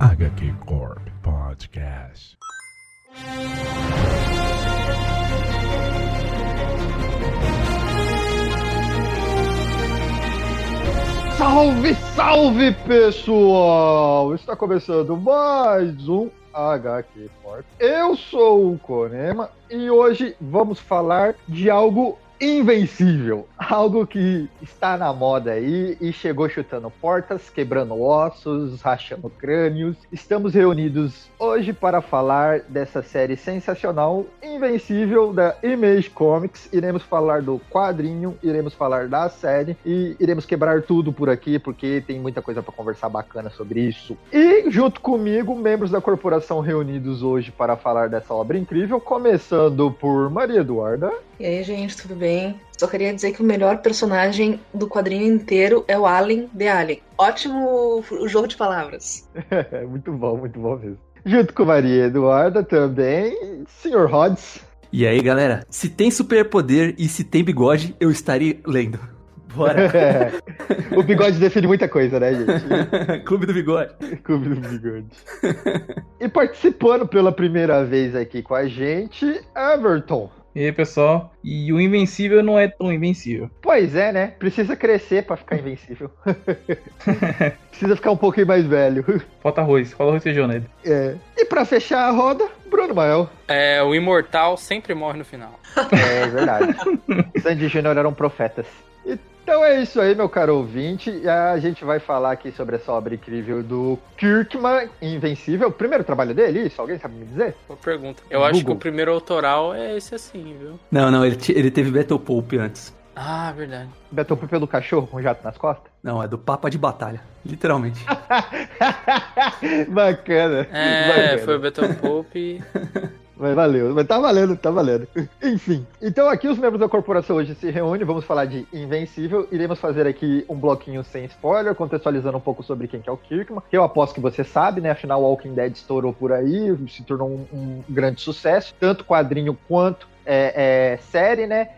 HQ Corp Podcast. Salve, salve pessoal! Está começando mais um HQ Corp. Eu sou o Konema e hoje vamos falar de algo invencível, algo que está na moda aí e chegou chutando portas, quebrando ossos, rachando crânios. Estamos reunidos hoje para falar dessa série sensacional, invencível da Image Comics. Iremos falar do quadrinho, iremos falar da série e iremos quebrar tudo por aqui porque tem muita coisa para conversar bacana sobre isso. E junto comigo, membros da corporação reunidos hoje para falar dessa obra incrível, começando por Maria Eduarda. E aí, gente, tudo bem? Só queria dizer que o melhor personagem do quadrinho inteiro é o Alien de Alien. Ótimo o jogo de palavras. muito bom, muito bom mesmo. Junto com Maria Eduarda também, Sr. Rods. E aí, galera, se tem superpoder e se tem bigode, eu estaria lendo. Bora. É. O bigode define muita coisa, né, gente? Clube do Bigode. Clube do Bigode. e participando pela primeira vez aqui com a gente, Everton. E aí, pessoal? E o invencível não é tão invencível. Pois é, né? Precisa crescer para ficar invencível. Precisa ficar um pouquinho mais velho. Falta arroz, falta arroz e feijão nele. É. E para fechar a roda, Bruno Mael. É, o imortal sempre morre no final. É, verdade. Sandy Júnior eram profetas. Então é isso aí, meu caro ouvinte. A gente vai falar aqui sobre essa obra incrível do Kirkman, Invencível. O primeiro trabalho dele, isso? Alguém sabe me dizer? Boa pergunta. Eu Google. acho que o primeiro autoral é esse assim, viu? Não, não, ele, ele teve Battle Pulp antes. Ah, verdade. Battle Pulp é do cachorro com jato nas costas? Não, é do Papa de Batalha, literalmente. Bacana. É, Bacana. foi o Battle Pulp. Mas valeu, mas tá valendo, tá valendo. Enfim, então aqui os membros da corporação hoje se reúnem, vamos falar de Invencível, iremos fazer aqui um bloquinho sem spoiler, contextualizando um pouco sobre quem que é o Kirkman, que eu aposto que você sabe, né, afinal Walking Dead estourou por aí, se tornou um, um grande sucesso, tanto quadrinho quanto é, é, série, né,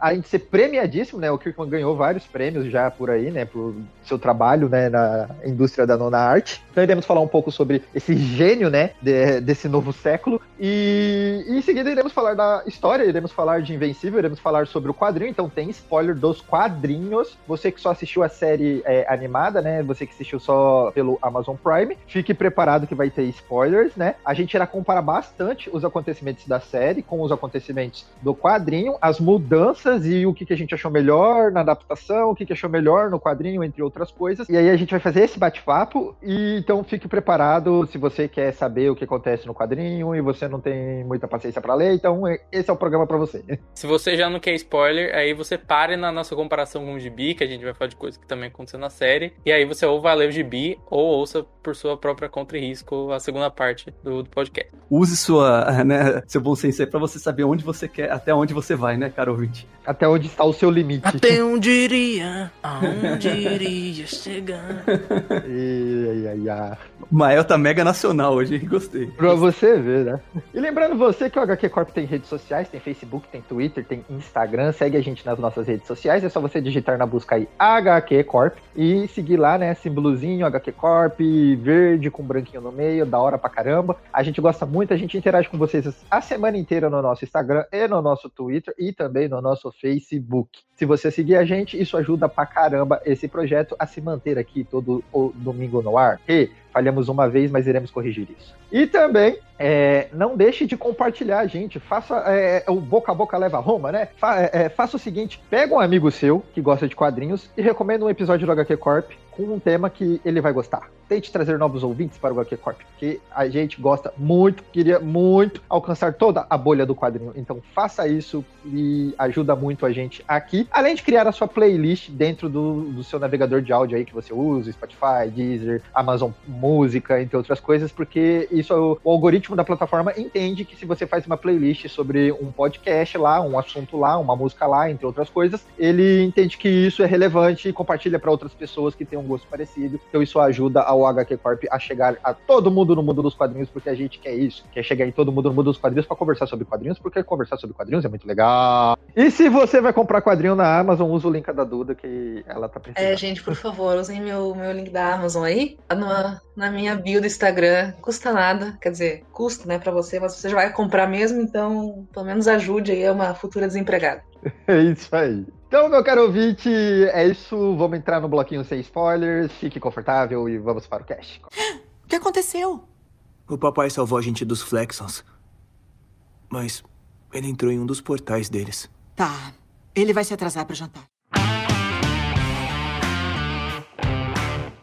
além de ser premiadíssimo, né? O Kirkman ganhou vários prêmios já por aí, né? Por seu trabalho, né? Na indústria da nona arte. Então iremos falar um pouco sobre esse gênio, né? De, desse novo século. E, e, em seguida iremos falar da história, iremos falar de Invencível, iremos falar sobre o quadrinho. Então tem spoiler dos quadrinhos. Você que só assistiu a série é, animada, né? Você que assistiu só pelo Amazon Prime, fique preparado que vai ter spoilers, né? A gente irá comparar bastante os acontecimentos da série com os acontecimentos do quadrinho, as mudanças mudanças e o que, que a gente achou melhor na adaptação, o que, que achou melhor no quadrinho, entre outras coisas. E aí a gente vai fazer esse bate-papo. E então fique preparado se você quer saber o que acontece no quadrinho e você não tem muita paciência para ler. Então esse é o programa para você. Se você já não quer spoiler, aí você pare na nossa comparação com o gibi, que a gente vai falar de coisas que também aconteceu na série. E aí você ou vai ler o gibi ou ouça por sua própria conta e risco a segunda parte do, do podcast. Use sua, né, seu bom senso aí pra você saber onde você quer, até onde você vai, né, caro ouvinte. Até onde está o seu limite. Até onde iria, aonde iria chegar. e, ai, ai, Mael tá mega nacional hoje, gostei. Pra você ver, né? E lembrando você que o HQ Corp tem redes sociais, tem Facebook, tem Twitter, tem Instagram, segue a gente nas nossas redes sociais, é só você digitar na busca aí HQ Corp e seguir lá, né, símbolozinho HQ Corp, verde com branquinho no meio, da hora pra caramba. A gente gosta muito, a gente interage com vocês a semana inteira no nosso Instagram e no nosso Twitter e também no nosso Facebook. Se você seguir a gente, isso ajuda pra caramba esse projeto a se manter aqui todo o domingo no ar. E falhamos uma vez, mas iremos corrigir isso. E também, é, não deixe de compartilhar, gente. Faça é, o boca a boca leva a Roma, né? Fa, é, faça o seguinte: pega um amigo seu que gosta de quadrinhos e recomenda um episódio do HQ Corp um tema que ele vai gostar. Tente trazer novos ouvintes para o HQ Corp, porque a gente gosta muito, queria muito alcançar toda a bolha do quadrinho. Então faça isso e ajuda muito a gente aqui. Além de criar a sua playlist dentro do, do seu navegador de áudio aí que você usa, Spotify, Deezer, Amazon Música, entre outras coisas, porque isso o algoritmo da plataforma entende que se você faz uma playlist sobre um podcast lá, um assunto lá, uma música lá, entre outras coisas, ele entende que isso é relevante e compartilha para outras pessoas que um gosto parecido. Então isso ajuda ao o HQ Corp a chegar a todo mundo no mundo dos quadrinhos, porque a gente quer isso. Quer chegar em todo mundo no mundo dos quadrinhos pra conversar sobre quadrinhos, porque conversar sobre quadrinhos é muito legal. E se você vai comprar quadrinho na Amazon, usa o link da Duda, que ela tá precisando. É, gente, por favor, usem meu, meu link da Amazon aí. Na, na minha bio do Instagram. Custa nada. Quer dizer, custa, né, pra você, mas você já vai comprar mesmo, então pelo menos ajude aí uma futura desempregada. É isso aí. Então, meu caro ouvinte, é isso. Vamos entrar no bloquinho sem spoilers. Fique confortável e vamos para o cast. O que aconteceu? O papai salvou a gente dos Flexons. Mas ele entrou em um dos portais deles. Tá. Ele vai se atrasar para jantar.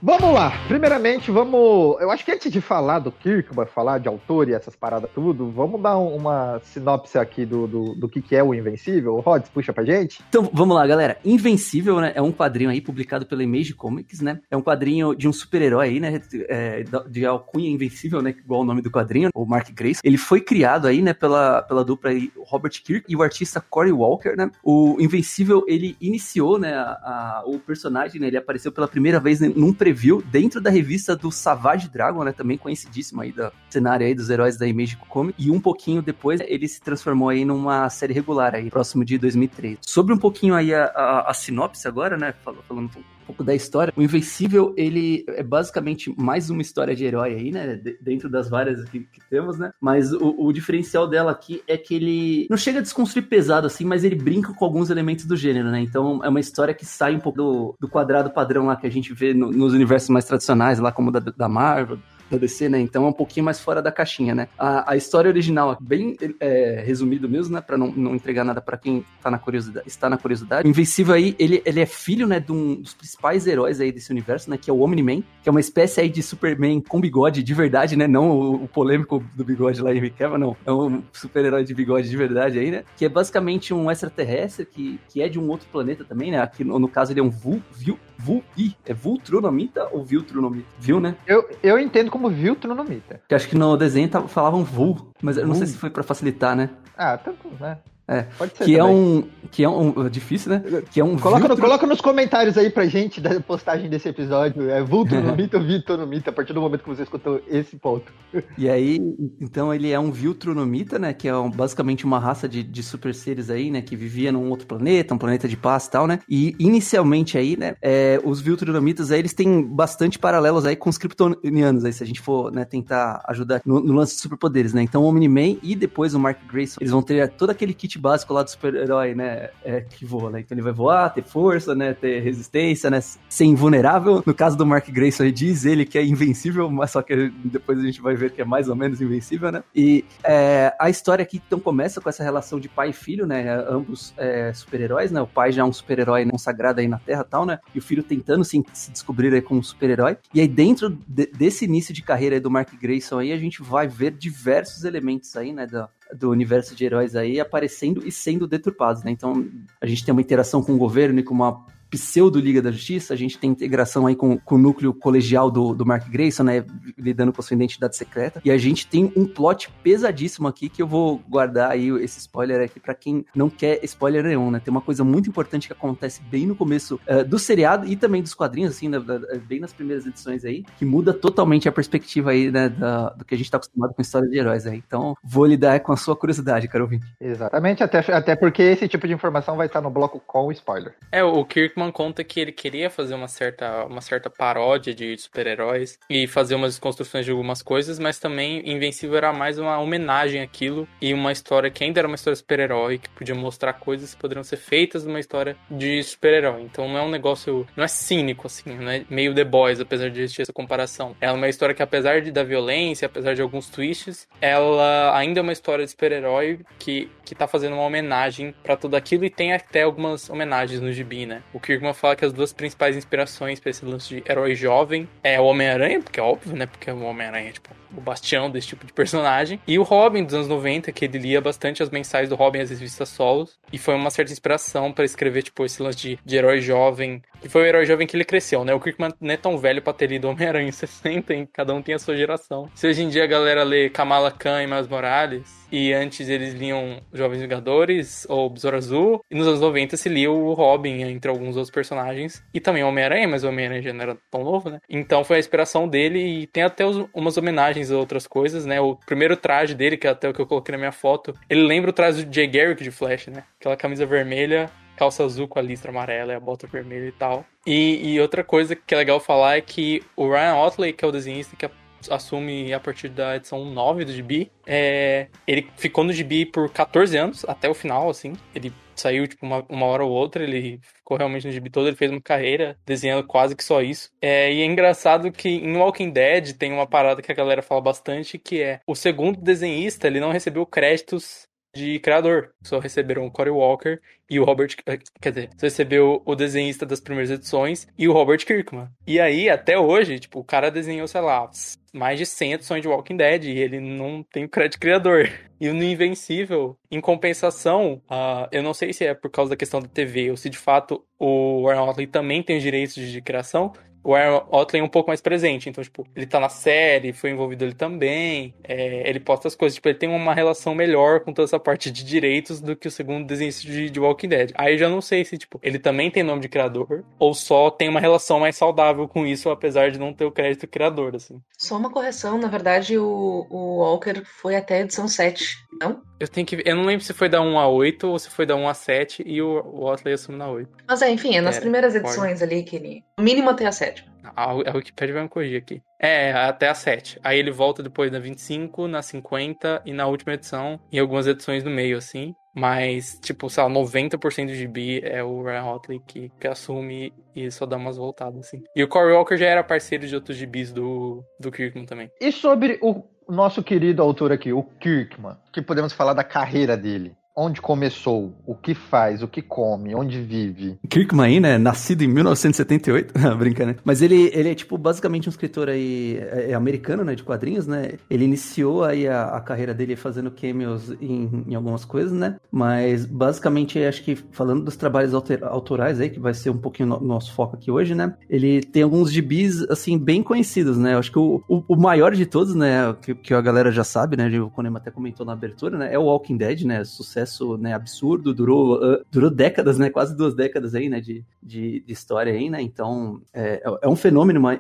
Vamos lá. Primeiramente, vamos. Eu acho que antes de falar do Kirkman, falar de autor e essas paradas tudo, vamos dar um- uma sinopse aqui do, do, do que, que é o Invencível. Rods, puxa pra gente. Então, vamos lá, galera. Invencível, né? É um quadrinho aí publicado pela Image Comics, né? É um quadrinho de um super-herói aí, né? É, de alcunha invencível, né? Igual o nome do quadrinho, o Mark Grace. Ele foi criado aí, né? Pela, pela dupla aí, Robert Kirk e o artista Cory Walker, né? O Invencível, ele iniciou, né? A, a- o personagem, né? Ele apareceu pela primeira vez num preview dentro da revista do Savage Dragon, né? Também conhecidíssimo aí da cenário aí dos heróis da Image Comics. E um pouquinho depois, ele se transformou aí numa série regular aí, próximo de 2003. Sobre um pouquinho aí a, a, a sinopse agora, né? Fal- Falando um pouco da história. O Invencível, ele é basicamente mais uma história de herói aí, né? de- dentro das várias que, que temos, né? Mas o, o diferencial dela aqui é que ele não chega a desconstruir pesado assim, mas ele brinca com alguns elementos do gênero, né? Então é uma história que sai um pouco do, do quadrado padrão lá que a gente vê no- nos universos mais tradicionais, lá como da, da Marvel, da DC, né? Então é um pouquinho mais fora da caixinha, né? A, a história original, bem é, resumido mesmo, né? Pra não, não entregar nada pra quem tá na curiosidade, está na curiosidade. O Invencível aí, ele, ele é filho, né, de um dos principais heróis aí desse universo, né? Que é o Omni-Man, que é uma espécie aí de Superman com bigode de verdade, né? Não o, o polêmico do bigode lá em Cavill, não. É um super-herói de bigode de verdade aí, né? Que é basicamente um extraterrestre que, que é de um outro planeta também, né? Aqui no, no caso ele é um Vul, Vil, Vul, Ih, é Vultronomita ou Viltronomita? Viu, né? Eu, eu entendo como Viltronomita. Que acho que no desenho falavam Vul, mas eu não sei se foi pra facilitar, né? Ah, tanto, né? É. Pode ser. Que é um. Que é um. é Difícil, né? Que é um. Coloca, no- Viltro- coloca nos comentários aí pra gente da postagem desse episódio. É Vultronomita ou Viltronomita, a partir do momento que você escutou esse ponto. E aí, então ele é um Viltronomita, né? Que é um- basicamente uma raça de, de super seres aí, né? Que vivia num outro planeta, um planeta de paz e tal, né? E inicialmente aí, né? é, os Viltronomitas aí, eles têm bastante paralelos aí com os Kryptonianos aí, se a gente for, né, tentar ajudar no, no lance de superpoderes, né? Então o Omni-Man e depois o Mark Grayson, eles vão ter todo aquele kit básico lá do super-herói, né? é, que voa, né? Então ele vai voar, ter força, né? Ter resistência, né? Ser invulnerável. No caso do Mark Grayson, ele diz ele que é invencível, mas só que depois a gente vai ver que é mais ou menos invencível, né? E é, a história aqui então começa com essa relação de pai e filho, né? Ambos é, super-heróis, né? O pai já é um super-herói consagrado aí na Terra e tal, né? E o filho tentando se, se descobrir aí como super-herói. E aí dentro de- desse início de carreira aí do Mark Grayson aí, a gente vai ver diversos elementos aí, né? Da, do universo de heróis aí aparecendo e sendo deturpados, né? Então a gente tem uma interação com o governo e com uma pseudo-Liga da Justiça, a gente tem integração aí com, com o núcleo colegial do, do Mark Grayson, né, lidando com a sua identidade secreta, e a gente tem um plot pesadíssimo aqui, que eu vou guardar aí esse spoiler aqui pra quem não quer spoiler nenhum, né, tem uma coisa muito importante que acontece bem no começo eh, do seriado e também dos quadrinhos, assim, da- da- bem nas primeiras edições aí, que muda totalmente a perspectiva aí, né, da- do que a gente tá acostumado com história de heróis aí, então vou lidar com a sua curiosidade, caro ouvinte. Exatamente, até, até porque esse tipo de informação vai estar no bloco com spoiler. É, o Kirkman conta que ele queria fazer uma certa, uma certa paródia de super-heróis e fazer umas desconstruções de algumas coisas, mas também Invencível era mais uma homenagem àquilo e uma história que ainda era uma história super-herói, que podia mostrar coisas que poderiam ser feitas numa história de super-herói. Então não é um negócio, não é cínico assim, não é meio The Boys, apesar de existir essa comparação. É uma história que apesar de da violência, apesar de alguns twists, ela ainda é uma história de super-herói que, que tá fazendo uma homenagem pra tudo aquilo e tem até algumas homenagens no gibi, né? O Kirkman fala que as duas principais inspirações pra esse lance de herói jovem é o Homem-Aranha, porque é óbvio, né? Porque o Homem-Aranha, tipo, o bastião desse tipo de personagem. E o Robin dos anos 90, que ele lia bastante as mensais do Robin as revistas solos. E foi uma certa inspiração para escrever, tipo, esse lance de, de herói jovem. Que foi o herói jovem que ele cresceu, né? O Kirkman não é tão velho pra ter lido Homem-Aranha em 60, hein? Cada um tem a sua geração. Se hoje em dia a galera lê Kamala Khan e Miles Morales, e antes eles liam Jovens Vingadores ou Besouro Azul, e nos anos 90 se lia o Robin entre alguns outros personagens, e também Homem-Aranha, mas o Homem-Aranha já não era tão novo, né? Então foi a inspiração dele e tem até os- umas homenagens outras coisas, né? O primeiro traje dele, que é até o que eu coloquei na minha foto, ele lembra o traje do Jay Garrick de Flash, né? Aquela camisa vermelha, calça azul com a listra amarela e a bota vermelha e tal. E, e outra coisa que é legal falar é que o Ryan Otley, que é o desenhista que assume a partir da edição 9 do Gibi, é, ele ficou no Gibi por 14 anos, até o final, assim. Ele saiu, tipo, uma, uma hora ou outra, ele ficou realmente no Gibi todo, ele fez uma carreira desenhando quase que só isso. É, e é engraçado que em Walking Dead tem uma parada que a galera fala bastante, que é o segundo desenhista, ele não recebeu créditos de criador. Só receberam o Cory Walker e o Robert. eh, Quer dizer, só recebeu o desenhista das primeiras edições e o Robert Kirkman. E aí, até hoje, tipo, o cara desenhou, sei lá, mais de 100 edições de Walking Dead e ele não tem o crédito criador. E no Invencível, em compensação, ah, eu não sei se é por causa da questão da TV ou se de fato o Aaron Otley também tem os direitos de criação. O Aaron Otley é um pouco mais presente, então, tipo, ele tá na série, foi envolvido ele também, é, ele posta as coisas, tipo, ele tem uma relação melhor com toda essa parte de direitos do que o segundo desenhista de, de Walking Dead. Aí eu já não sei se, tipo, ele também tem nome de criador, ou só tem uma relação mais saudável com isso, apesar de não ter o crédito criador, assim. Só uma correção, na verdade, o, o Walker foi até a edição 7, não? Eu tenho que eu não lembro se foi da 1 a 8 ou se foi da 1 a 7 e o, o Otley assume na 8. Mas é, enfim, é nas Pera, primeiras pode. edições ali que ele. No mínimo até a A, a Wikipedia vai me corrigir aqui. É, até a 7. Aí ele volta depois na 25, na 50 e na última edição, e algumas edições no meio, assim. Mas, tipo, sei lá, 90% do gibi é o Ryan Otley que, que assume e só dá umas voltadas, assim. E o Corey Walker já era parceiro de outros gibis do, do Kirkman também. E sobre o nosso querido autor aqui, o Kirkman, que podemos falar da carreira dele. Onde começou, o que faz, o que come, onde vive. Kirkman aí, né? Nascido em 1978. Não, Brincando, né? Mas ele, ele é, tipo, basicamente um escritor aí é, é americano, né? De quadrinhos, né? Ele iniciou aí a, a carreira dele fazendo cameos em, em algumas coisas, né? Mas, basicamente, acho que falando dos trabalhos alter- autorais aí, que vai ser um pouquinho no, nosso foco aqui hoje, né? Ele tem alguns gibis, assim, bem conhecidos, né? Eu acho que o, o, o maior de todos, né? Que, que a galera já sabe, né? O Konema até comentou na abertura, né? É o Walking Dead, né? Sucesso né, absurdo, durou, uh, durou décadas, né? Quase duas décadas aí, né? De, de, de história aí, né? Então, é, é um fenômeno. uh,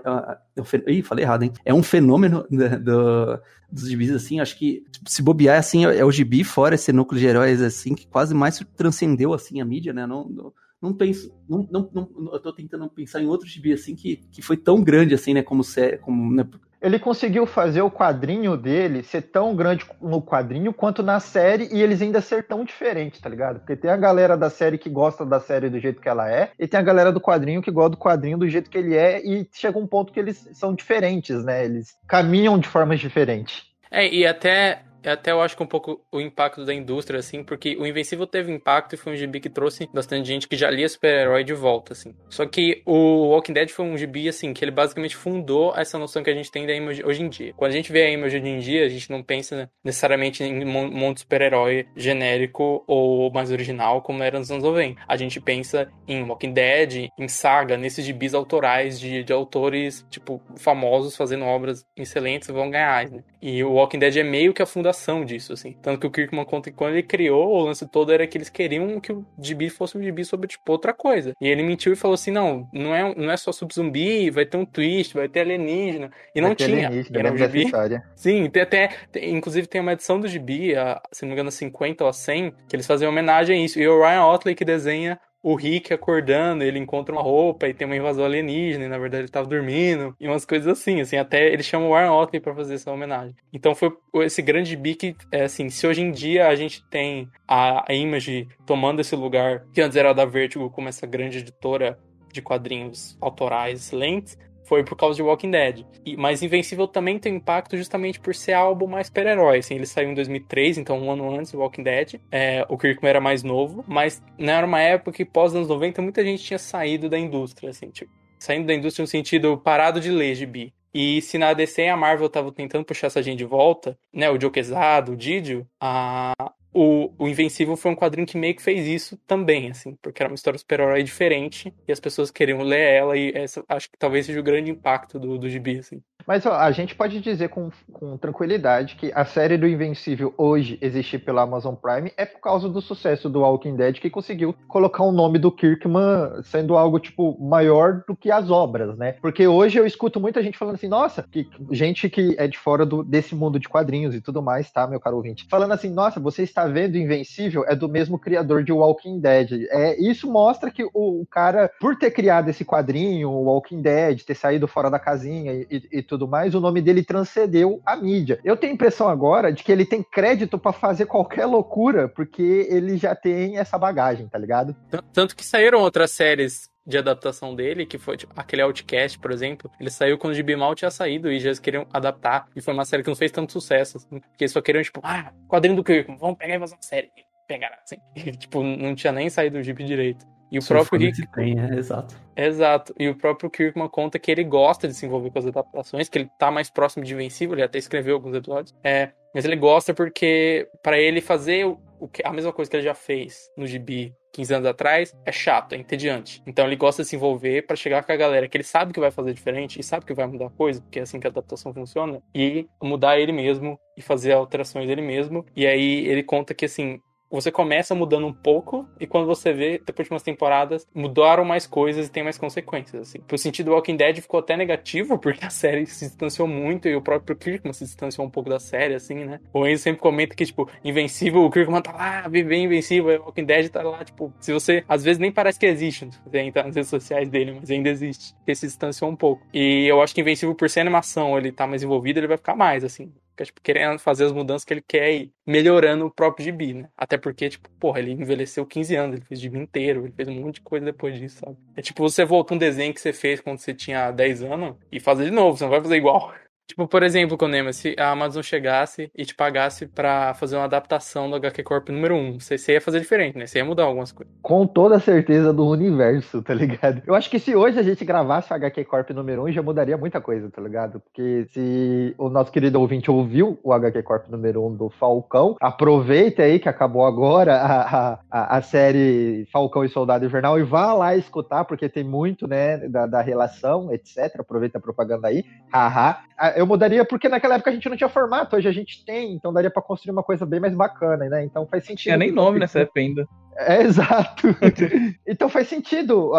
é um Ih, falei errado, hein? É um fenômeno né, do, dos gibis, assim. Acho que se bobear, assim, é o gibi, fora esse núcleo de heróis, assim, que quase mais transcendeu, assim, a mídia, né? Não, não, não penso. Não, não, não, eu tô tentando pensar em outro gibi, assim, que, que foi tão grande, assim, né? Como, sé- como né, Ele conseguiu fazer o quadrinho dele ser tão grande no quadrinho quanto na série e eles ainda ser tão diferentes, tá ligado? Porque tem a galera da série que gosta da série do jeito que ela é, e tem a galera do quadrinho que gosta do quadrinho do jeito que ele é, e chega um ponto que eles são diferentes, né? Eles caminham de formas diferentes. É, e até, até eu acho que um pouco o impacto da indústria, assim, porque o Invencível teve impacto e foi um gibi que trouxe bastante gente que já lia super-herói de volta, assim. Só que o Walking Dead foi um gibi, assim, que ele basicamente fundou essa noção que a gente tem da Image hoje em dia. Quando a gente vê a Image hoje em dia, a gente não pensa necessariamente em um monte de super-herói genérico ou mais original, como era nos anos 90. A gente pensa em Walking Dead, em Saga, nesses gibis autorais de, de autores, tipo, famosos fazendo obras excelentes e vão ganhar, né? E o Walking Dead é meio que a fundação disso, assim. Tanto que o Kirkman conta que quando ele criou, o lance todo era que eles queriam que o gibi fosse um gibi sobre, tipo, outra coisa. E ele mentiu e falou assim, não, não é, não é só sobre zumbi, vai ter um twist, vai ter alienígena. E não Vai ter tinha. Era um gibi... história. Sim, tem até. tem- inclusive tem uma edição do Gibi, a, se não me engano, a 50 ou a 100, que eles fazem homenagem a isso. E o Ryan Otley que desenha o Rick acordando, ele encontra uma roupa e tem uma invasão alienígena, e na verdade ele tava dormindo, e umas coisas assim, assim, até ele chama o Ryan Otley pra fazer essa homenagem. Então foi esse grande gibi que, é assim, se hoje em dia a gente tem a, a Image tomando esse lugar, que antes era da Vertigo como essa grande editora de quadrinhos autorais excelentes, foi por causa de Walking Dead. E, mas Invencível também tem impacto justamente por ser álbum mais super-herói. Assim, ele saiu em 2003, então um ano antes do Walking Dead. É, o Kirkman era mais novo, mas não era uma época que pós anos 90 muita gente tinha saído da indústria, assim, tipo, saindo da indústria no sentido parado de ler gibi. E se na DC a Marvel estavam tentando puxar essa gente de volta, né? O Joe Quesada, o Didio, a, o, o Invencível foi um quadrinho que meio que fez isso também, assim, porque era uma história super-herói diferente e as pessoas queriam ler ela e essa acho que talvez seja o grande impacto do, do gibi, assim. Mas ó, a gente pode dizer com, com tranquilidade que a série do Invencível hoje existir pela Amazon Prime é por causa do sucesso do Walking Dead que conseguiu colocar o nome do Kirkman sendo algo tipo maior do que as obras, né? Porque hoje eu escuto muita gente falando assim, nossa, que gente que é de fora do, desse mundo de quadrinhos e tudo mais, tá, meu caro ouvinte? Falando assim, nossa, você está vendo Invencível é do mesmo criador de Walking Dead. É, isso mostra que o, o cara, por ter criado esse quadrinho, o Walking Dead, ter saído fora da casinha e, e, e tudo mais, o nome dele transcendeu a mídia. Eu tenho a impressão agora de que ele tem crédito para fazer qualquer loucura, porque ele já tem essa bagagem, tá ligado? Tanto que saíram outras séries de adaptação dele, que foi tipo, aquele Outcast, por exemplo, ele saiu quando o GB mal tinha saído e já eles queriam adaptar. E foi uma série que não fez tanto sucesso, assim, porque eles só queriam, tipo, ah, quadrinho do Kirkman, vamos pegar e fazer uma série. Pegaram, assim. E, tipo, não tinha nem saído o GB direito. E o Só próprio Rick. Tem, é, exato. Exato. E o próprio Kirkman conta que ele gosta de se envolver com as adaptações, que ele tá mais próximo de Invencível, ele até escreveu alguns episódios. É, mas ele gosta porque, para ele fazer o, o que, a mesma coisa que ele já fez no gibi 15 anos atrás, é chato, é entediante. Então ele gosta de se envolver para chegar com a galera que ele sabe que vai fazer diferente e sabe que vai mudar coisa, porque é assim que a adaptação funciona, e mudar ele mesmo e fazer alterações ele mesmo. E aí ele conta que assim, você começa mudando um pouco e quando você vê, depois de umas temporadas, mudaram mais coisas e tem mais consequências, assim. Pro sentido Walking Dead ficou até negativo, porque a série se distanciou muito e o próprio Kirkman se distanciou um pouco da série, assim, né? O Enzo sempre comenta que, tipo, Invencível, o Kirkman tá lá, vive Invencível, e o Walking Dead tá lá, tipo, se você, às vezes nem parece que existe, você entra nas redes sociais dele, mas ainda existe. Ele se distanciou um pouco. E eu acho que Invencível, por ser animação, ele tá mais envolvido, ele vai ficar mais, assim fica, tipo, querendo fazer as mudanças que ele quer e melhorando o próprio gibi, né? Até porque, tipo, porra, ele envelheceu 15 anos, ele fez gibi inteiro, ele fez um monte de coisa depois disso, sabe? É tipo, você volta um desenho que você fez quando você tinha 10 anos e fazer de novo, você não vai fazer igual. Tipo, por exemplo, Konema, se a Amazon chegasse e te pagasse pra fazer uma adaptação do HQ Corp número 1, você, você ia fazer diferente, né? Você ia mudar algumas coisas. Com toda a certeza do universo, tá ligado? Eu acho que se hoje a gente gravasse o HQ Corp número 1, já mudaria muita coisa, tá ligado? Porque se o nosso querido ouvinte ouviu o HQ Corp número 1 do Falcão, aproveita aí que acabou agora a, a, a série Falcão e Soldado Invernal e vá lá escutar, porque tem muito, né, da, da relação, etc. Aproveita a propaganda aí. Haha. Eu mudaria porque naquela época a gente não tinha formato, hoje a gente tem, então daria pra construir uma coisa bem mais bacana, né? Então faz sentido. Tinha nem nome nessa época ainda. É, exato. então faz sentido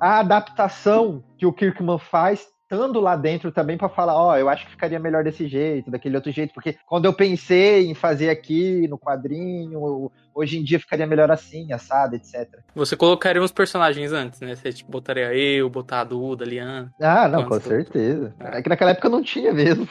a adaptação que o Kirkman faz estando lá dentro também pra falar, ó, eu acho que ficaria melhor desse jeito, daquele outro jeito, porque quando eu pensei em fazer aqui no quadrinho, hoje em dia ficaria melhor assim, assado, etc. Você colocaria uns personagens antes, né? Você tipo, botaria eu, botar a Duda, a Liana. Ah, não, com certeza. É que naquela época não tinha mesmo.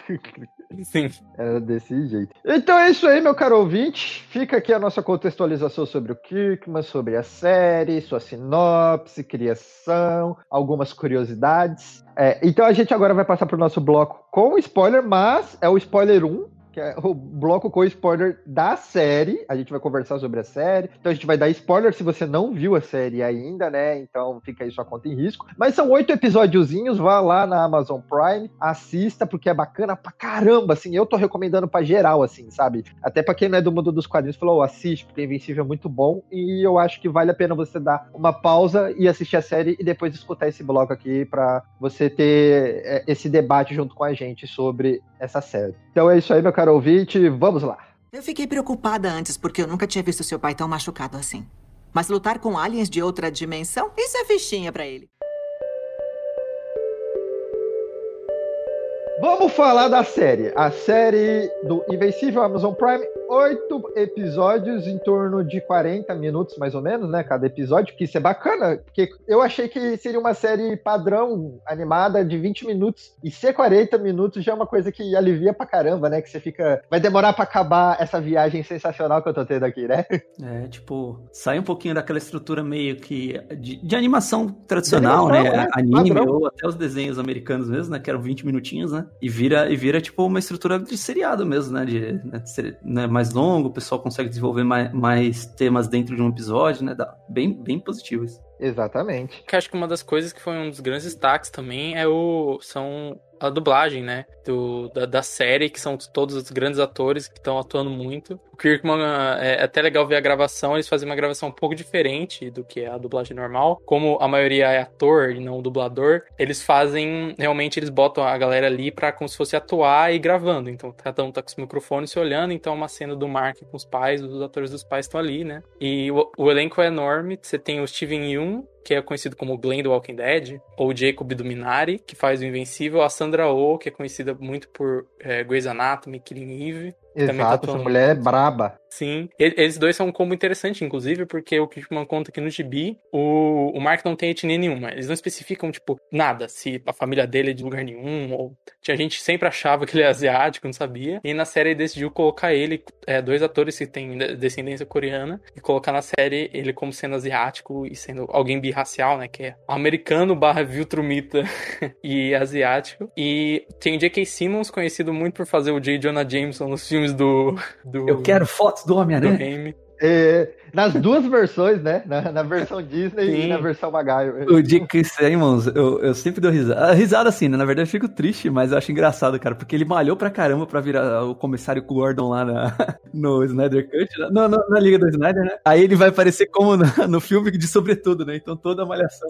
Sim. Era desse jeito. Então é isso aí, meu caro ouvinte. Fica aqui a nossa contextualização sobre o Kirkman, sobre a série, sua sinopse, criação, algumas curiosidades. É, então a gente agora vai passar para o nosso bloco com spoiler, mas é o spoiler 1, que é o bloco com spoiler da série. A gente vai conversar sobre a série. Então a gente vai dar spoiler se você não viu a série ainda, né? Então fica aí sua conta em risco. Mas são oito episódiozinhos, vá lá na Amazon Prime, assista, porque é bacana pra caramba, assim. Eu tô recomendando pra geral, assim, sabe? Até pra quem não é do mundo dos quadrinhos, falou, "Ô, assiste, porque Invencível é muito bom. E eu acho que vale a pena você dar uma pausa e assistir a série e depois escutar esse bloco aqui pra você ter é, esse debate junto com a gente sobre essa série. Então é isso aí, meu caro ouvinte. Vamos lá. Eu fiquei preocupada antes porque eu nunca tinha visto seu pai tão machucado assim. Mas lutar com aliens de outra dimensão, isso é fichinha pra ele. Vamos falar da série. A série do Invencível Amazon Prime, oito episódios em torno de 40 minutos, mais ou menos, né? Cada episódio, que isso é bacana, porque eu achei que seria uma série padrão animada de 20 minutos. E ser 40 minutos já é uma coisa que alivia pra caramba, né? Que você fica. Vai demorar pra acabar essa viagem sensacional que eu tô tendo aqui, né? É, tipo, sai um pouquinho daquela estrutura meio que de, de animação tradicional, De animação, né? é, Anime padrão. ou até os desenhos americanos mesmo, né? Que eram 20 minutinhos, né? E vira, e vira tipo uma estrutura de seriado mesmo, né? De, né, de ser, né, mais longo, o pessoal consegue desenvolver mais, mais temas dentro de um episódio, né? Dá, bem, bem positivo isso. Exatamente. Que acho que uma das coisas que foi um dos grandes destaques também é o são a dublagem, né? Do, da, da série, que são todos os grandes atores que estão atuando muito. O Kirkman é, é até legal ver a gravação, eles fazem uma gravação um pouco diferente do que é a dublagem normal. Como a maioria é ator e não dublador, eles fazem. Realmente eles botam a galera ali pra como se fosse atuar e gravando. Então cada um tá com os microfones se olhando, então é uma cena do Mark com os pais, os atores dos pais estão ali, né? E o, o elenco é enorme. Você tem o Steven Yeun, que é conhecido como Glenn do Walking Dead, ou Jacob do Minari, que faz o Invencível, a Sandra Oh, que é conhecida muito por é, Grey's Anatomy, Killing Eve. Tá Exato, essa mulher é braba. Sim, eles dois são um combo interessante, inclusive, porque o Kirkman conta que no gibi o, o Mark não tem etnia nenhuma. Eles não especificam, tipo, nada, se a família dele é de lugar nenhum, ou. Tinha gente sempre achava que ele é asiático, não sabia. E na série ele decidiu colocar ele, é, dois atores que têm de- descendência coreana, e colocar na série ele como sendo asiático e sendo alguém birracial, né? Que é americano barra Viltrumita e asiático. E tem o J.K. Simmons, conhecido muito por fazer o J. Jonah Jameson nos filmes do. do Eu quero fotos do do Homem-Aranha. É, nas duas versões, né? Na, na versão Disney e Sim. na versão MacGyver. O J.K. Simmons, eu, eu sempre dou risada. Ah, Risada assim, né? Na verdade eu fico triste, mas eu acho engraçado, cara, porque ele malhou pra caramba pra virar o comissário Gordon lá na, no Snyder Cut, né? no, no- na Liga do Snyder, né? Aí ele vai aparecer como na- no filme de sobretudo, né? Então toda a malhação.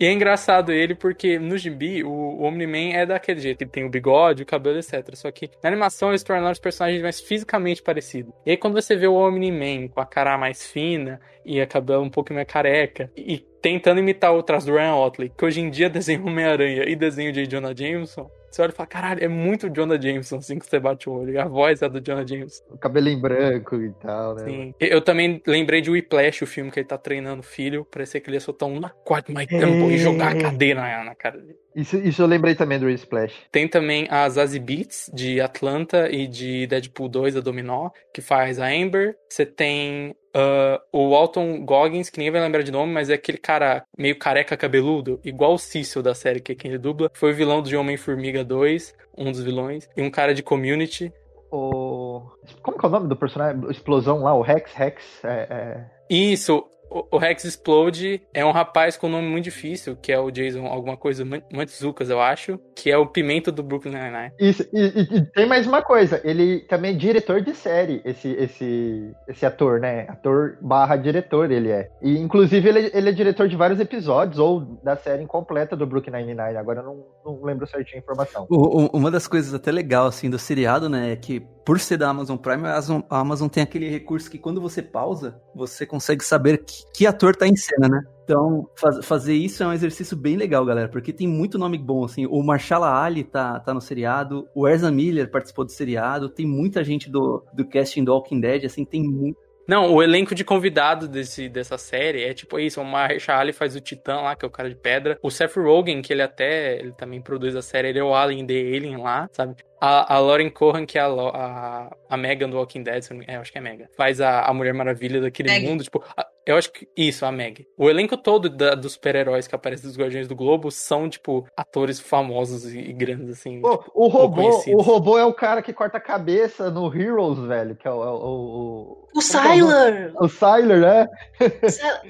E é engraçado ele porque no gibi o, o Omni-Man é daquele jeito, ele tem o bigode, o cabelo, etc. Só que na animação eles tornaram os personagens mais fisicamente parecidos. E aí quando você vê o Omni-Man com a cara mais fina e a cabelo um pouco mais careca e tentando imitar o traço do Ryan Otley, que hoje em dia desenha Homem-Aranha e desenha o J. Jonah Jameson, você olha e fala, caralho, é muito Jonah Jameson assim que você bate o olho. E a voz é do Jonah Jameson. O cabelinho branco e tal, né? Sim. Eu também lembrei de Whiplash, o filme que ele tá treinando o filho. Parecia que ele ia soltar um na quad my temple e jogar a cadeira na, na cara dele. Isso, isso eu lembrei também do Splash. Tem também a Zazie Beats, de Atlanta e de Deadpool 2, a Dominó, que faz a Amber. Você tem ah, o Walton Goggins, que ninguém vai lembrar de nome, mas é aquele cara meio careca cabeludo, igual o Cecil da série, que é quem ele dubla. Foi o vilão do Homem-Formiga 2, um dos vilões. E um cara de Community. O... Como que é o nome do personagem? Explosão lá, o Rex, Rex. É, é... Isso, o Rex Explode é um rapaz com um nome muito difícil, que é o Jason alguma coisa, Mantzukas, eu acho, que é o Pimenta do Brooklyn Nine-Nine. E, e- e tem mais uma coisa, ele também é diretor de série, esse, esse, esse ator, né? Ator barra diretor ele é. E inclusive ele, ele é diretor de vários episódios, ou da série incompleta do Brooklyn Nine-Nine, agora eu não, não lembro certinho a informação. Uma das coisas até legal, assim, do seriado, né, é que por ser da Amazon Prime, a Amazon, a Amazon tem aquele recurso que quando você pausa, você consegue saber que, que ator tá em cena, né? Então, faz- fazer isso é um exercício bem legal, galera, porque tem muito nome bom, assim. O Marshala Ali tá, tá no seriado, o Ezra Miller participou do seriado, tem muita gente do, do casting do Walking Dead, assim, tem muito. Não, o elenco de convidado desse, dessa série é tipo isso, o Mahershala Ali faz o Titã lá, que é o cara de pedra. O Seth Rogen, que ele até, ele também produz a série, ele é o Alien The Alien lá, sabe? A, a Lauren Cohan, que é a, a, a Megan do Walking Dead, se eu não me- é, eu acho que é a Megan, faz a, a Mulher Maravilha daquele Meg. mundo, tipo, a- eu acho que, isso, a Meg. O elenco todo da- dos super-heróis que aparecem dos Guardiões do Globo são, tipo, atores famosos e, e grandes, assim. Pô, tipo, o robô, o robô é o cara que corta a cabeça no Heroes, velho, que é o. é o, o, O Sylar! o, o Sylar, né?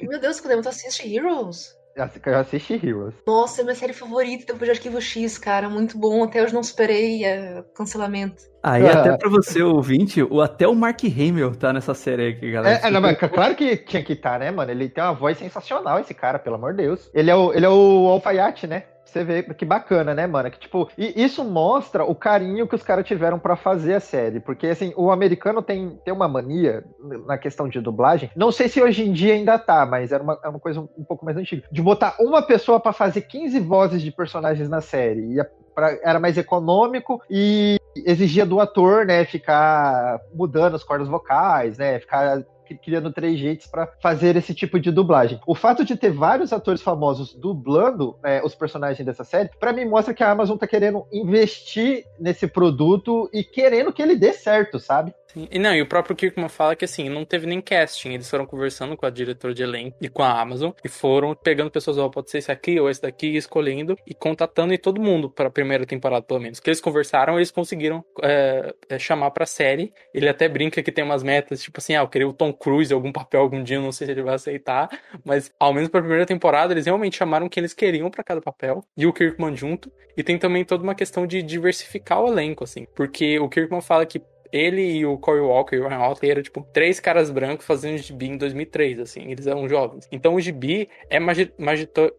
Meu Deus, Codemo, tu assiste Heroes? Eu já assisti Heroes. Nossa, é minha série favorita depois de Arquivo X, cara. Muito bom. Até hoje não superei é, cancelamento. Aí, Ah. até pra você, ouvinte, o, até o Mark Hamill tá nessa série aí, que, galera. É, é, não, mas claro que tinha que estar, né, mano? Ele tem uma voz sensacional, esse cara, pelo amor de Deus. Ele é o, ele é o alfaiate, né? Você vê que bacana, né, mano? Que, tipo, e isso mostra o carinho que os caras tiveram pra fazer a série. Porque, assim, o americano tem, tem uma mania na questão de dublagem. Não sei se hoje em dia ainda tá, mas era uma, é uma coisa um, um pouco mais antiga. De botar uma pessoa pra fazer 15 vozes de personagens na série. E a- pra- era mais econômico e exigia do ator, né, ficar mudando as cordas vocais, né, ficar criando três jeitos pra fazer esse tipo de dublagem. O fato de ter vários atores famosos dublando é, os personagens dessa série, pra mim mostra que a Amazon tá querendo investir nesse produto e querendo que ele dê certo, sabe? Sim. E não, e o próprio Kirkman fala que assim, não teve nem casting. Eles foram conversando com a diretora de elenco e com a Amazon e foram pegando pessoas, ó, pode ser esse aqui ou esse daqui, e escolhendo e contatando e todo mundo para a primeira temporada, pelo menos. Que eles conversaram, eles conseguiram é, é, chamar pra série. Ele até brinca que tem umas metas, tipo assim, ah, eu queria o Tom Cruise algum papel algum dia, não sei se ele vai aceitar, mas ao menos pra primeira temporada eles realmente chamaram quem eles queriam para cada papel e o Kirkman junto. E tem também toda uma questão de diversificar o elenco, assim, porque o Kirkman fala que ele e o Corey Walker e o Ryan Otley eram, tipo, três caras brancos fazendo gibi em 2003, assim, eles eram jovens. Então o gibi é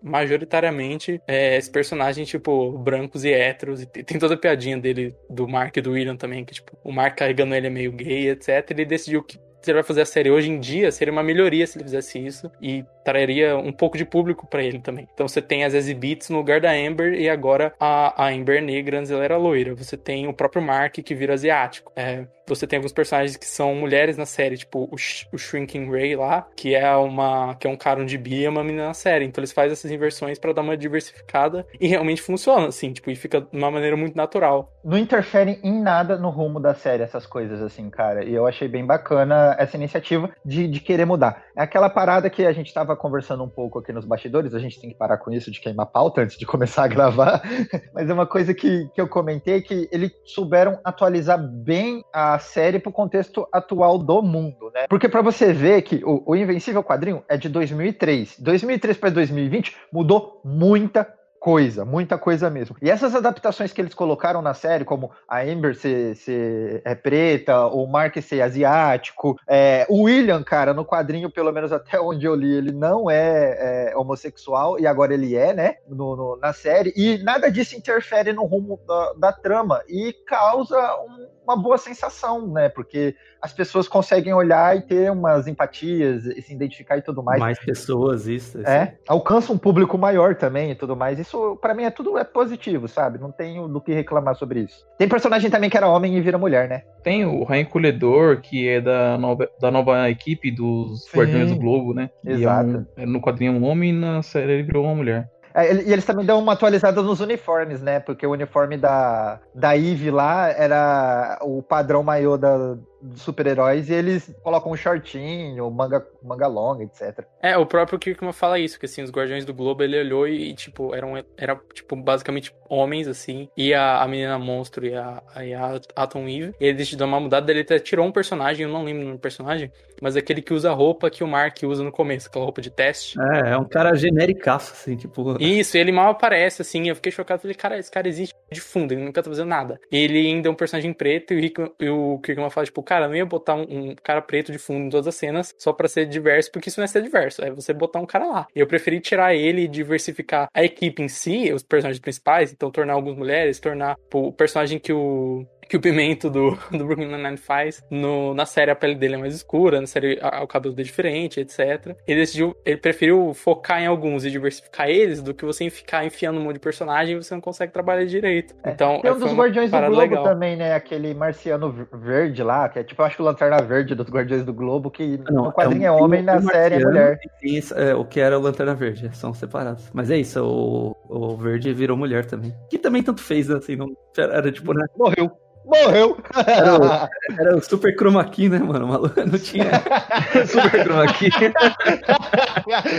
majoritariamente é, esse personagem, tipo, brancos e héteros, e tem toda a piadinha dele, do Mark e do William também, que, tipo, o Mark carregando ele é meio gay, etc. Ele decidiu que se ele vai fazer a série hoje em dia, seria uma melhoria se ele fizesse isso e traria um pouco de público para ele também. Então você tem as Beats no lugar da Amber e agora a, a Amber negra antes ela era loira. Você tem o próprio Mark que vira asiático. É, você tem alguns personagens que são mulheres na série, tipo o, Sh o Shrinking Ray lá, que é uma que é um cara de bi e uma menina na série. Então eles fazem essas inversões para dar uma diversificada e realmente funciona assim, tipo, e fica de uma maneira muito natural. Não interfere em nada no rumo da série essas coisas assim, cara. E eu achei bem bacana essa iniciativa de, de querer mudar. É aquela parada que a gente estava conversando um pouco aqui nos bastidores, a gente tem que parar com isso de queimar pauta antes de começar a gravar, mas é uma coisa que, que eu comentei que eles souberam atualizar bem a série para o contexto atual do mundo, né? Porque para você ver que o, o Invencível quadrinho é de 2003. 2003 para 2020 mudou muita coisa, muita coisa mesmo. E essas adaptações que eles colocaram na série, como a Amber ser, ser é preta, o Mark ser asiático, é, o William, cara, no quadrinho, pelo menos até onde eu li, ele não é, é homossexual, e agora ele é, né, no, no, na série, e nada disso interfere no rumo da, da trama, e causa um, uma boa sensação, né, porque as pessoas conseguem olhar e ter umas empatias, e se identificar e tudo mais. Mais pessoas, isso. É, alcança um público maior também e tudo mais, isso para mim é tudo é positivo, sabe? Não tenho do que reclamar sobre isso. Tem personagem também que era homem e vira mulher, né? Tem o Rain Colhedor, que é da nova, da nova equipe dos Sim. Guardiões do Globo, né? Exato. E é um, é no quadrinho um homem e na série ele virou uma mulher. É, e eles também dão uma atualizada nos uniformes, né? Porque o uniforme da, da Eve lá era o padrão maior da, dos super-heróis e eles colocam um shortinho, manga, manga longa, etc. É, o próprio Kirkman fala isso, que assim, os Guardiões do Globo, ele olhou e, tipo, eram, era, tipo, basicamente homens, assim, e a, a menina monstro e a, e a Atom Eve, e ele decidiu dar uma mudada, ele até tirou um personagem, eu não lembro o nome do personagem, mas é aquele que usa a roupa que o Mark usa no começo, aquela roupa de teste. É, é um cara genericaço, assim, tipo... Isso, ele mal aparece, assim, eu fiquei chocado, falei, cara, esse cara existe de fundo, ele nunca tá fazendo nada. Ele ainda é um personagem preto e o, e o Kirkman fala, tipo, cara, não ia botar um, um, cara preto de fundo em todas as cenas só para ser diverso, porque isso não é ser diverso, é você botar um cara lá. Eu preferi tirar ele e diversificar a equipe em si, os personagens principais, então tornar algumas mulheres, tornar pô, o personagem que o que o Pimento do, do Brooklyn Nine-Nine faz. No, na série a pele dele é mais escura, na série a, o cabelo dele é diferente, etc. Ele decidiu, ele preferiu focar em alguns e diversificar eles do que você ficar enfiando um monte de personagem e você não consegue trabalhar direito. É. Então, Tem um dos Guardiões do Globo legal. também, né? Aquele marciano verde lá, que é tipo, eu acho que o Lanterna Verde dos Guardiões do Globo, que não, no quadrinho é, um, é homem, na série é mulher. Isso, é, o que era o Lanterna Verde, são separados. Mas é isso, o, o verde virou mulher também. Que também tanto fez, assim, não, era tipo, né? Morreu. Morreu! Era o, era o Super Chroma Key, né, mano? Maluco, não tinha Super Chroma Key.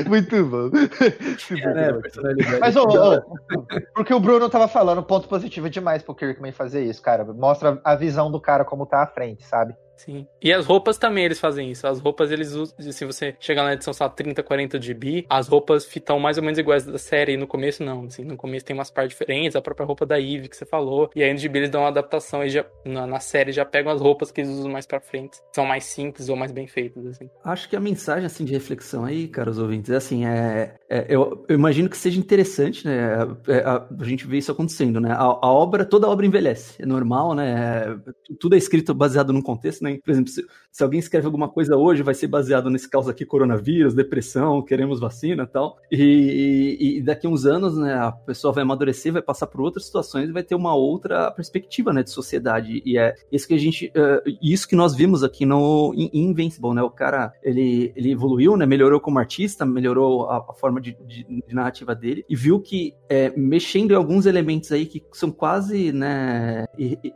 Muito bom. É, Mas, ô, ô, porque o Bruno tava falando, ponto positivo demais pro Kirkman fazer isso, cara. Mostra a visão do cara como tá à frente, sabe? Sim. E as roupas também eles fazem isso. As roupas eles usam. Se você chegar na edição, sei lá, 30, 40 de bi, as roupas estão mais ou menos iguais da série. E no começo, não. Assim, no começo tem umas partes diferentes, a própria roupa da Eve que você falou. E aí no gibi eles dão uma adaptação e já, na, na, série já pegam as roupas que eles usam mais pra frente. São mais simples ou mais bem feitas, assim. Acho que a mensagem, assim, de reflexão aí, caros ouvintes, é assim, é. é eu, eu, imagino que seja interessante, né? É, é, a, a, gente vê isso acontecendo, né? A, a, obra, toda obra envelhece. É normal, né? tudo é escrito baseado num contexto, né? Por exemplo, se, se alguém escreve alguma coisa hoje, vai ser baseado nesse caso aqui, coronavírus, depressão, queremos vacina e tal. E, e, daqui a uns anos, né, a pessoa vai amadurecer, vai passar por outras situações e vai ter uma outra perspectiva, né, de sociedade sociedade. E é isso que a gente. Uh, isso que nós vimos aqui no in Invincible, né? O cara ele, ele evoluiu, né? Melhorou como artista, melhorou a, a forma de, de, de, narrativa dele e viu que é, mexendo em alguns elementos aí que são quase né,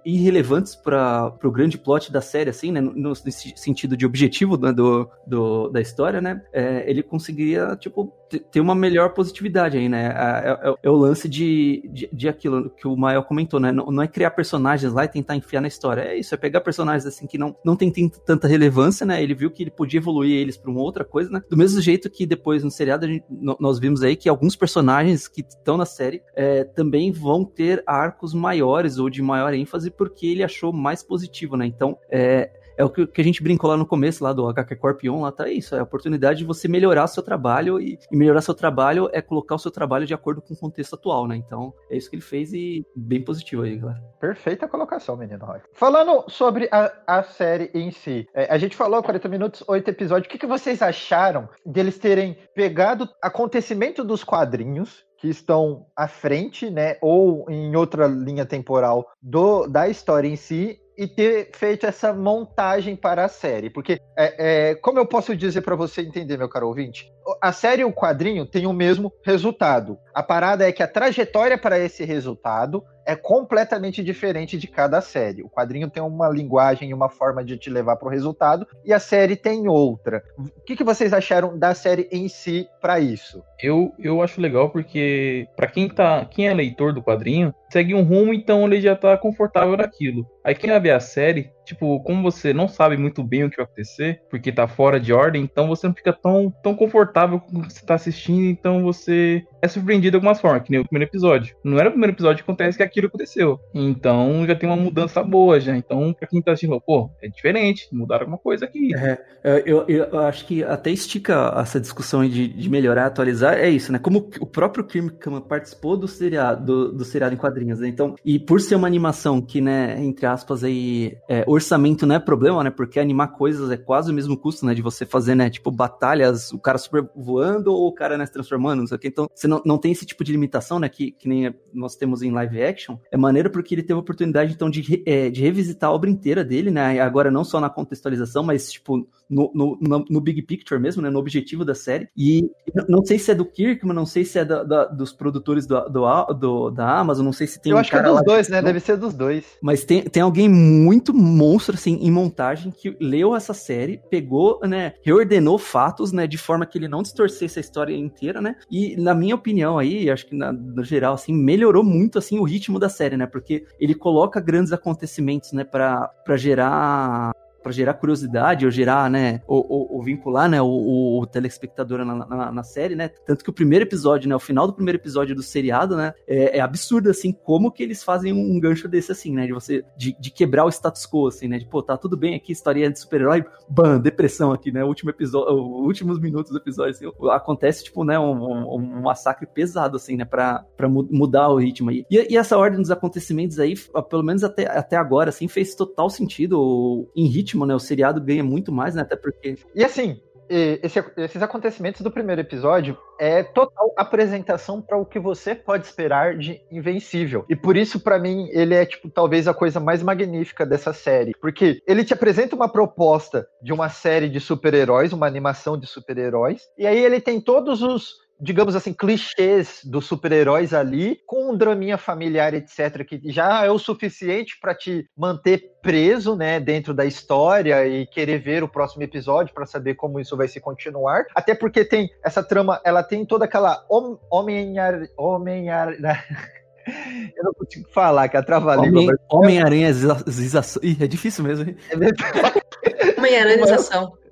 irrelevantes para o grande plot da série, assim, né? No, no sentido de objetivo né, do, do, da história, né? É, ele conseguiria, tipo, ter uma melhor positividade aí, né? É, é, é o lance de, de, de, aquilo que o Mael comentou, né? Não, não, é criar personagens lá e tentar enfiar na história. É isso, é pegar personagens assim que não, não tem, tem tanta relevância, né? Ele viu que ele podia evoluir eles para uma outra coisa, né? Do mesmo jeito que depois no seriado gente, nós vimos aí que alguns personagens que estão na série é, também vão ter arcos maiores ou de maior ênfase porque ele achou mais positivo, né? Então, é, é o que, a gente brincou lá no começo, lá do HQ Corp 1, lá tá isso, é a oportunidade de você melhorar seu trabalho e, e, melhorar seu trabalho é colocar o seu trabalho de acordo com o contexto atual, né? Então, é isso que ele fez e bem positivo aí, galera. Perfeita colocação, menino Roy. Falando sobre a, a série em si, é, a gente falou 40 minutos, 8 episódios, o que, que vocês acharam deles terem pegado acontecimento dos quadrinhos que estão à frente, né, ou em outra linha temporal do, da história em si e ter feito essa montagem para a série. Porque, é, é como eu posso dizer para você entender, meu caro ouvinte? A série e o quadrinho têm o mesmo resultado. A parada é que a trajetória para esse resultado é completamente diferente de cada série. O quadrinho tem uma linguagem e uma forma de te levar para o resultado, e a série tem outra. O que, que vocês acharam da série em si para isso? Eu, eu acho legal porque, para quem, tá, quem é leitor do quadrinho, segue um rumo, então ele já tá confortável naquilo. Aí quem vai ver a série tipo, como você não sabe muito bem o que vai acontecer, porque tá fora de ordem, então você não fica tão, tão confortável com o que você tá assistindo, então você é surpreendido de algumas formas, que nem o primeiro episódio. Não era o primeiro episódio que acontece que aquilo aconteceu. Então já tem uma mudança boa já. Então, pra quem tá assistindo, pô, é diferente, mudaram alguma coisa aqui. É, eu, eu acho que até estica essa discussão de, de melhorar, atualizar, é isso, né? Como o próprio Kirkman participou do seriado, do, do seriado em quadrinhos, né? Então, e por ser uma animação que, né, entre aspas aí, é, orçamento não é problema, né? Porque animar coisas é quase o mesmo custo, né? De você fazer, né? Tipo, batalhas, o cara super voando ou o cara, né, se transformando, não sei o que. Então, você não, não tem esse tipo de limitação, né? Que, que nem nós temos em live action. É maneiro porque ele teve a oportunidade, então, de, é, de revisitar a obra inteira dele, né? Agora, não só na contextualização, mas, tipo, no, no, no, big picture mesmo, né? No objetivo da série. E não sei se é do Kirkman, não sei se é da, da, dos produtores do, do, do, da Amazon, não sei se tem Eu um acho que é dos dois, né? Deve ser dos dois. Mas tem, tem alguém muito monstro, assim, em montagem, que leu essa série, pegou, né? Reordenou fatos, né? De forma que ele não distorcesse a história inteira, né? E, na minha opinião aí, acho que na, no geral, assim, melhorou muito, assim, o ritmo da série, né? Porque ele coloca grandes acontecimentos, né? Pra, pra gerar para gerar curiosidade ou gerar, né, ou, ou, ou vincular, né, o, o, telespectador na, na, na, série, né, tanto que o primeiro episódio, né, o final do primeiro episódio do seriado, né, é, é absurdo, assim, como que eles fazem um, gancho desse, assim, né, de você, de, de, quebrar o status quo, assim, né, de, pô, tá tudo bem aqui, historinha de super-herói, bam, depressão aqui, né, último episódio, últimos minutos do episódio, assim, acontece, tipo, né, um, um, um massacre pesado, assim, né, pra mudar o ritmo aí. E, e, essa ordem dos acontecimentos aí, pelo menos até, até agora, assim, fez total sentido em ritmo ritmo, né? O seriado ganha muito mais, né? Até porque. E assim, esse, esses acontecimentos do primeiro episódio é total apresentação para o que você pode esperar de Invencível. E por isso, para mim, ele é, tipo, talvez a coisa mais magnífica dessa série. Porque ele te apresenta uma proposta de uma série de super-heróis, uma animação de super-heróis, e aí ele tem todos os digamos assim, clichês dos super-heróis ali, com um draminha familiar, etc., que já é o suficiente para te manter preso, né, dentro da história e querer ver o próximo episódio para saber como isso vai se continuar. Até porque tem essa trama, ela tem toda aquela homem-aranha. Homem Eu não consigo falar, que é a trava-língua. Homem-aranha, Homem é difícil mesmo, hein? É Homem-aranha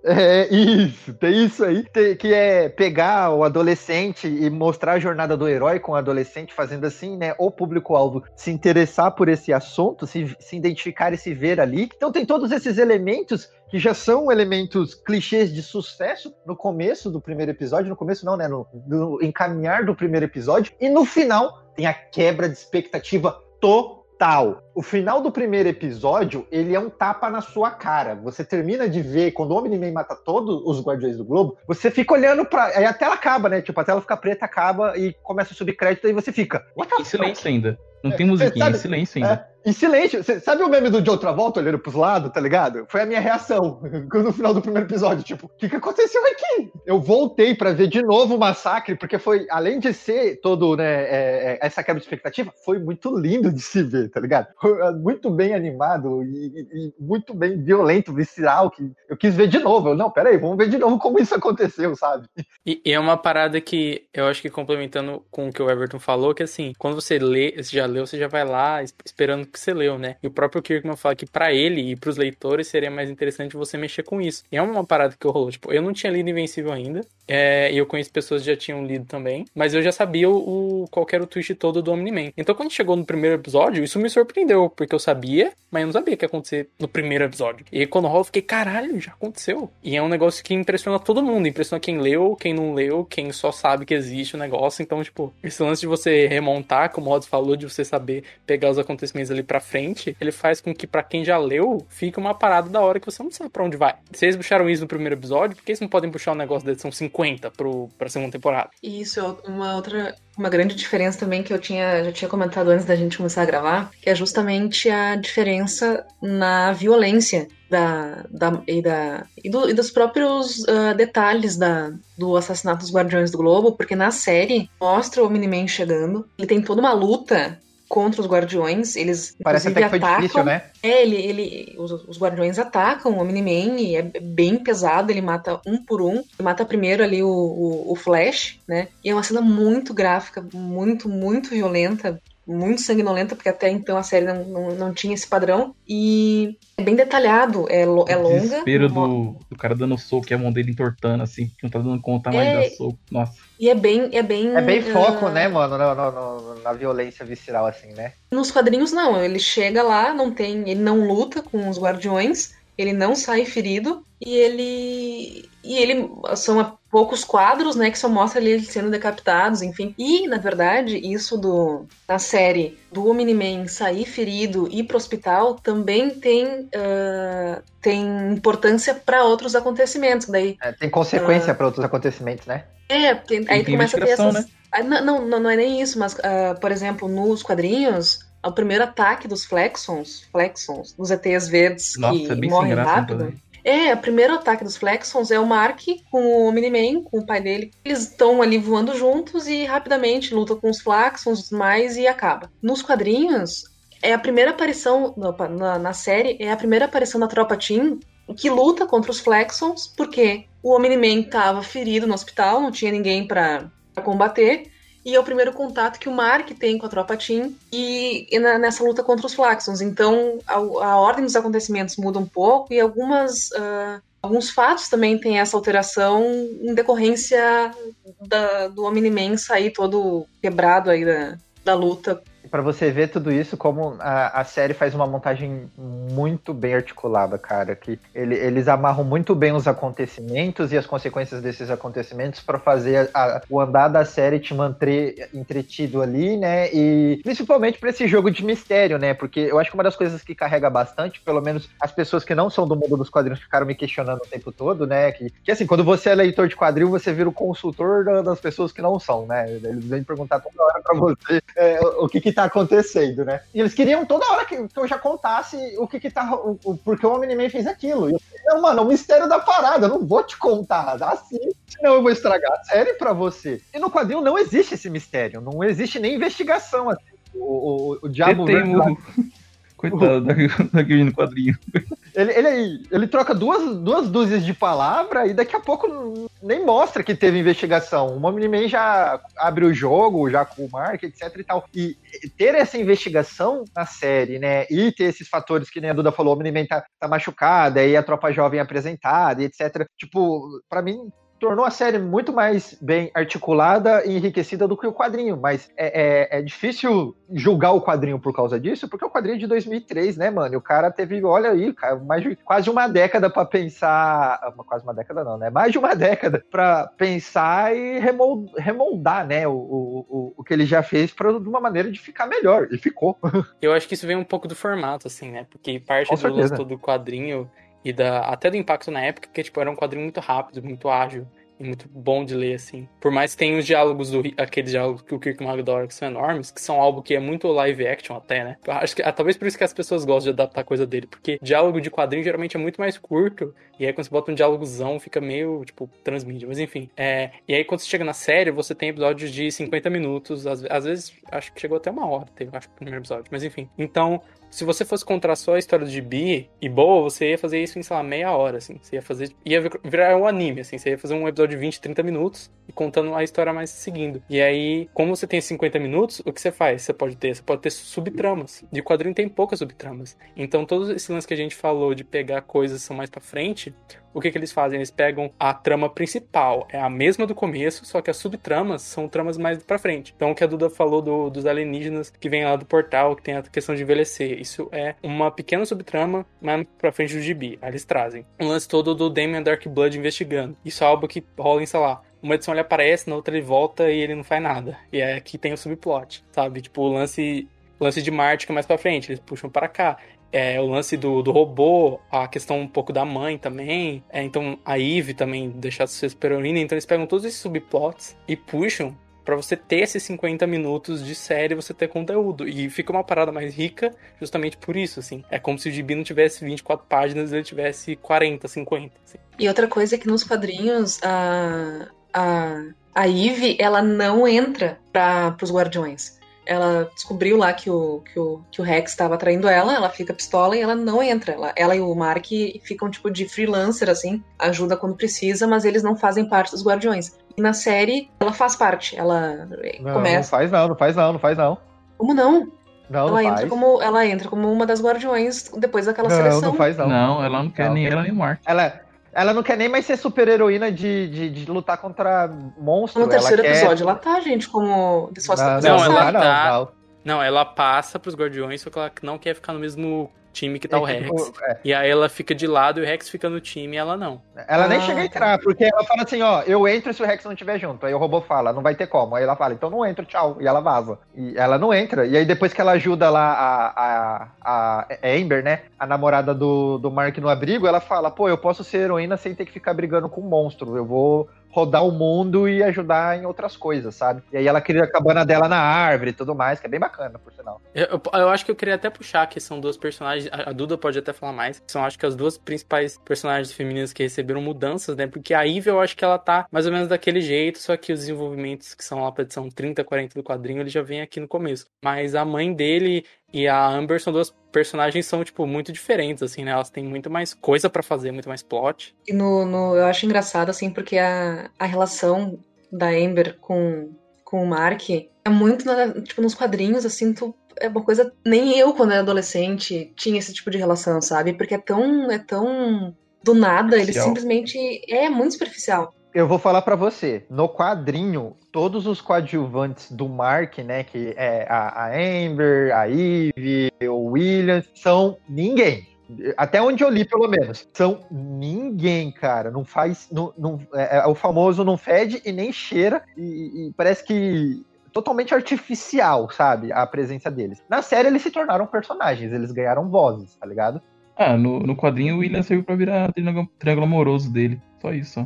é, isso, tem isso aí, que é pegar o adolescente e mostrar a jornada do herói com o adolescente, fazendo assim, né? O público-alvo se interessar por esse assunto, se, se identificar e se ver ali. Então tem todos esses elementos que já são elementos clichês de sucesso no começo do primeiro episódio, no começo não, né? No, no encaminhar do primeiro episódio, e no final tem a quebra de expectativa total O final do primeiro episódio, ele é um tapa na sua cara. Você termina de ver, quando o Homem-Man mata todos os Guardiões do Globo, você fica olhando pra... Aí a tela acaba, né? Tipo, a tela fica preta, acaba e começa a subir crédito, e você fica... What em silêncio ainda. Não é, tem musiquinha, em silêncio ainda. É. em silêncio. Cê, sabe o meme do de outra volta olhando pros lados, tá ligado? Foi a minha reação no final do primeiro episódio. Tipo, o que, que aconteceu aqui? Eu voltei pra ver de novo o massacre, porque foi, além de ser todo, né, é, é, essa quebra de expectativa, foi muito lindo de se ver, tá ligado? Foi muito bem animado e, e muito bem violento, visceral, que eu quis ver de novo. Eu, não, peraí, vamos ver de novo como isso aconteceu, sabe? E, e é uma parada que eu acho que complementando com o que o Everton falou, que assim, quando você lê, você já leu, você já vai lá es- esperando que você leu, né? E o próprio Kirkman fala que pra ele e pros leitores seria mais interessante você mexer com isso. E é uma parada que rolou. Tipo, eu não tinha lido Invencível ainda. É, e eu conheço pessoas que já tinham lido também. Mas eu já sabia o, o qual era o twist todo do Omni-Man. Então quando chegou no primeiro episódio, isso me surpreendeu. Porque eu sabia, mas eu não sabia o que ia acontecer no primeiro episódio. E quando rola, eu fiquei, caralho, já aconteceu. E é um negócio que impressiona todo mundo. Impressiona quem leu, quem não leu, quem só sabe que existe o negócio. Então, tipo, esse lance de você remontar, como o Rods falou, de você saber pegar os acontecimentos ali pra frente, ele faz com que, pra quem já leu, fique uma parada da hora que você não sabe pra onde vai. Se eles puxaram isso no primeiro episódio, por que eles não podem puxar o negócio da edição 50 pro, pra segunda temporada? Isso é uma outra, uma grande diferença também que eu tinha, já tinha comentado antes da gente começar a gravar, que é justamente a diferença na violência da, da, e, da, e, do- e dos próprios ah, detalhes da, do assassinato dos Guardiões do Globo, porque na série mostra o Miniman chegando, ele tem toda uma luta contra os Guardiões, eles Parece até que foi inclusive, difícil, atacam- né? é, ele, ele, os, os guardiões atacam o Miniman e é bem pesado, ele mata um por um. Ele mata primeiro ali o, o, o Flash, né? E é uma cena muito gráfica, muito, muito violenta, muito sanguinolenta, porque até então a série não, não, não tinha esse padrão. E é bem detalhado, é, lo- é o longa. desespero do, do cara dando soco e a mão dele entortando, assim, que não tá dando conta mais É. da soco. Nossa. E é bem. É bem, É bem foco, ah, né, mano, no- no- no- na violência visceral, assim, né? Nos quadrinhos, não. Ele chega lá, não tem. Ele não luta com os guardiões, ele não sai ferido, e ele. E ele. São poucos quadros, né, que só mostra eles sendo decapitados, enfim. E, na verdade, isso do da série do Omni-Man sair ferido e ir pro hospital também tem. ah, tem importância para outros acontecimentos. Daí. É, tem consequência pra outros acontecimentos, né? É, tem- aí tem começa a ter essas. né? Ah, não, não, não, é nem isso, mas, ah, por exemplo, nos quadrinhos, o primeiro ataque dos Flexons, Flexons, dos ETs verdes Nossa, que é morrem rápido. também. É, o primeiro ataque dos Flexons é o Mark com o Miniman, com o pai dele. Eles estão ali voando juntos e rapidamente lutam com os Flexons e mais e acaba. Nos quadrinhos, é a primeira aparição, opa, na, na série, é a primeira aparição da tropa Team que luta contra os Flexons, porque o Omni-Man estava ferido no hospital, não tinha ninguém para combater. E é o primeiro contato que o Mark tem com a tropa Team e, e na- nessa luta contra os Flaxons. Então a, a ordem dos acontecimentos muda um pouco e algumas. ah, Alguns fatos também têm essa alteração em decorrência da- do Omni-Man sair todo quebrado aí da, da luta Pra você ver tudo isso, como a, a série faz uma montagem muito bem articulada, cara. Que ele- eles amarram muito bem os acontecimentos e as consequências desses acontecimentos pra fazer a- a- o andar da série te manter entretido ali, né? E principalmente pra esse jogo de mistério, né? Porque eu acho que uma das coisas que carrega bastante, pelo menos as pessoas que não são do mundo dos quadrinhos ficaram me questionando o tempo todo, né? Que, que assim, quando você é leitor de quadril, você vira o consultor da- das pessoas que não são, né? Eles vêm perguntar toda hora pra você é, o que que tá acontecendo, né? E eles queriam toda hora que, que eu já contasse o que que tá, o, o, porque o Omni-Man fez aquilo. E eu não, mano, é o mistério da parada, eu não vou te contar, assim, senão eu vou estragar a série pra você. E no quadrinho não existe esse mistério, não existe nem investigação, assim. O, o, o diabo. Coitado da, da Gui no quadrinho. ele, ele, ele troca duas, duas dúzias de palavra e daqui a pouco nem mostra que teve investigação. O Omni-Man já abre o jogo, já com o Mark, etc e tal. E ter essa investigação na série, né? E ter esses fatores que nem a Duda falou, o Omni-Man tá, tá machucada, aí a tropa jovem é apresentada, etc. Tipo, pra mim, tornou a série muito mais bem articulada e enriquecida do que o quadrinho, mas é, é, é difícil julgar o quadrinho por causa disso, porque o quadrinho é de 2003, né, mano? E o cara teve, olha aí, cara, mais de, quase uma década pra pensar, ah, quase uma década não, né? Mais de uma década pra pensar e remol- remoldar, né, o, o, o, que ele já fez pra, de uma maneira de ficar melhor, e ficou. Eu acho que isso vem um pouco do formato, assim, né? Porque parte do do quadrinho e da, até do impacto na época, que tipo, era um quadrinho muito rápido, muito ágil. e muito bom de ler, assim. Por mais que tenha os diálogos, do, aqueles diálogos que o Kirk adora, que são enormes, que são algo que é muito live action até, né? Acho que ah, talvez por isso que as pessoas gostam de adaptar coisa dele, porque diálogo de quadrinho geralmente é muito mais curto, e aí quando você bota um diálogozão fica meio, tipo, transmídia, mas enfim. É, e aí quando você chega na série, você tem episódios de 50 minutos, às, às vezes acho que chegou até uma hora, teve, acho o primeiro episódio, mas enfim. Então, se você fosse contar só a história de Bi e boa, você ia fazer isso em, sei lá, meia hora, assim. Você ia fazer. ia virar um anime, assim. Você ia fazer um episódio de 20, 30 minutos e contando a história mais seguindo. E aí, como você tem 50 minutos, o que você faz? Você pode ter, você pode ter subtramas. De quadrinho tem poucas subtramas. Então, todos esses lances que a gente falou de pegar coisas que são mais para frente, o que, que eles fazem? Eles pegam a trama principal, é a mesma do começo, só que as subtramas são tramas mais pra frente. Então, o que a Duda falou do, dos alienígenas que vem lá do portal, que tem a questão de envelhecer, isso é uma pequena subtrama mais pra frente do gibi. Aí eles trazem. O lance todo do Damien Dark Blood investigando. Isso é algo que rola em, sei lá, uma edição ele aparece, na outra ele volta e ele não faz nada. E é aqui tem o subplot, sabe? Tipo, o lance lance de Marte que é mais pra frente, eles puxam para cá é, o lance do, do robô, a questão um pouco da mãe também. É, então a Eve também deixar de ser super-heroína. Então eles pegam todos esses subplots e puxam para você ter esses 50 minutos de série, você ter conteúdo. E fica uma parada mais rica justamente por isso, assim. É como se o Gibi não tivesse 24 páginas, ele tivesse 40, 50. Assim. E outra coisa é que nos quadrinhos, a, a, a Eve, ela não entra para os Guardiões ela descobriu lá que o, que o, que o Rex estava traindo ela, ela fica pistola e ela não entra. Ela, ela e o Mark ficam tipo de freelancer, assim, ajuda quando precisa, mas eles não fazem parte dos Guardiões. E na série, ela faz parte. Ela não, começa. Não faz não, não faz não, não faz não. Como não? Não, ela, não entra faz. como, ela entra como uma das Guardiões depois daquela não, seleção. Não, faz não. Não, ela não quer Não. nem ela nem o Mark. Ela, ela não quer nem mais ser super-heroína de, de, de lutar contra monstros. No terceiro ela quer... episódio, ela tá, gente, como. Não, não, ela tá, tá-. Não, ela passa pros Guardiões, só que ela não quer ficar no mesmo time que tá o É, Rex. tipo, é, E aí ela fica de lado e o Rex fica no time e ela não. Ela nem Ah, chega a tá. entrar, porque ela fala assim, ó, eu entro se o Rex não estiver junto. Aí o robô fala, não vai ter como. Aí ela fala, então não entro, tchau. E ela vaza. E ela não entra. E aí depois que ela ajuda lá a, a, a Amber, né, a namorada do, do Mark no abrigo, ela fala, pô, eu posso ser heroína sem ter que ficar brigando com um monstro. Eu vou rodar o mundo e ajudar em outras coisas, sabe? E aí ela cria a cabana dela na árvore e tudo mais, que é bem bacana, por sinal. Eu, eu- eu acho que eu queria até puxar que são duas personagens. A Duda pode até falar mais. São, acho que, as duas principais personagens femininas que receberam mudanças, né? Porque a Eve, eu acho que ela tá mais ou menos daquele jeito, só que os desenvolvimentos que são lá pra edição 30, 40 do quadrinho, ele já vem aqui no começo. Mas a mãe dele e a Amber são duas personagens são, tipo, muito diferentes, assim, né? Elas têm muito mais coisa pra fazer, muito mais plot. E no, no- eu acho engraçado, assim, porque a, a relação da Amber com, com o Mark é muito, na- tipo, nos quadrinhos, assim, tu, é uma coisa... Nem eu, quando era adolescente, tinha esse tipo de relação, sabe? Porque é tão... É tão do nada, ele simplesmente é muito superficial. Eu vou falar pra você, no quadrinho, todos os coadjuvantes do Mark, né, que é a, a Amber, a Eve, o Williams, são ninguém. Até onde eu li, pelo menos. São ninguém, cara. Não faz. Não, não- é, é o famoso não fede e nem cheira. E, e parece que. Totalmente artificial, sabe? A presença deles. Na série, eles se tornaram personagens, eles ganharam vozes, tá ligado? Ah, no, no quadrinho o William serviu pra virar triângulo amoroso dele. Só isso. ó.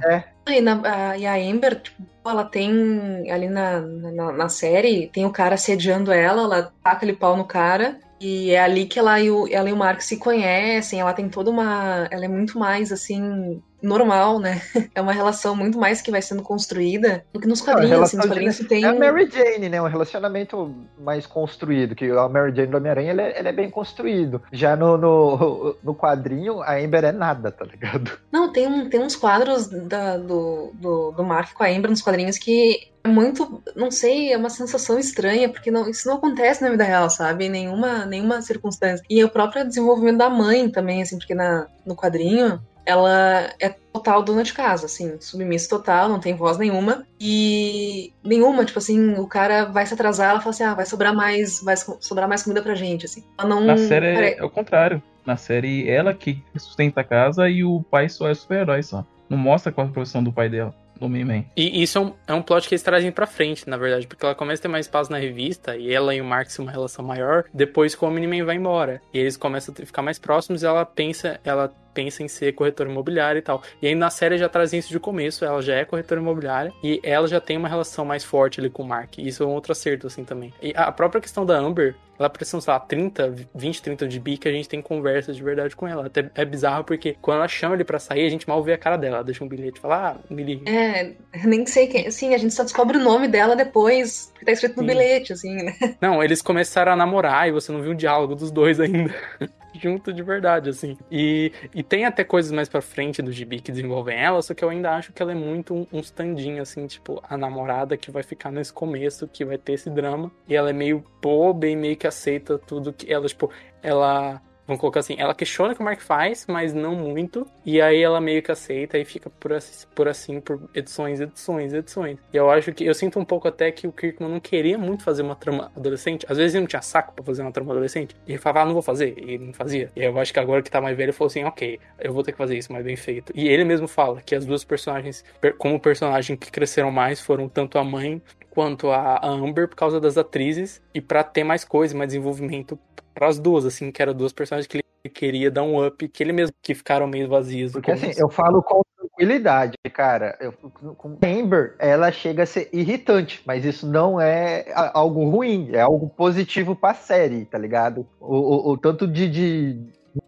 E, na- a, e a Amber, tipo, ela tem ali na, na, na série, tem o cara sediando ela, ela taca aquele pau no cara. E é ali que ela e, o, ela e o Mark se conhecem, ela tem toda uma. Ela é muito mais assim. Normal, né? É uma relação muito mais que vai sendo construída do que nos Não, quadrinhos. Assim, nos quadrinhos de- tem. É a Mary Jane, né? Um relacionamento mais construído. Que a Mary Jane do Homem-Aranha ele, é- ele é bem construído. Já no, no, no quadrinho, a Amber é nada, tá ligado? Não, tem, um, tem uns quadros da- do, do, do Mark com a Amber nos quadrinhos que é muito, não sei, é uma sensação estranha, porque não, isso não acontece na vida real, sabe? Em nenhuma, nenhuma circunstância. E o próprio desenvolvimento da mãe também, assim, porque na, no quadrinho ela é total dona de casa, assim, submissa total, não tem voz nenhuma. E nenhuma, tipo assim, o cara vai se atrasar, ela fala assim, ah, vai sobrar mais, vai sobrar mais comida pra gente, assim. Ela não. Na série é, é o contrário. Na série, ela que sustenta a casa e o pai só é super-herói só. Não mostra qual é a profissão do pai dela. Do He-Man. E isso é um, é um plot que eles trazem pra frente, na verdade, porque ela começa a ter mais espaço na revista e ela e o Mark têm uma relação maior, depois que o Omni-Man vai embora. E eles começam a ficar mais próximos e ela pensa, ela pensa em ser corretora imobiliária e tal. E aí na série já trazem isso de começo, ela já é corretora imobiliária e ela já tem uma relação mais forte ali com o Mark. Isso é um outro acerto, assim, também. E a própria questão da Amber, ela precisa, sei lá, 30, 20, 30 de bi que a gente tem conversas de verdade com ela. Até é bizarro porque quando ela chama ele pra sair, a gente mal vê a cara dela. Ela deixa um bilhete e fala, ah, me liga. É, nem sei quem. Sim, a gente só descobre o nome dela depois, que tá escrito no Sim. bilhete, assim, né? Não, eles começaram a namorar e você não viu o diálogo dos dois ainda. Junto de verdade, assim. E, e tem até coisas mais pra frente do gibi que desenvolvem ela, só que eu ainda acho que ela é muito um, um standinho, assim, tipo, a namorada que vai ficar nesse começo, que vai ter esse drama. E ela é meio boba e meio que aceita tudo que ela, tipo, ela. Vamos colocar assim, ela questiona o que o Mark faz, mas não muito. E aí ela meio que aceita e fica por assim, por, assim, por edições, edições, edições. E eu acho que eu sinto um pouco até que o Kirkman não queria muito fazer uma trama adolescente. Às vezes ele não tinha saco pra fazer uma trama adolescente. E ele falava, ah, não vou fazer. E não fazia. E eu acho que agora que tá mais velho, ele falou assim, ok, eu vou ter que fazer isso mais bem feito. E ele mesmo fala que as duas personagens, per- como personagem que cresceram mais, foram tanto a mãe quanto a Amber por causa das atrizes e pra ter mais coisa, mais desenvolvimento para as duas, assim, que eram duas personagens que ele queria dar um up, que ele mesmo que ficaram meio vazias. no Porque assim, eu falo com tranquilidade, cara. Eu, com a Amber, ela chega a ser irritante, mas isso não é algo ruim, é algo positivo pra série, tá ligado? O, o- o tanto de, de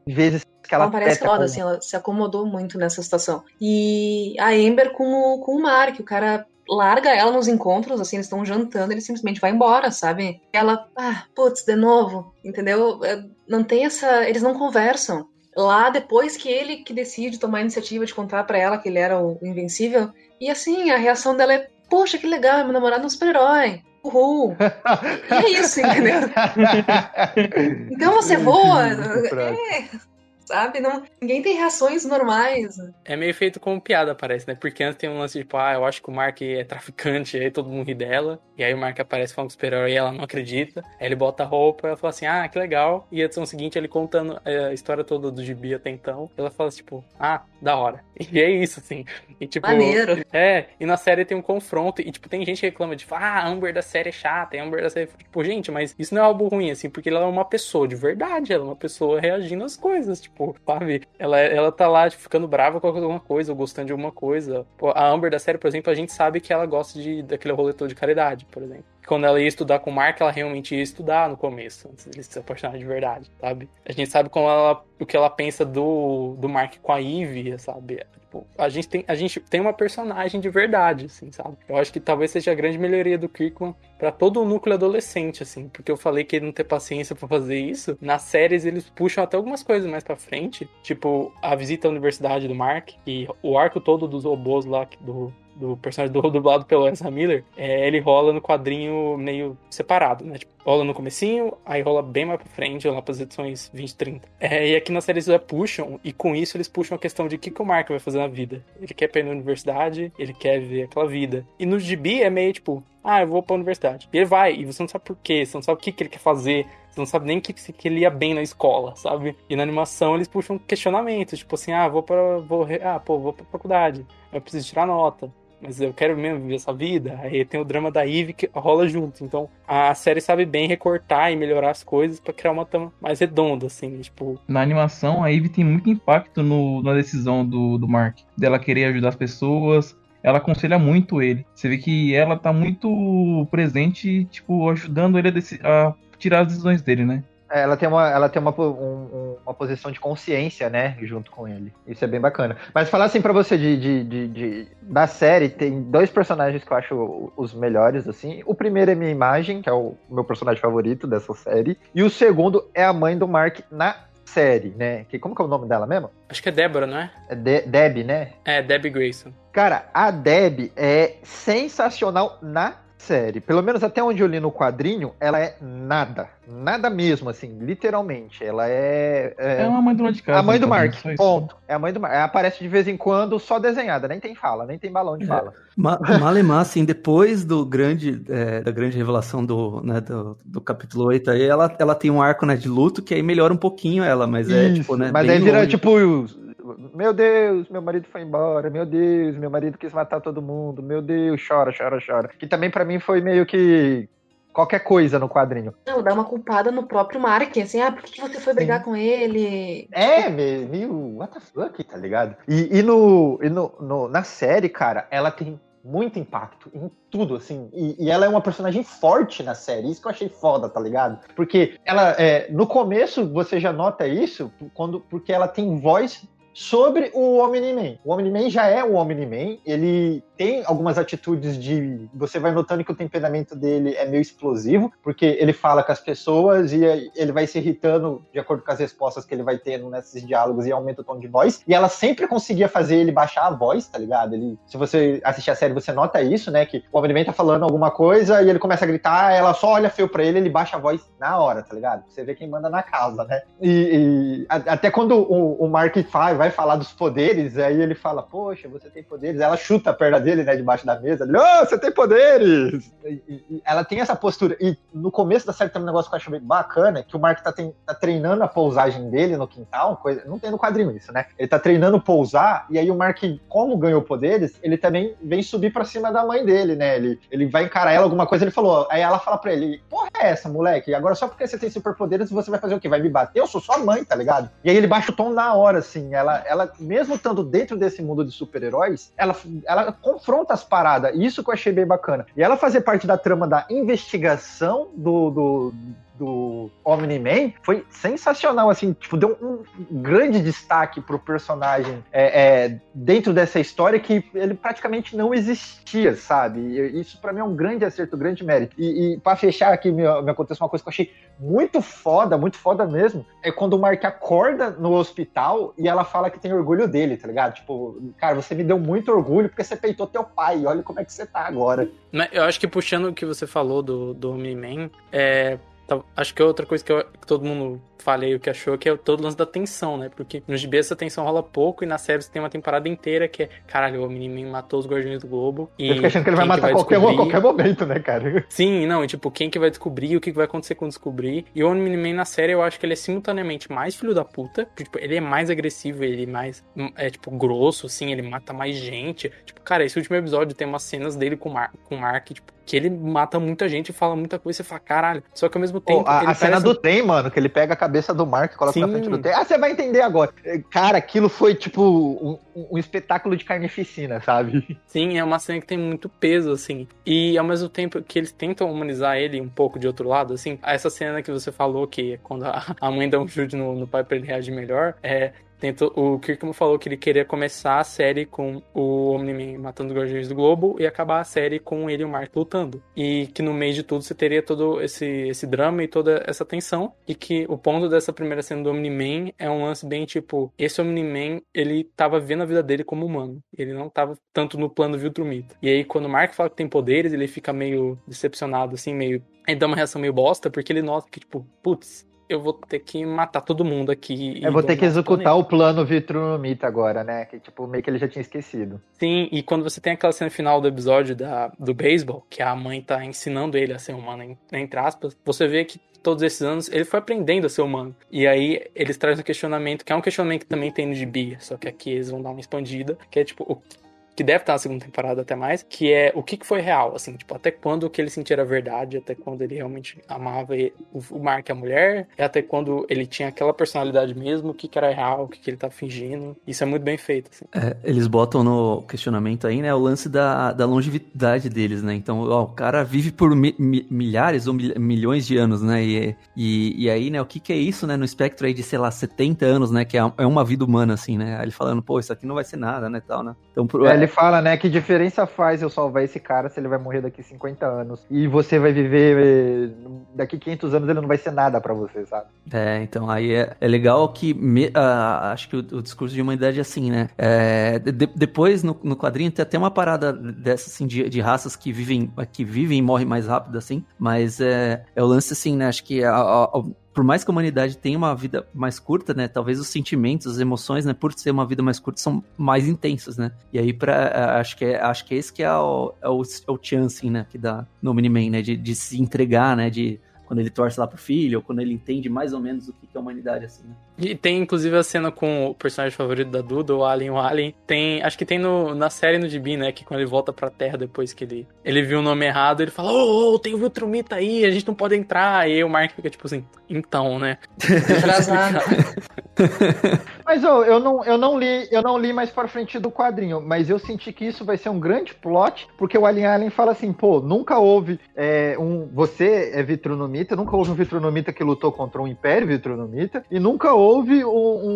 vezes que ela Ela parece foda, assim, ela se acomodou muito nessa situação. E a Amber com o, com o Mark, o cara larga ela nos encontros, assim, eles estão jantando, ele simplesmente vai embora, sabe? Ela, ah, putz, de novo, entendeu? É, Não tem essa. Eles não conversam. Lá, depois que ele que decide tomar a iniciativa de contar pra ela que ele era o Invencível, e assim, a reação dela é, poxa, que legal, meu namorado é um super-herói. Uhul. E é isso, entendeu? Então você voa. É, sabe? Não, ninguém tem reações normais. É meio feito como piada, parece, né? Porque antes tem um lance tipo, ah, eu acho que o Mark é traficante, aí todo mundo ri dela. E aí o Mark aparece falando com o super-herói e ela não acredita. Aí ele bota a roupa e ela fala assim, ah, que legal. E a edição seguinte ele contando é, a história toda do gibi até então. Ela fala tipo, ah, da hora. E é isso, assim. E tipo. Maneiro. É, e na série tem um confronto, e tipo, tem gente que reclama de, ah, a Amber da série é chata, a Amber da série. Tipo, gente, mas isso não é algo ruim, assim, porque ela é uma pessoa de verdade, ela é uma pessoa reagindo às coisas, tipo, sabe? Ela, ela tá lá, tipo, ficando brava com alguma coisa, ou gostando de alguma coisa. A Amber da série, por exemplo, a gente sabe que ela gosta de, daquele roletor de caridade, por exemplo. Quando ela ia estudar com o Mark, ela realmente ia estudar no começo, antes de se apaixonar de verdade, sabe? A gente sabe como ela, o que ela pensa do, do Mark com a Ivy, sabe? Tipo, a gente, tem, a gente tem uma personagem de verdade, assim, sabe? Eu acho que talvez seja a grande melhoria do Kirkman pra todo o núcleo adolescente, assim, porque eu falei que ele não ter paciência pra fazer isso. Nas séries eles puxam até algumas coisas mais pra frente, tipo a visita à universidade do Mark e o arco todo dos robôs lá do do personagem do dublado pelo Ezra Miller, é, ele rola no quadrinho meio separado, né? Tipo, rola no comecinho, aí rola bem mais pra frente, lá pras edições 20 30. É, e aqui na série eles já puxam, e com isso eles puxam a questão de o que, que o Mark vai fazer na vida. Ele quer ir pra universidade, ele quer viver aquela vida. E no gibi é meio tipo, ah, eu vou pra universidade. E ele vai, e você não sabe por quê, você não sabe o que, que ele quer fazer, você não sabe nem que, que ele ia bem na escola, sabe? E na animação eles puxam questionamentos, tipo assim, ah, vou pra. Vou, ah, pô, vou pra faculdade, eu preciso tirar nota. Mas eu quero mesmo viver essa vida. Aí tem o drama da Eve que rola junto. Então a série sabe bem recortar e melhorar as coisas pra criar uma trama mais redonda, assim. Tipo, Na animação, a Eve tem muito impacto no- na decisão do, do Mark, dela querer ajudar as pessoas. Ela aconselha muito ele. Você vê que ela tá muito presente, tipo, ajudando ele a, a tirar as decisões dele, né? Ela tem, uma, ela tem uma, um- um- uma posição de consciência, né, junto com ele. Isso é bem bacana. Mas falar assim pra você de, de, de- de- da série, tem dois personagens que eu acho os melhores, assim. O primeiro é minha imagem, que é o meu personagem favorito dessa série. E o segundo é a mãe do Mark na série, né? Que, como que é o nome dela mesmo? acho que é Débora, não é? É De- Deb, né? É, Debbie Grayson. Cara, a Deb é sensacional na série. Pelo menos até onde eu li no quadrinho, ela é nada. Nada mesmo, assim, literalmente. Ela é. é- É uma mãe de casa. a mãe do então, Mark, ponto. É a mãe do Mark. Ela aparece de vez em quando só desenhada, nem tem fala, nem tem balão de É. fala. Ma Malemar, assim, depois do grande, é, da grande revelação do, né, do, do capítulo 8, aí ela, ela tem um arco né, de luto que aí melhora um pouquinho ela, mas é Isso, tipo, né? Mas bem aí vira, longe. tipo, meu Deus, meu marido foi embora, meu Deus, meu marido quis matar todo mundo, meu Deus, chora, chora, chora. Que também pra mim foi meio que qualquer coisa no quadrinho. Não, dá uma culpada no próprio Mark, assim, ah, por que você foi brigar com ele? É, me- meio, what the fuck, tá ligado? E, e no, e no, no- na série, cara, ela tem muito impacto em tudo, assim. E, e ela é uma personagem forte na série. Isso que eu achei foda, tá ligado? Porque ela, é, no começo, você já nota isso, quando, porque ela tem voz sobre o Omni-Man. O Omni-Man já é o Omni-Man, ele tem algumas atitudes de... Você vai notando que o temperamento dele é meio explosivo, porque ele fala com as pessoas e ele vai se irritando de acordo com as respostas que ele vai tendo nesses diálogos e aumenta o tom de voz. E ela sempre conseguia fazer ele baixar a voz, tá ligado? Ele, se você assistir a série, você nota isso, né? Que o Omni-Man tá falando alguma coisa e ele começa a gritar, ela só olha feio pra ele, ele baixa a voz na hora, tá ligado? Você vê quem manda na casa, né? E, e até quando o, o Mark vai falar dos poderes, aí ele fala, poxa, você tem poderes. Ela chuta a perna dele, né, debaixo da mesa. Ele, oh, você tem poderes! E- e- ela tem essa postura. E no começo da série tem um negócio que eu acho bem bacana, que o Mark tá, ten- tá treinando a pousagem dele no quintal, coisa, não tem no quadrinho isso, né? Ele tá treinando pousar, e aí o Mark, como ganhou poderes, ele também vem subir pra cima da mãe dele, né? Ele, ele vai encarar ela alguma coisa, ele falou, aí ela fala pra ele, porra é essa, moleque? Agora só porque você tem superpoderes, você vai fazer o quê? Vai me bater? Eu sou sua mãe, tá ligado? E aí ele baixa o tom na hora, assim. Ela, ela mesmo estando dentro desse mundo de super-heróis, ela, ela confronta as paradas. Isso que eu achei bem bacana. E ela fazer parte da trama da investigação do. do do Omni-Man foi sensacional, assim, tipo, deu um grande destaque pro personagem é, é, dentro dessa história que ele praticamente não existia, sabe? E Isso pra mim é um grande acerto, um grande mérito. E, e para fechar aqui, me, me aconteceu uma coisa que eu achei muito foda, muito foda mesmo, é quando o Mark acorda no hospital e ela fala que tem orgulho dele, tá ligado? Tipo, cara, você me deu muito orgulho porque você peitou teu pai, olha como é que você tá agora. Eu acho que puxando o que você falou do, do Omni-Man, é, acho que é outra coisa que, eu- que todo mundo falei o que achou, que é todo o lance da tensão, né? Porque no GB essa tensão rola pouco e na série você tem uma temporada inteira que é, caralho, o Omni-Man matou os Guardiões do Globo. E Eu fico achando que ele vai matar qualquer, descobrir- qualquer momento, né, cara? Sim, não, e tipo, quem que vai descobrir, o que vai acontecer quando descobrir. E o Omni-Man na série, eu acho que ele é simultaneamente mais filho da puta, porque, tipo, ele é mais agressivo, ele é mais, hum, é, tipo, grosso, assim, ele mata mais gente. Tipo, cara, esse último episódio tem umas cenas dele com o Mar com o Mark, tipo, que ele mata muita gente e fala muita coisa, e você fala, caralho. Só que ao mesmo tempo, Pô, a, a cena do trem, mano, que ele pega a cabeça do Mark e coloca na Sim. frente do trem. Ah, você vai entender agora. Cara, aquilo foi tipo um, um espetáculo de carnificina, sabe? Sim, é uma cena que tem muito peso, assim. E ao mesmo tempo que eles tentam humanizar ele um pouco de outro lado, assim, essa cena que você falou que é quando a, a mãe dá um chute no, no pai pra ele reagir melhor, é. Tenta, o Kirkman falou que ele queria começar a série com o Omni-Man matando os Guardiões do Globo e acabar a série com ele e o Mark lutando. E que no meio de tudo você teria todo esse, esse drama e toda essa tensão. E que o ponto dessa primeira cena do Omni-Man é um lance bem tipo: esse Omni-Man, ele tava vendo a vida dele como humano. Ele não tava tanto no plano Viltrumita. E aí, quando o Mark fala que tem poderes, ele fica meio decepcionado, assim, meio. Ele dá uma reação meio bosta, porque ele nota que, tipo, putz. Eu vou ter que matar todo mundo aqui. Eu vou ter que executar o plano Vitrumita agora, né? Que tipo, meio que ele já tinha esquecido. Sim, e quando você tem aquela cena final do episódio da, do beisebol, que a mãe tá ensinando ele a ser humano, en- entre aspas, você vê que todos esses anos ele foi aprendendo a ser humano. E aí eles trazem um questionamento, que é um questionamento que também tem no gibi, só que aqui eles vão dar uma expandida, que é tipo, o que deve estar na segunda temporada até mais, que é o que, que foi real, assim, tipo, até quando que ele sentia a verdade, até quando ele realmente amava o, Mark e a mulher, e até quando ele tinha aquela personalidade mesmo, o que, que era real, o que, que ele tá fingindo. Isso é muito bem feito, assim. É, eles botam no questionamento aí, né, o lance da, da longevidade deles, né? Então, ó, o cara vive por mi- mi- milhares ou mil- milhões de anos, né? E, e, e aí, né, o que que é isso, né, no espectro aí de, sei lá, 70 anos, né? Que é, é uma vida humana, assim, né? Aí ele falando, pô, isso aqui não vai ser nada, né, tal, né? Então, pro- É, ele fala, né, que diferença faz eu salvar esse cara se ele vai morrer daqui 50 anos e você vai viver eh, daqui 500 anos ele não vai ser nada pra você, sabe? É, então aí é, é legal que me- ah, acho que o, o discurso de humanidade é assim, né? É, de- depois no, no quadrinho tem até uma parada dessa assim de, de raças que vivem que vivem e morrem mais rápido assim, mas é, é o lance assim, né? Acho que a- a- a- por mais que a humanidade tenha uma vida mais curta, né? Talvez os sentimentos, as emoções, né? Por ser uma vida mais curta, são mais intensas, né? E aí, pra, acho, que é, acho que esse que é o, é o, é o chance, né? Que dá no Miniman, né? De, de se entregar, né? De Quando ele torce lá pro filho, ou quando ele entende mais ou menos o que é a humanidade, assim, né? E tem inclusive a cena com o personagem favorito da Duda, o Alien, o Alien. Tem, acho que tem no, na série no GB, né? Que quando ele volta pra Terra depois que ele, ele viu o nome errado, ele fala: Ô, oh, tem o Viltrumita aí, a gente não pode entrar. E aí o Mark fica tipo assim: Então, né? Atrasado. Mas ô, eu, não, eu, não li, eu não li mais pra frente do quadrinho, mas eu senti que isso vai ser um grande plot, porque o Alien Alien fala assim, pô, nunca houve é, um. Você é Vitrunomita, nunca houve um Vitrunomita que lutou contra um Império Vitrunomita, e nunca houve um,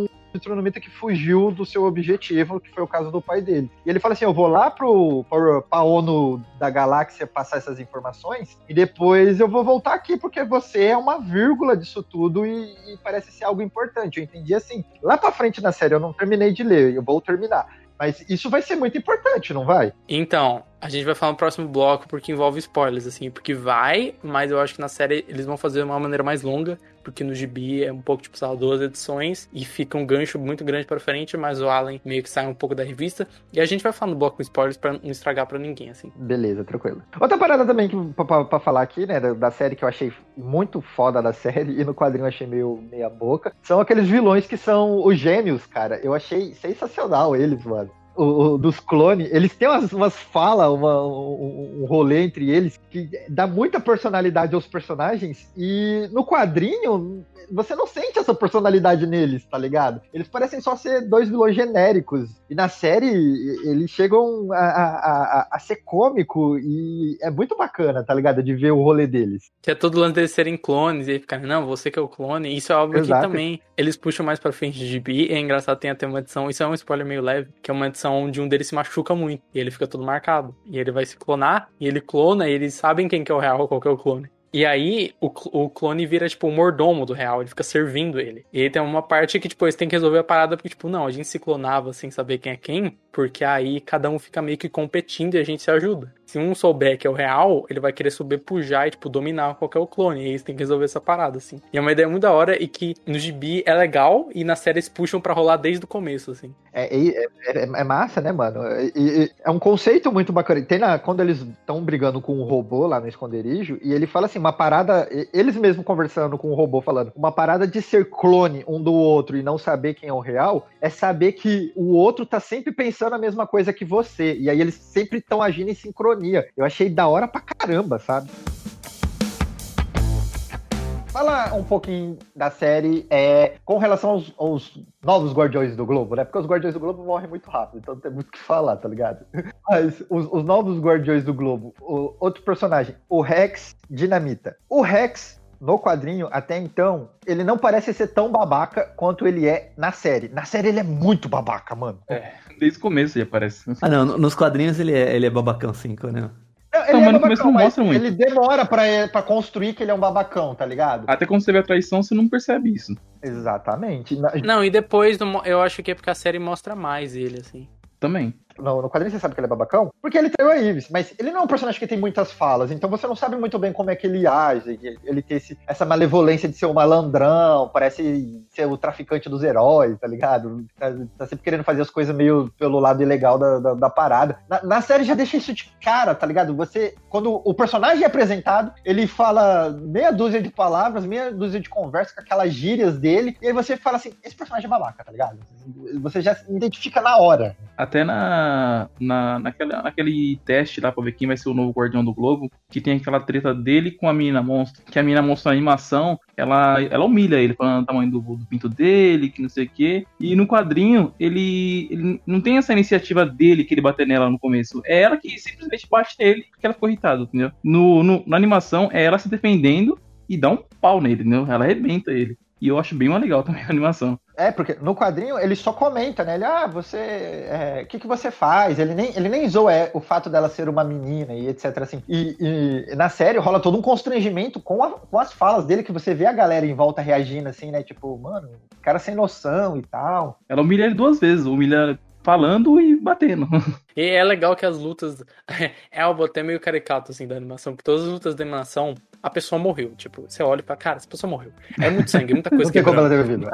um Vitrunomita que fugiu do seu objetivo, que foi o caso do pai dele. E ele fala assim: eu vou lá pro, pro, pra ONU da galáxia passar essas informações, e depois eu vou voltar aqui, porque você é uma vírgula disso tudo e, e parece ser algo importante. Eu entendi assim. Lá pra frente na série, eu não terminei de ler, eu vou terminar. Mas isso vai ser muito importante, não vai? Então, a gente vai falar no próximo bloco porque envolve spoilers, assim, porque vai, mas eu acho que na série eles vão fazer de uma maneira mais longa, porque no gibi é um pouco, tipo, só duas edições e fica um gancho muito grande pra frente, mas o Allen meio que sai um pouco da revista. E a gente vai falar no bloco com spoilers pra não estragar pra ninguém, assim. Beleza, tranquilo. Outra parada também que, pra, pra falar aqui, né, da, da, série que eu achei muito foda da série e no quadrinho eu achei meio meia boca, são aqueles vilões que são os gêmeos, cara. Eu achei sensacional eles, mano o, o, dos clones, eles têm umas, umas falas, uma, um, um rolê entre eles que dá muita personalidade aos personagens. E no quadrinho você não sente essa personalidade neles, tá ligado? Eles parecem só ser dois vilões genéricos. E na série, eles chegam a, a, a, a ser cômico e é muito bacana, tá ligado? De ver o rolê deles. Que é todo lance deles serem clones e ficar, não, você que é o clone. Isso é algo Exato. que também eles puxam mais pra frente de GB. É engraçado, tem até uma edição, isso é um spoiler meio leve, que é uma edição onde um deles se machuca muito e ele fica todo marcado. E ele vai se clonar, e ele clona, e eles sabem quem que é o real, qual que é o clone. E aí, o, o clone vira, tipo, o mordomo do real, ele fica servindo ele. E aí tem uma parte que, tipo, eles têm que resolver a parada, porque, tipo, não, a gente se clonava sem saber quem é quem, porque aí cada um fica meio que competindo e a gente se ajuda. Se um souber que é o real, ele vai querer subir pujar e, tipo, dominar qualquer clone. E aí eles têm que resolver essa parada, assim. E é uma ideia muito da hora e que no gibi é legal e na série eles puxam pra rolar desde o começo, assim. É, é, é, é massa, né, mano? E, é um conceito muito bacana. Tem na, quando eles estão brigando com um robô lá no esconderijo, e ele fala assim, uma parada, eles mesmos conversando com o robô, falando, uma parada de ser clone um do outro e não saber quem é o real, é saber que o outro tá sempre pensando a mesma coisa que você. E aí eles sempre estão agindo em sincronia eu achei da hora pra caramba, sabe? Fala um pouquinho da série é, com relação aos, aos, novos Guardiões do Globo, né? Porque os Guardiões do Globo morrem muito rápido, então não tem muito o que falar, tá ligado? Mas os, os novos Guardiões do Globo, o, outro personagem, o Rex Dinamita. O Rex no quadrinho, até então, ele não parece ser tão babaca quanto ele é na série. Na série ele é muito babaca, mano. É, desde o começo ele aparece. Ah, não, nos quadrinhos ele é, ele é babacão 5, né? Não, ele não, é babacão, não mostra muito. Ele demora pra, pra construir que ele é um babacão, tá ligado? Até quando você vê a traição, você não percebe isso. Exatamente. Não, e depois eu acho que é porque a série mostra mais ele, assim. Também no, no quadrinho você sabe que ele é babacão? Porque ele traiu a Ives, mas ele não é um personagem que tem muitas falas, então você não sabe muito bem como é que ele age. Ele tem esse, essa malevolência de ser um malandrão, parece ser o traficante dos heróis, tá ligado? Tá, tá sempre querendo fazer as coisas meio pelo lado ilegal da, da, da parada. Na, na, série já deixa isso de cara, tá ligado? Você, quando o personagem é apresentado, ele fala meia dúzia de palavras, meia dúzia de conversa com aquelas gírias dele, e aí você fala assim: esse personagem é babaca, tá ligado? Você já identifica na hora. Até na na, naquela, naquele teste lá pra ver quem vai ser o novo Guardião do Globo, que tem aquela treta dele com a menina monstro, que a menina monstro na animação, ela, ela humilha ele falando o tamanho do, do pinto dele, que não sei o quê. E no quadrinho, ele, ele não tem essa iniciativa dele que ele bater nela no começo. É ela que simplesmente bate nele porque ela ficou irritada, entendeu? No, no, na animação, é ela se defendendo e dá um pau nele, entendeu? Ela arrebenta ele. E eu acho bem mais legal também a animação. É, porque no quadrinho ele só comenta, né? Ele, ah, você. O é, que, que você faz? Ele nem, ele nem zoa é, o fato dela ser uma menina e etc. Assim. E, e, na série rola todo um constrangimento com, a, com as falas dele, que você vê a galera em volta reagindo, assim, né? Tipo, mano, cara sem noção e tal. Ela humilha ele duas vezes, humilha falando e batendo. E é legal que as lutas. É algo até meio caricato, assim, da animação, que todas as lutas da animação, a pessoa morreu. Tipo, você olha e fala, cara, essa pessoa morreu. É muito sangue, muita coisa que é.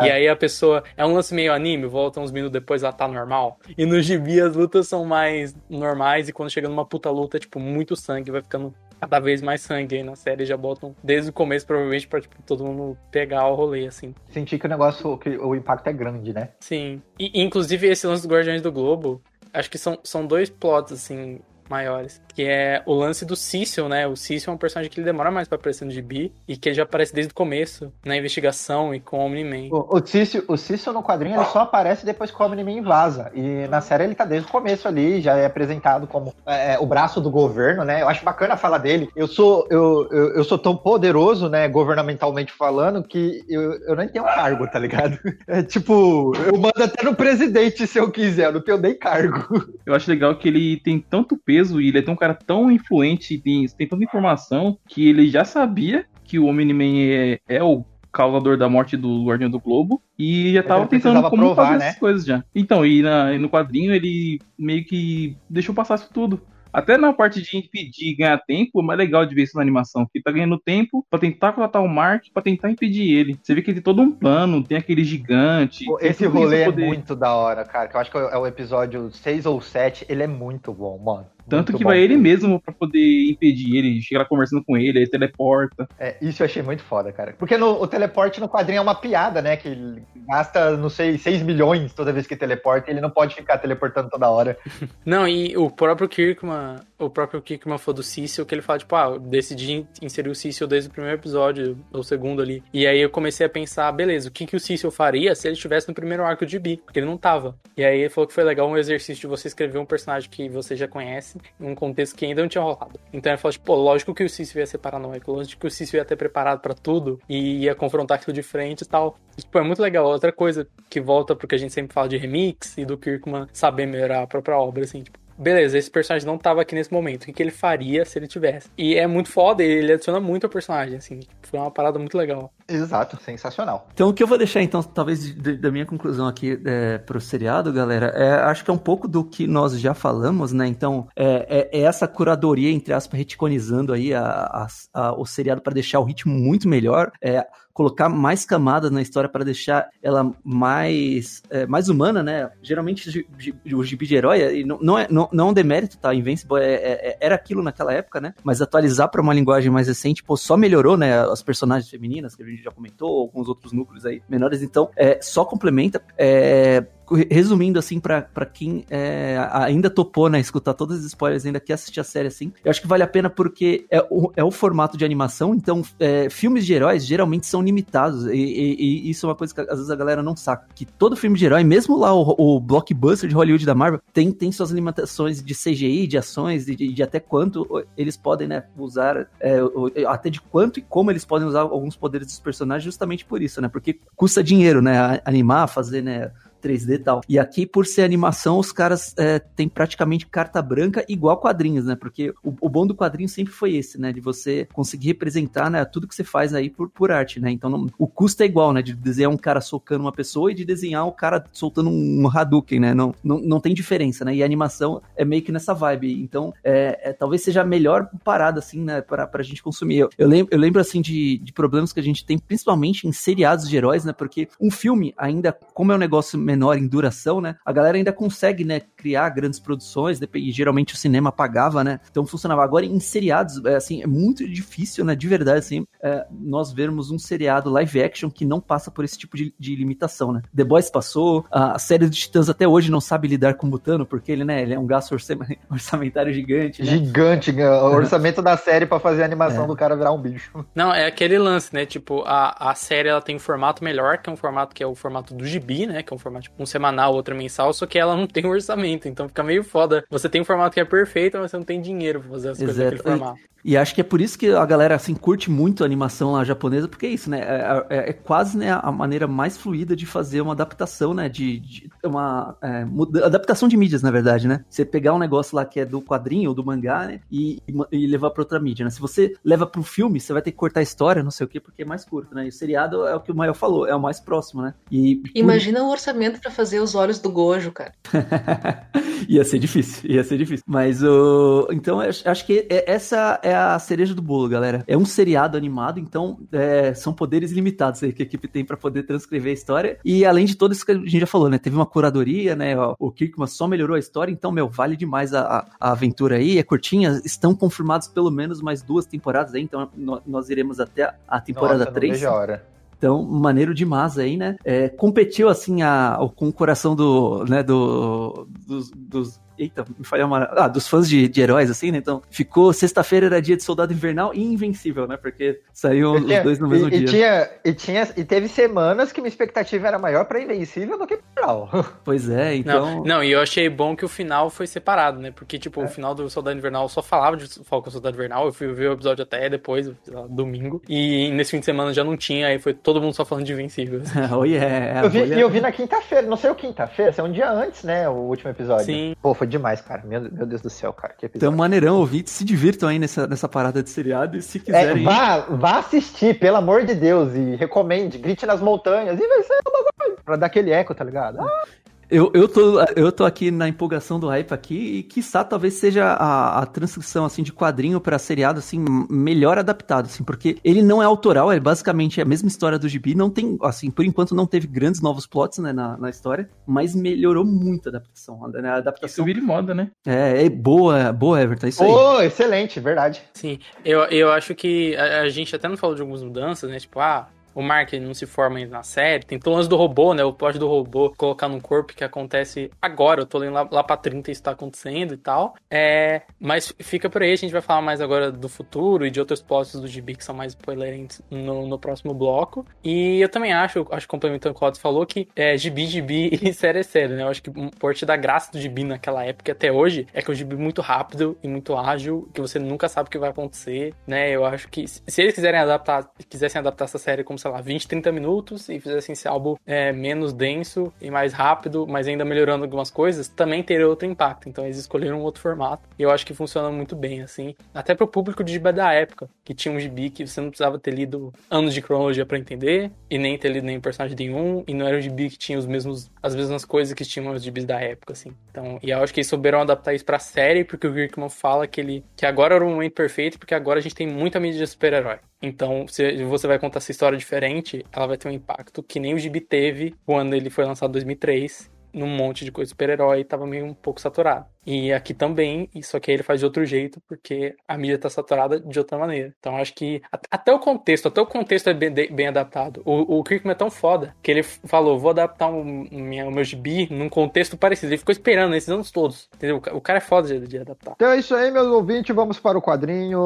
E aí a pessoa. É um lance meio anime, volta uns minutos depois, ela tá normal. E no gibi as lutas são mais normais, e quando chega numa puta luta, é, tipo, muito sangue, vai ficando cada vez mais sangue aí na série, já botam desde o começo, provavelmente, pra tipo, todo mundo pegar o rolê, assim. Senti que o negócio, que o impacto é grande, né? Sim. E, inclusive, esse lance dos Guardiões do Globo, acho que são, são dois plots, assim, maiores. Que é o lance do Cecil, né? O Cecil é um personagem que ele demora mais pra aparecer no gibi e que ele já aparece desde o começo, na investigação e com o Omni-Man. O, o, Cício, o Cício no quadrinho ele só aparece depois que o Omni-Man vaza. E na série ele tá desde o começo ali, já é apresentado como é, o braço do governo, né? Eu acho bacana a fala dele. Eu sou, eu, eu, eu, sou tão poderoso, né, governamentalmente falando, que eu, eu nem tenho cargo, tá ligado? É tipo, eu mando até no presidente se eu quiser, eu não tenho nem cargo. Eu acho legal que ele tem tanto peso e ele é tão cara tão influente, tem, tem tanta informação, que ele já sabia que o Omni-Man é, é o causador da morte do Guardião do Globo e já tava tentando como provar, fazer né? essas coisas já. Então, e, na, e no quadrinho ele meio que deixou passar isso tudo. Até na parte de impedir ganhar tempo, é mais legal de ver isso na animação, que tá ganhando tempo para tentar contratar o Mark, para tentar impedir ele. Você vê que tem todo um plano, tem aquele gigante. Esse rolê é muito da hora, cara, que eu acho que é o episódio 6 ou 7, ele é muito bom, mano. Tanto que vai ele mesmo para poder impedir ele, chegar conversando com ele, ele teleporta. É, isso eu achei muito foda, cara. Porque no, o teleporte no quadrinho é uma piada, né? Que ele gasta, não sei, 6 milhões toda vez que teleporta, e ele não pode ficar teleportando toda hora. Não, e o próprio Kirkman, o próprio Kirkman falou do Cecil, que ele fala, tipo, ah, eu decidi inserir o Cecil desde o primeiro episódio, ou segundo ali. E aí eu comecei a pensar, beleza, o que, que o Cecil faria se ele estivesse no primeiro arco de B? Porque ele não tava. E aí ele falou que foi legal um exercício de você escrever um personagem que você já conhece um contexto que ainda não tinha rolado. Então ele falou, tipo, lógico que o Cício ia ser paranoico, lógico que o Cício ia ter preparado para tudo e ia confrontar aquilo de frente e tal. E, tipo, é muito legal. Outra coisa que volta porque a gente sempre fala de remix e do Kirkman saber melhorar a própria obra, assim, tipo, beleza, esse personagem não tava aqui nesse momento. O que, que ele faria se ele tivesse? E é muito foda, ele adiciona muito ao personagem, assim. Foi uma parada muito legal. Exato, sensacional. Então, o que eu vou deixar, então, talvez da minha conclusão aqui é, pro seriado, galera, é, acho que é um pouco do que nós já falamos, né? Então, é, é, é essa curadoria, entre aspas, reticonizando aí a, a, a, o seriado para deixar o ritmo muito melhor. É, colocar mais camadas na história para deixar ela mais, é, mais humana, né? Geralmente o gibi de herói não, não, é, não, não é um demérito, tá? Invincible é, é, é era aquilo naquela época, né? Mas atualizar para uma linguagem mais recente, pô, só melhorou, né? As personagens femininas, que a gente já comentou, alguns outros núcleos aí menores, então é, só complementa. É, resumindo, assim, para quem é, ainda topou, né, escutar todos os spoilers, ainda quer assistir a série, assim, eu acho que vale a pena porque é o, é o formato de animação, então é, filmes de heróis geralmente são limitados, e, e, e, isso é uma coisa que às vezes a galera não saca, que todo filme de herói, mesmo lá o, o blockbuster de Hollywood da Marvel, tem, tem suas limitações de CGI, de ações, de, de até quanto eles podem, né, usar, é, até de quanto e como eles podem usar alguns poderes dos personagens justamente por isso, né, porque custa dinheiro, né, animar, fazer, né, 3D e tal. E aqui, por ser animação, os caras é, têm praticamente carta branca igual quadrinhos, né? Porque o, o, bom do quadrinho sempre foi esse, né? De você conseguir representar né, tudo que você faz aí por, por arte, né? Então não, o custo é igual, né? De desenhar um cara socando uma pessoa e de desenhar o cara soltando um Hadouken, né? Não, não, não tem diferença, né? E a animação é meio que nessa vibe. Então, é, é talvez seja a melhor parada, assim, né? Pra, pra gente consumir. Eu, eu, lembro, eu lembro, assim, de, de problemas que a gente tem, principalmente em seriados de heróis, né? Porque um filme, ainda, como é um negócio menor em duração, né? A galera ainda consegue, né, criar grandes produções, e geralmente o cinema pagava, né? Então funcionava. Agora em seriados, é, assim, é muito difícil, né, de verdade, assim, é, nós vermos um seriado live action que não passa por esse tipo de, de limitação, né? The Boys passou, a, série de Titãs até hoje não sabe lidar com o Mutano, porque ele, né, ele é um gasto orçamentário gigante, né? Gigante, né? o orçamento da série para fazer a animação é. do cara virar um bicho. Não, é aquele lance, né? Tipo, a, a série ela tem um formato melhor, que é um formato que é o formato do gibi, né? Que é um formato tipo, um semanal, outra mensal, só que ela não tem orçamento, então fica meio foda. Você tem um formato que é perfeito, mas você não tem dinheiro pra fazer as Exato. coisas naquele formato. E acho que é por isso que a galera assim curte muito a animação lá japonesa, porque é isso, né? É, é, é quase né, a maneira mais fluida de fazer uma adaptação, né? De, de uma é, adaptação de mídias, na verdade, né? Você pegar um negócio lá que é do quadrinho ou do mangá, né? E, e levar para outra mídia, né? Se você leva para um filme, você vai ter que cortar a história, não sei o quê, porque é mais curto, né? E o seriado é o que o Maio falou, é o mais próximo, né? E imagina por... o orçamento treinamento pra fazer os olhos do Gojo, cara. ia ser difícil, ia ser difícil. Mas o. Então, eu acho que é- essa é a cereja do bolo, galera. É um seriado animado, então é, são poderes limitados aí que a equipe tem pra poder transcrever a história. E além de tudo isso que a gente já falou, né? Teve uma curadoria, né? O Kirkman só melhorou a história, então, meu, vale demais a, a- aventura aí. É curtinha, estão confirmados pelo menos mais duas temporadas aí, então nó- nós iremos até a- a temporada Nossa, eu não 3. vejo a hora. Então, maneiro demais aí, né? É, competiu, assim, a, com o coração do, né, do, dos, dos- eita, me falhou uma, ah, dos fãs de, de heróis, assim, né? Então, ficou, sexta-feira era dia de Soldado Invernal e Invencível, né? Porque saiu Eu os dois no e, mesmo e dia. tinha, e, tinha, e teve semanas que minha expectativa era maior pra Invencível do que pra Brawl. Pois é, então... Não, não, e eu achei bom que o final foi separado, né? Porque, tipo, o final do Soldado Invernal só falava de Falcão Soldado Invernal. Eu fui ver o episódio até depois, lá, domingo. E nesse fim de semana já não tinha, aí foi todo mundo só falando de Invencível. oh, yeah, eu vi, olha- E eu vi na quinta-feira, não sei o quinta-feira, é um dia antes, né? O último episódio. Sim. Pô, foi demais, cara. Meu, meu Deus do céu, cara. Que Então, episódio. maneirão, ouvintes, se divirtam aí nessa, nessa parada de seriado e se É, quiserem... vá, vá assistir, pelo amor de Deus, e recomende, grite nas montanhas, e vai ser bagulho. Pra dar aquele eco, tá ligado? Ah, Eu, eu, tô, eu tô aqui na empolgação do hype aqui e quiçá talvez seja a, a transcrição assim de quadrinho pra seriado assim melhor adaptado assim, porque ele não é autoral, é basicamente a mesma história do gibi, não tem assim, por enquanto não teve grandes novos plots né, na, na história, mas melhorou muito a adaptação, né, a Isso adaptação vira moda, né? é, é boa, boa Everton, é isso aí. Pô, excelente, verdade. Sim, eu, eu acho que a, a gente até não falou de algumas mudanças, né? Tipo, ah, o Mark não se forma ainda na série. Tem o lance do robô, né? O plot do robô colocar num corpo que acontece agora. Eu tô lendo lá, lá pra 30 isso tá acontecendo e tal. É, mas fica por aí, a gente vai falar mais agora do futuro e de outros plots do GB que são mais spoilerentes no, no próximo bloco. E eu também acho, acho complementando o que o Otto falou, que é GB, GB e série é série, né? Eu acho que um porte da graça do GB naquela época até hoje é que o GB é muito rápido e muito ágil, que você nunca sabe o que vai acontecer, né? Eu acho que se se eles quiserem adaptar, quisessem adaptar essa série como, sei lá, 20, 30 minutos e fizessem esse álbum é, menos denso e mais rápido, mas ainda melhorando algumas coisas, também teria outro impacto. Então eles escolheram outro formato e eu acho que funciona muito bem, assim. Até pro público de GB da época, que tinha um GB que você não precisava ter lido anos de cronologia pra entender e nem ter lido nenhum personagem nenhum e não era um GB que tinha os mesmos, as mesmas coisas que tinham os GBs da época, assim. Então, e eu acho que eles souberam adaptar isso pra série, porque o Kirkman fala que ele que agora era o momento perfeito, porque agora a gente tem muita mídia de super-herói. Então, se você vai contar essa história diferente, ela vai ter um impacto que nem o Gibi teve quando ele foi lançado em 2003, num monte de coisa super-herói, tava meio um pouco saturado. E aqui também, só que aí ele faz de outro jeito, porque a mídia tá saturada de outra maneira. Então acho que at- até o contexto, até o contexto é bem, bem adaptado. O, o Kirkman é tão foda que ele falou: vou adaptar o, minha- o meu gibi num contexto parecido. Ele ficou esperando esses anos todos. Entendeu? O cara é foda de, de adaptar. Então é isso aí, meus ouvintes. Vamos para o quadrinho.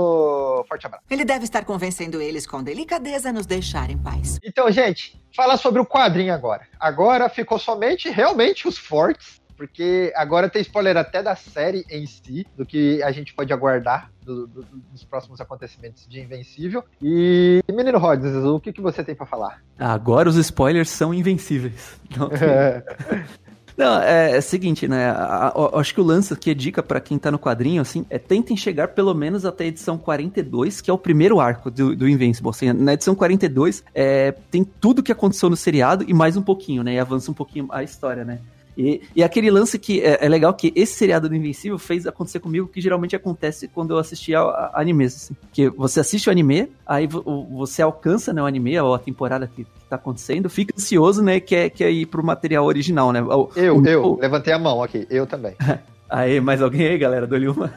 Forte abraço. Ele deve estar convencendo eles com delicadeza a nos deixar em paz. Então, gente, falar sobre o quadrinho agora. Agora ficou somente realmente os fortes, porque agora tem spoiler até da série em si, do que a gente pode aguardar do- do- dos próximos acontecimentos de Invencível. E, menino Rhodes, o que, que você tem pra falar? Agora os spoilers são invencíveis. Não tem- Não, é, é o seguinte, né? a- a- a- acho que o lance aqui é dica pra quem tá no quadrinho, assim, é tentem chegar pelo menos até a edição 42, que é o primeiro arco do, do Invincible. Assim, na edição 42, é, tem tudo que aconteceu no seriado e mais um pouquinho, né? E avança um pouquinho a história, né? E, e aquele lance que é, é legal que esse seriado do Invencível fez acontecer comigo que geralmente acontece quando eu assistia a, a animes, assim. Que você assiste o anime, aí você alcança né, o anime, ou a temporada que, que tá acontecendo, fica ansioso, né, quer, quer ir pro material original, né? O- Eu, o- eu, o- levantei a mão aqui, eu também. Aí, mais alguém aí, galera? Dou-lhe uma.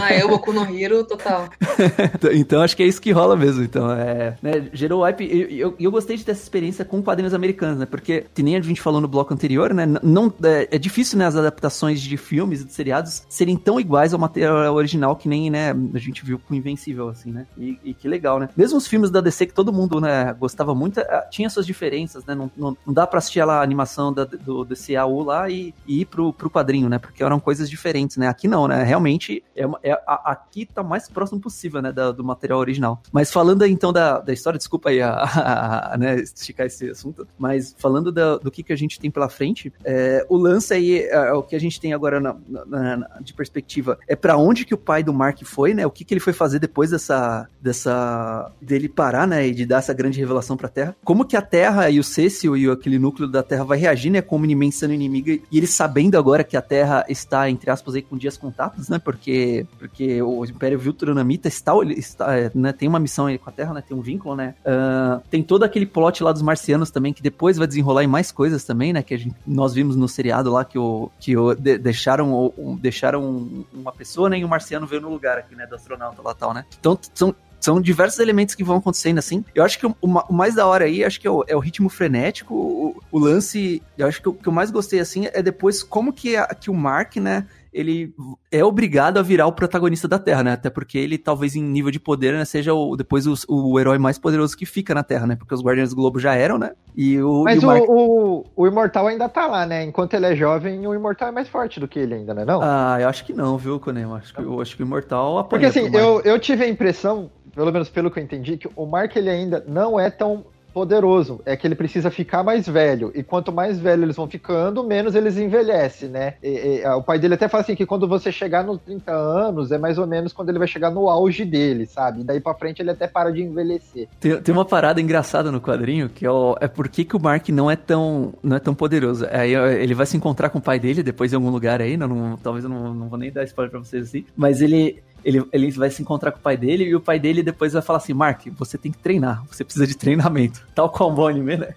Ah, eu, Boku no Hero, total. então acho que é isso que rola mesmo. Então, é. Né, gerou hype. E eu, eu, gostei de ter essa experiência com quadrinhos americanos, né? Porque, que nem a gente falou no bloco anterior, né? Não, é, é difícil, né, as adaptações de filmes e de seriados serem tão iguais ao material original que nem, né, a gente viu com Invencível, assim, né? E, e que legal, né? Mesmo os filmes da DC que todo mundo, né, gostava muito, ah, tinha suas diferenças, né? Não, não, não dá pra assistir a animação da, do DCAU lá e, e ir pro, pro quadrinho, né? Porque eram coisas diferentes, né? Aqui não, né? Realmente é uma, é, a- aqui tá mais próximo possível, né, da- do material original. Mas falando então da, da história, desculpa aí a, a- a, né, esticar esse assunto, mas falando da- do que, que a gente tem pela frente, é, o lance aí, é, o que a gente tem agora na- na- na- de perspectiva, é pra onde que o pai do Mark foi, né, o que, que ele foi fazer depois dessa, dessa, dele parar, né, e de dar essa grande revelação pra Terra. Como que a Terra e o Cecil e aquele núcleo da Terra vai reagir, né, como inimigo sendo inimiga, e ele sabendo agora que a Terra está, entre aspas, aí com dias contados, né, porque, porque o Império Viltranamita está, está é, né, tem uma missão com a Terra, né, tem um vínculo, né, Ah, tem todo aquele plot lá dos marcianos também, que depois vai desenrolar em mais coisas também, né, que gente, nós vimos no seriado lá, que o, que o, de- deixaram, o- deixaram uma pessoa, né, e um marciano veio no lugar aqui, né, do astronauta lá tal, né, então são são diversos elementos que vão acontecendo assim. Eu acho que o, o mais da hora aí, acho que é o, é o ritmo frenético, o, o lance. Eu acho que o que eu mais gostei assim é depois como que, a- que o Mark, né? Ele é obrigado a virar o protagonista da Terra, né? Até porque ele, talvez em nível de poder, né, seja o, depois o, o herói mais poderoso que fica na Terra, né? Porque os Guardiões do Globo já eram, né? E o, Mas e o Mark. o, o Imortal ainda tá lá, né? Enquanto ele é jovem, o Imortal é mais forte do que ele ainda, né? Não? Ah, eu acho que não, viu, Conem? Eu acho que, eu acho que o Imortal apanha Porque assim, eu, eu tive a impressão, pelo menos pelo que eu entendi, que o Mark ele ainda não é tão poderoso. É que ele precisa ficar mais velho. E quanto mais velho eles vão ficando, menos eles envelhecem, né? E- e, o pai dele até fala assim que quando você chegar nos 30 anos, é mais ou menos quando ele vai chegar no auge dele, sabe? E daí pra frente ele até para de envelhecer. Tem, tem uma parada engraçada no quadrinho, que é, é por que, que o Mark não é tão não é tão poderoso. Aí ó, ele vai se encontrar com o pai dele depois em algum lugar aí, não, não- talvez eu não, não vou nem dar spoiler pra vocês assim, mas ele, ele, ele vai se encontrar com o pai dele e o pai dele depois vai falar assim, Mark, você tem que treinar, você precisa de treinamento. Tal qual o anime, né?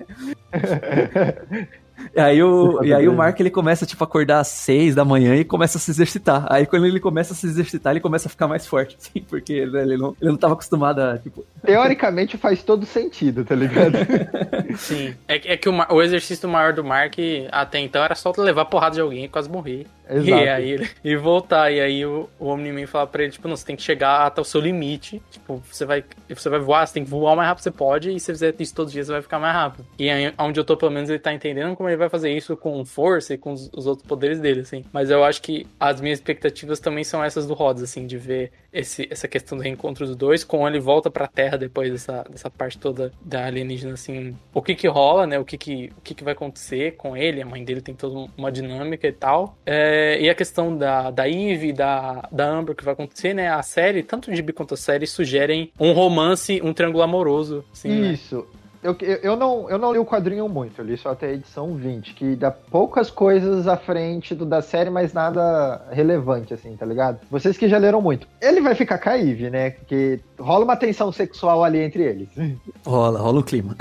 E aí, o, e aí o Mark ele começa tipo a acordar às seis da manhã e começa a se exercitar. Aí quando ele começa a se exercitar, ele começa a ficar mais forte, assim, porque né, ele, não, ele não tava acostumado a, tipo, Teoricamente faz todo sentido, tá ligado? Sim. É, que- é que o, o exercício maior do Mark até então era só levar porrada de alguém e quase morrer. Exato. E aí ele e voltar. E aí o, o Omni-Man fala pra ele, tipo, não, você tem que chegar até o seu limite. Tipo, você vai, você vai voar, você tem que voar o mais rápido que você pode. E se você fizer isso todos os dias, você vai ficar mais rápido. E aí, onde eu tô, pelo menos, ele tá entendendo como ele vai fazer isso com força e com os, os outros poderes dele, assim. Mas eu acho que as minhas expectativas também são essas do Rhodes, assim, de ver esse, essa questão do reencontro dos dois, com ele volta pra Terra depois dessa, dessa parte toda da alienígena, assim, o que que rola, né, o que que, o que que vai acontecer com ele, a mãe dele tem toda uma dinâmica e tal, É, e a questão da, da Eve, da, da Amber, que vai acontecer, né, a série, tanto o gibi quanto a série, sugerem um romance, um triângulo amoroso, assim, né? Isso. Eu, eu, eu não, eu não li o quadrinho muito, eu li só até a edição 20, que dá poucas coisas à frente do da série, mas nada relevante, assim, tá ligado? Vocês que já leram muito. Ele vai ficar com a Eve, né? Porque rola uma tensão sexual ali entre eles. rola, rola um clima.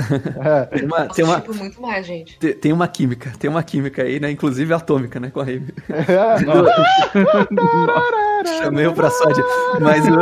É. Tem uma, tem uma, tipo muito mais, gente. Tem, tem uma química, tem uma química aí, né? Inclusive atômica, né? Com a Raven. Chamei o pra. Mas o-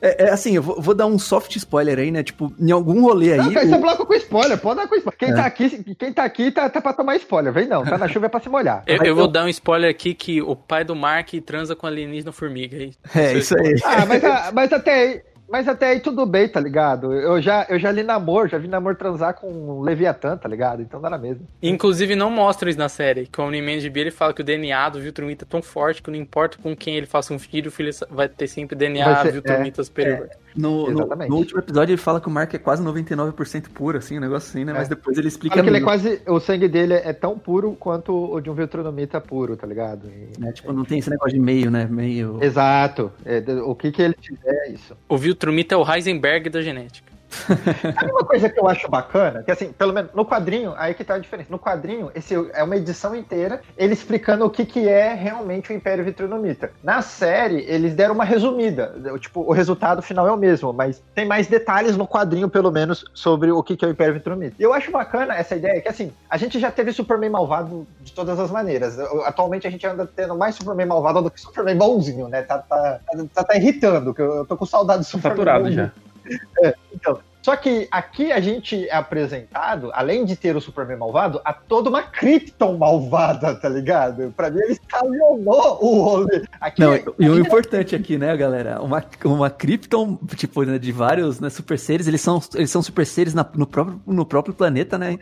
é, é assim, eu vou, vou dar um soft spoiler aí, né? Tipo, em algum rolê aí. Não, cara, o- isso é bloco com spoiler, pode dar com spoiler. Quem É. tá aqui, quem tá aqui tá, tá pra tomar spoiler, vem não. Tá na chuva é pra se molhar. Eu, eu vou eu- dar um spoiler aqui que o pai do Mark transa com a alienígena formiga aí. É, isso aí. Ah, mas, a- mas até aí. Mas até aí tudo bem, tá ligado? Eu já, eu já li namoro, já vi namoro transar com um Leviatã, tá ligado? Então dá na mesma. Inclusive, não mostra isso na série. Que o Omni-Man de B, ele fala que o DNA do Viltrumita é tão forte que não importa com quem ele faça um filho, o filho vai ter sempre DNA ser- Viltrumita superior. No, no, no último episódio ele fala que o Mark é quase 99% puro, assim, um negócio assim, né? Mas É. depois ele explica. Que ele é quase. O sangue dele é tão puro quanto o de um Viltronomita puro, tá ligado? E- né, Tipo, não tem esse negócio de meio, né? Meio. Exato. É, o que que ele tiver é isso. O Viltrumita é o Heisenberg da genética. Sabe uma coisa que eu acho bacana? Que assim, pelo menos no quadrinho, aí que tá a diferença. No quadrinho, esse é uma edição inteira, ele explicando o que, que é realmente o Império Vitronomita. Na série, eles deram uma resumida. Tipo, o resultado final é o mesmo, mas tem mais detalhes no quadrinho, pelo menos, sobre o que, que é o Império Vitronomita. E eu acho bacana essa ideia, que assim, a gente já teve Superman malvado de todas as maneiras. Atualmente a gente anda tendo mais Superman malvado do que Superman bonzinho, né? Tá, tá, tá, tá irritando, que eu, tô com saudade do Superman Saturado bonzinho. Já. Então, Só que aqui a gente é apresentado, além de ter o Superman malvado, a toda uma Krypton malvada, tá ligado? Pra mim, ele escalonou o rolê. Aqui, Não, é- e o importante aqui, né, galera? Uma, uma Krypton, tipo, né, de vários né, super seres, eles são, eles são super seres na- no, próprio, no próprio planeta, né?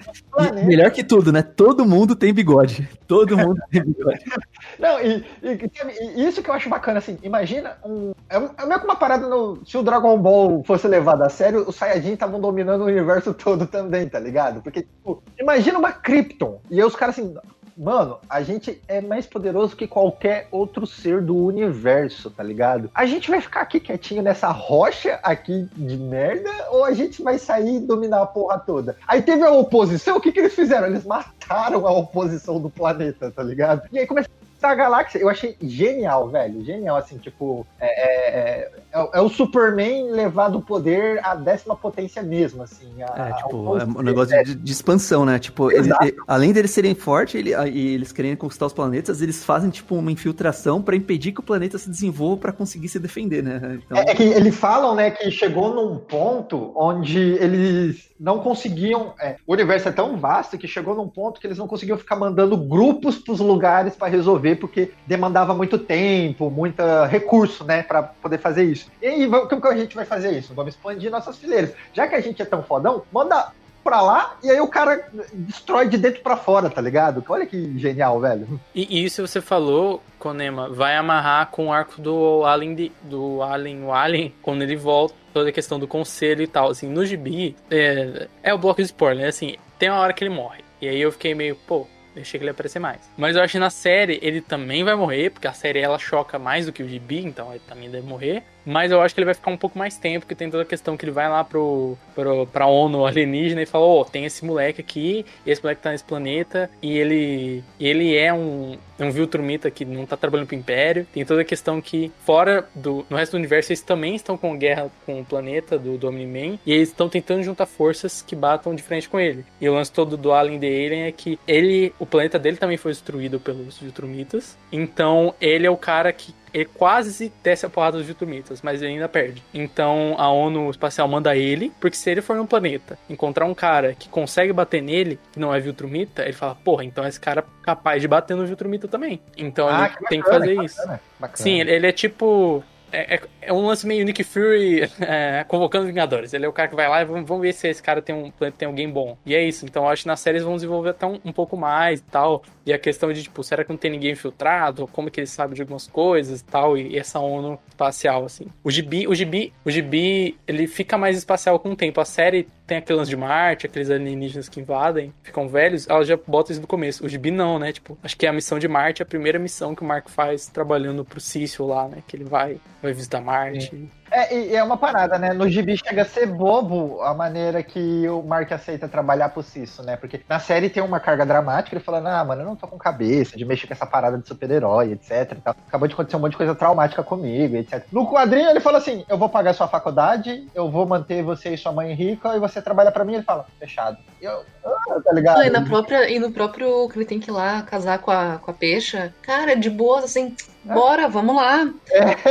E melhor que tudo, né? Todo mundo tem bigode. Todo mundo tem bigode. Não, e, e- e isso que eu acho bacana, assim, imagina um. É, é meio que uma parada no. Se o Dragon Ball fosse levado a sério, os Saiyajin estavam dominando o universo todo também, tá ligado? Porque, tipo, imagina uma Krypton. E os caras assim. Mano, a gente é mais poderoso que qualquer outro ser do universo, tá ligado? A gente vai ficar aqui quietinho nessa rocha aqui de merda ou a gente vai sair e dominar a porra toda? Aí teve a oposição, o que que eles fizeram? Eles mataram a oposição do planeta, tá ligado? E aí começou a galáxia, eu achei genial, velho. Genial, assim, tipo, é, é, é, é o Superman levado o poder à décima potência mesmo, assim. a- É, tipo, é um negócio de, de expansão, né? Tipo, ele- ele- além deles serem fortes ele, e eles querem conquistar os planetas, eles fazem, tipo, uma infiltração pra impedir que o planeta se desenvolva pra conseguir se defender, né? Então, É, é que eles falam, né, que chegou num ponto onde eles não conseguiam. é, o universo é tão vasto que chegou num ponto que eles não conseguiam ficar mandando grupos pros lugares pra resolver, porque demandava muito tempo, muito recurso, né, pra poder fazer isso. E aí, como que a gente vai fazer isso? Vamos expandir nossas fileiras. Já que a gente é tão fodão, manda pra lá e aí o cara destrói de dentro pra fora, tá ligado? Olha que genial, velho. E, e isso você falou, Konema, vai amarrar com o arco do Alien, de- do Alien, o Alien, quando ele volta, toda a questão do conselho e tal. Assim, no gibi, é, é o bloco de spoiler, né? Assim, tem uma hora que ele morre. E aí eu fiquei meio, pô, achei que ele aparecer mais. Mas eu acho que na série ele também vai morrer, porque a série ela choca mais do que o gibi, então ele também deve morrer. Mas eu acho que ele vai ficar um pouco mais tempo, porque tem toda a questão que ele vai lá pro, pro, pra ONU alienígena e fala, ó, tem esse moleque aqui, esse moleque tá nesse planeta, e ele, ele é um, um Viltrumita que não tá trabalhando pro Império. Tem toda a questão que, fora do. No resto do universo, eles também estão com guerra com o planeta do, do Omni-Man, e eles estão tentando juntar forças que batam de frente com ele. E o lance todo do Alien The Alien é que ele, o planeta dele também foi destruído pelos Viltrumitas. Então, ele é o cara que ele quase desce a porrada dos Viltrumitas, mas ele ainda perde. Então a ONU espacial manda ele, porque se ele for num planeta encontrar um cara que consegue bater nele, que não é Viltrumita, ele fala, porra, então esse cara é capaz de bater no Viltrumita também. Então Ah, ele que tem que fazer que isso. bacana, bacana. Sim, ele, ele é tipo. É, é- é um lance meio Nick Fury é, convocando os Vingadores. Ele é o cara que vai lá e vamos, vamos ver se esse cara tem um tem alguém bom. E é isso. Então eu acho que na série eles vão desenvolver até um, um pouco mais e tal. E a questão de, tipo, será que não tem ninguém infiltrado? Como que ele sabe de algumas coisas e tal? E, e essa ONU espacial, assim. O gibi, o gibi, o gibi, ele fica mais espacial com o tempo. A série tem aquele lance de Marte, aqueles alienígenas que invadem, ficam velhos, ela já bota isso no começo. O gibi não, né? Tipo, acho que a missão de Marte é a primeira missão que o Mark faz trabalhando pro Cício lá, né? Que ele vai, vai visitar Marte. É, e é uma parada, né? No gibi chega a ser bobo a maneira que o Mark aceita trabalhar pro Cisso, né? Porque na série tem uma carga dramática, ele falando, ah, mano, eu não tô com cabeça de mexer com essa parada de super-herói, etc. Acabou de acontecer um monte de coisa traumática comigo, etc. No quadrinho ele fala assim: eu vou pagar sua faculdade, eu vou manter você e sua mãe rica, e você trabalha pra mim, ele fala, fechado. Eu, ah, tá ligado? E, na própria, e no próprio que ele tem que ir lá casar com a, com a peixa, cara, de boas, assim, bora, vamos lá.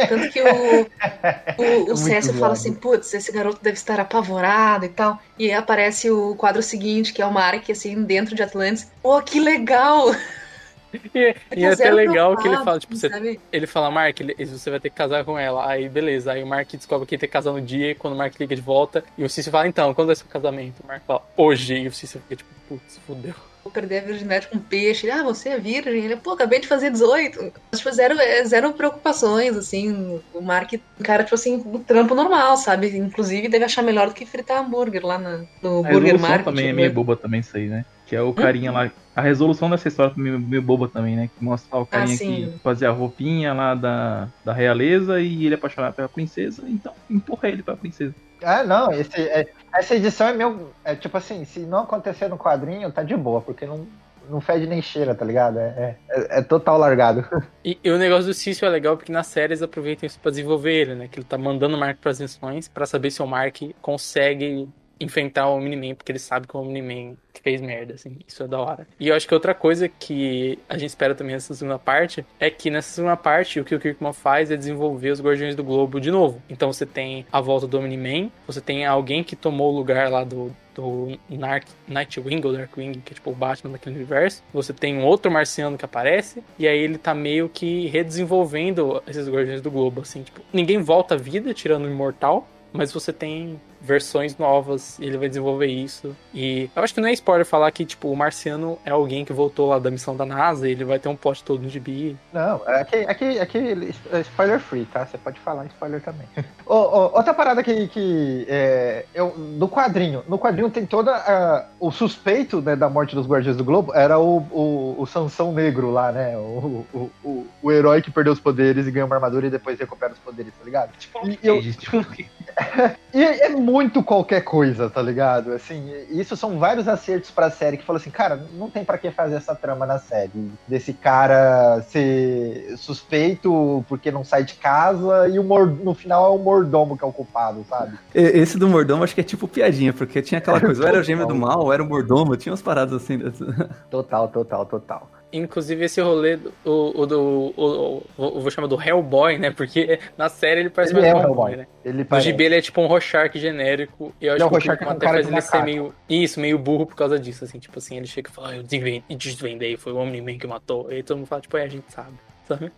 Tanto que o, o, o muito Cécio fala assim, putz, esse garoto deve estar apavorado e tal. E aí aparece o quadro seguinte, que é o Mark, assim, dentro de Atlantis. Pô, que legal! E, e é até legal que ele fala, tipo, você, ele fala, Mark, ele- você vai ter que casar com ela. Aí, beleza. Aí o Mark descobre que ele tem que casar no dia, e quando o Mark liga de volta, e o Cício fala, então, quando é seu casamento? O Mark fala, hoje. E o Cício fica, tipo, putz, fudeu. Vou perder a virgindade com peixe. Ele, ah, você é virgem? Ele, pô, acabei de fazer 18. Tipo, zero, é, zero preocupações, assim. O Mark, cara, tipo assim, o trampo normal, sabe? Inclusive, deve achar melhor do que fritar hambúrguer lá na- no A Burger Market. também é né? meio boba também isso aí, né? Que é o carinha lá. A resolução dessa história é meio, meio boba também, né? Que mostra o carinha sim. que fazia a roupinha lá da, da realeza e ele é apaixonado pela princesa, então empurra ele pra princesa. Ah, não, esse, é- essa edição é meu. É tipo assim, se não acontecer no quadrinho, tá de boa, porque não, não fede nem cheira, tá ligado? É, é, é total largado. E, e o negócio do Cício é legal porque nas séries aproveitam isso pra desenvolver ele, né? Que ele tá mandando o Mark pras missões pra saber se o Mark consegue enfrentar o Omni-Man, porque ele sabe que o Omni-Man fez merda, assim. Isso é da hora. E eu acho que outra coisa que a gente espera também nessa segunda parte é que nessa segunda parte o que o Kirkman faz é desenvolver os Guardiões do Globo de novo. Então você tem a volta do Omni-Man, você tem alguém que tomou o lugar lá do, do Nightwing ou Darkwing, que é tipo o Batman daquele universo. Você tem um outro marciano que aparece, e aí ele tá meio que redesenvolvendo esses Guardiões do Globo, assim, tipo, ninguém volta à vida tirando o Imortal, mas você tem versões novas e ele vai desenvolver isso. E eu acho que não é spoiler falar que, tipo, o Marciano é alguém que voltou lá da missão da NASA e ele vai ter um pote todo no gibi. Não, aqui, aqui, aqui é spoiler free, tá? Você pode falar spoiler também. Outra parada que, que é, eu, do quadrinho. No quadrinho tem toda a, o suspeito né, da morte dos Guardiões do Globo era o, o, o Sansão Negro lá, né? O, o, o, o herói que perdeu os poderes e ganha uma armadura e depois recupera os poderes, tá ligado? E, eu, e é muito qualquer coisa, tá ligado? Assim, isso são vários acertos pra série que falou assim, cara, não tem para que fazer essa trama na série. Desse cara ser suspeito porque não sai de casa e o no final é o mordomo que é o culpado, sabe? Esse do mordomo acho que é tipo piadinha, porque tinha aquela coisa, ou era o gêmeo do mal, ou era o mordomo, tinha umas paradas assim. Total, total, total. Inclusive esse rolê do, o, o, do. O, o, vou chamar do Hellboy, né? Porque na série ele parece ele mais é um Hellboy, Hellboy. né? Ele parece. gibi ele é tipo um Rorschach genérico. E eu acho Não, que o Rorschach é um cara faz ele ser meio. Isso, meio burro por causa disso, assim. Tipo assim, ele chega e fala, ah, eu desvendei, desvendei foi o Omni-Man que matou. E aí todo mundo fala, tipo, é, a gente sabe. Sabe?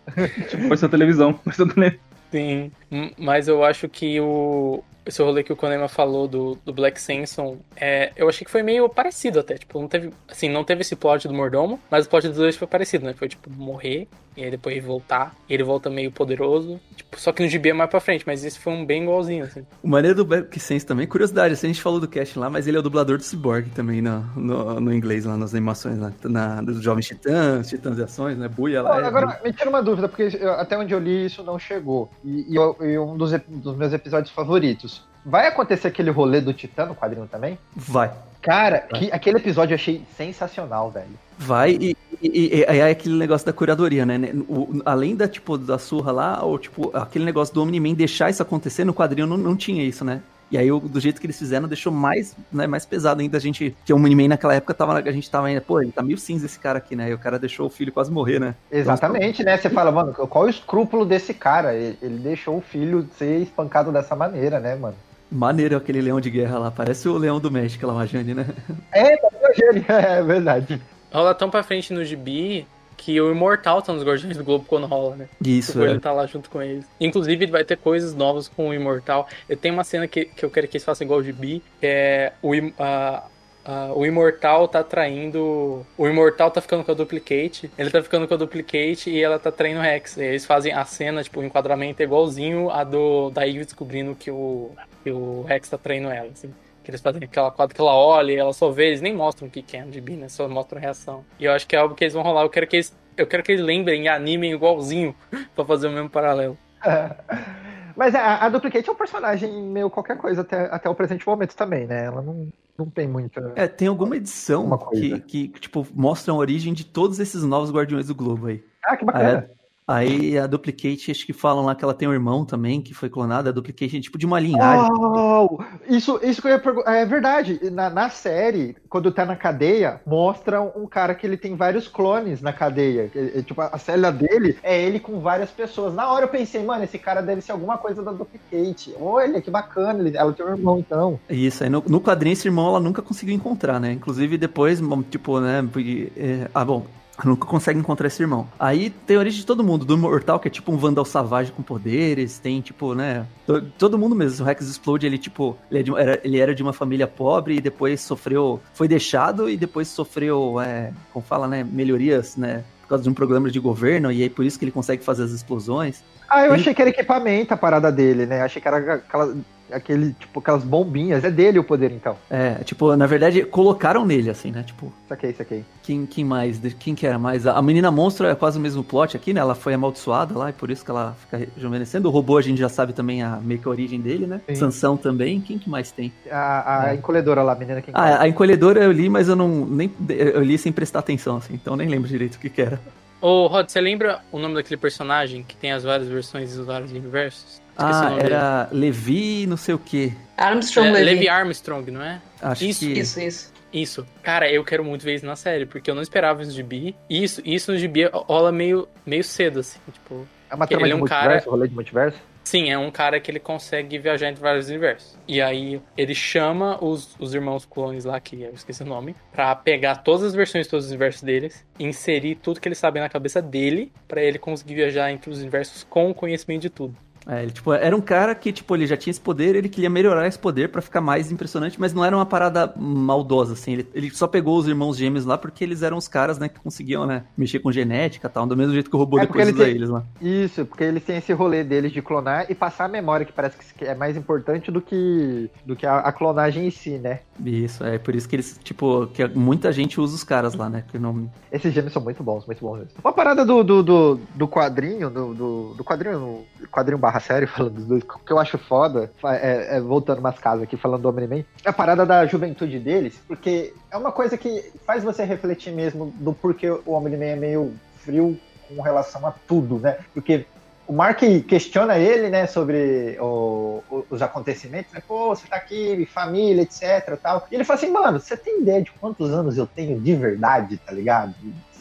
Tipo, foi sua televisão. Foi sua televisão. Sim, mas eu acho que o esse rolê que o Konema falou do, do Black Samson, é, eu achei que foi meio parecido até, tipo, não teve, assim, não teve esse plot do mordomo, mas o plot dos dois foi parecido, né? Foi tipo morrer e aí depois voltar, e ele volta meio poderoso, tipo, só que no GB é mais pra frente, mas esse foi um bem igualzinho, assim. O maneiro do Black Sense também, curiosidade, assim, a gente falou do cast lá, mas ele é o dublador do Cyborg também no, no, no inglês lá, nas animações lá, na, dos Jovens Titãs, Titãs e Ações, né? Buia lá. é- Agora, me tira uma dúvida, porque eu- até onde eu li isso não chegou. E, e eu- e um dos, dos meus episódios favoritos. Vai acontecer aquele rolê do Titã no quadrinho também? Vai. Cara, que, aquele episódio eu achei sensacional, velho. Vai e, e, e- aí é aquele negócio da curadoria, né? O- além da, tipo, da surra lá, ou tipo, aquele negócio do Omni-Man deixar isso acontecer, no quadrinho não, não tinha isso, né? E aí, do jeito que eles fizeram, deixou mais, né, mais pesado ainda a gente. Que o Omni-Man naquela época tava, a gente tava ainda, pô, ele tá meio cinza esse cara aqui, né? E o cara deixou o filho quase morrer, né? Exatamente, né? Você fala, mano, qual é o escrúpulo desse cara? Ele, ele deixou o filho ser espancado dessa maneira, né, mano? Maneiro aquele leão de guerra lá, parece o leão do México lá, o Rajane, né? É, tá ele? é verdade. Rola tão pra frente no gibi que o Imortal tá nos Guardiões do Globo quando rola, né? Isso, Tipo, é. ele tá lá junto com eles. Inclusive, vai ter coisas novas com o Imortal. Eu tenho uma cena que, que eu quero que eles façam igual o Gibi, que é o, a- a- o Imortal tá traindo... O Imortal tá ficando com a Duplicate, ele tá ficando com a Duplicate e ela tá traindo o Rex. E eles fazem a cena, tipo, o enquadramento é igualzinho a do da Eve descobrindo que o, que o Rex tá traindo ela, assim. Que eles fazem aquela quadra que ela olha e ela só vê, eles nem mostram o que é gibi, né? Só mostram reação. E eu acho que é algo que eles vão rolar. Eu quero que eles, eu quero que eles lembrem e animem igualzinho pra fazer o mesmo paralelo. Mas a, a Duplicate é um personagem meio qualquer coisa até, até o presente momento também, né? Ela não, não tem muita. É, tem alguma edição que, que, tipo, mostra a origem de todos esses novos Guardiões do Globo aí. Ah, que bacana. Aí a Duplicate, acho que falam lá que ela tem um irmão também, que foi clonado. A Duplicate é tipo de uma linhagem. Oh, isso, isso que eu ia perguntar. É verdade. Na, na série, quando tá na cadeia, mostra um cara que ele tem vários clones na cadeia. Que- é, Tipo, a célula dele é ele com várias pessoas. Na hora eu pensei, mano, esse cara deve ser alguma coisa da Duplicate. Olha, que bacana. ele- Ela tem um irmão, então. Isso, aí no, no quadrinho esse irmão ela nunca conseguiu encontrar, né? Inclusive depois, tipo, né? porque, é, ah, bom. Nunca consegue encontrar esse irmão. Aí tem a origem de todo mundo. Do Imortal, que é tipo um Vandal Savage com poderes. Tem, tipo, né? to- Todo mundo mesmo. O Rex Explode, ele, tipo, ele, é de- era, ele era de uma família pobre e depois sofreu. Foi deixado e depois sofreu, é, como fala, né? Melhorias, né? Por causa de um programa de governo. E aí por isso que ele consegue fazer as explosões. Ah, eu Tem- achei que era equipamento a parada dele, né? Achei que era aquela, aquele, tipo, aquelas bombinhas. É dele o poder, então. É, tipo, na verdade, colocaram nele, assim, né? Tipo, Saquei, saquei. Quem, quem mais? Quem que era mais? A menina monstro é quase o mesmo plot aqui, né? Ela foi amaldiçoada lá e por isso que ela fica rejuvenescendo. O robô a gente já sabe também a meio que a origem dele, né? Sim. Sansão também. Quem que mais tem? A, a É. encolhedora lá, a menina que Ah, a encolhedora eu li, mas eu não nem eu li sem prestar atenção, assim. Então eu nem lembro direito o que que era. Ô, Rod, você lembra o nome daquele personagem que tem as várias versões e os vários universos? Ah, era Levi não sei o quê. Armstrong É, Levi. Levi Armstrong, não é? Acho Isso, que... Isso, isso. Isso. Cara, eu quero muito ver isso na série, porque eu não esperava isso de Bi. Isso, isso no gibi rola meio, meio cedo, assim. Tipo, É uma Ele trama é de um multiverso, cara- rolê de multiverso? sim, é um cara que ele consegue viajar entre vários universos. E aí ele chama os, os irmãos clones lá, que eu esqueci o nome, pra pegar todas as versões de todos os universos deles, e inserir tudo que eles sabem na cabeça dele, pra ele conseguir viajar entre os universos com o conhecimento de tudo. É, ele, tipo, era um cara que, tipo, ele já tinha esse poder, ele queria melhorar esse poder pra ficar mais impressionante, mas não era uma parada maldosa, assim. Ele, ele só pegou os irmãos gêmeos lá porque eles eram os caras, né, que conseguiam, né, mexer com genética e tal, do mesmo jeito que o robô É, depois ele usa tem- eles lá. Isso, porque eles têm esse rolê deles de clonar e passar a memória, que parece que é mais importante do que, do que a, a clonagem em si, né? Isso, é por isso que eles, tipo, que muita gente usa os caras lá, né, que não... Esses gêmeos são muito bons, muito bons mesmo. Uma parada do, do, do, do quadrinho, do, do, do quadrinho, quadrinho barra série, falando dos dois, que eu acho foda, é, é, voltando umas casas aqui, falando do Omni-Man, é a parada da juventude deles, porque é uma coisa que faz você refletir mesmo do porquê o Omni-Man é meio frio com relação a tudo, né? Porque o Mark questiona ele, né, sobre o- o- os acontecimentos, né? Pô, você tá aqui, família, etc, tal. E ele fala assim, mano, você tem ideia de quantos anos eu tenho de verdade, tá ligado?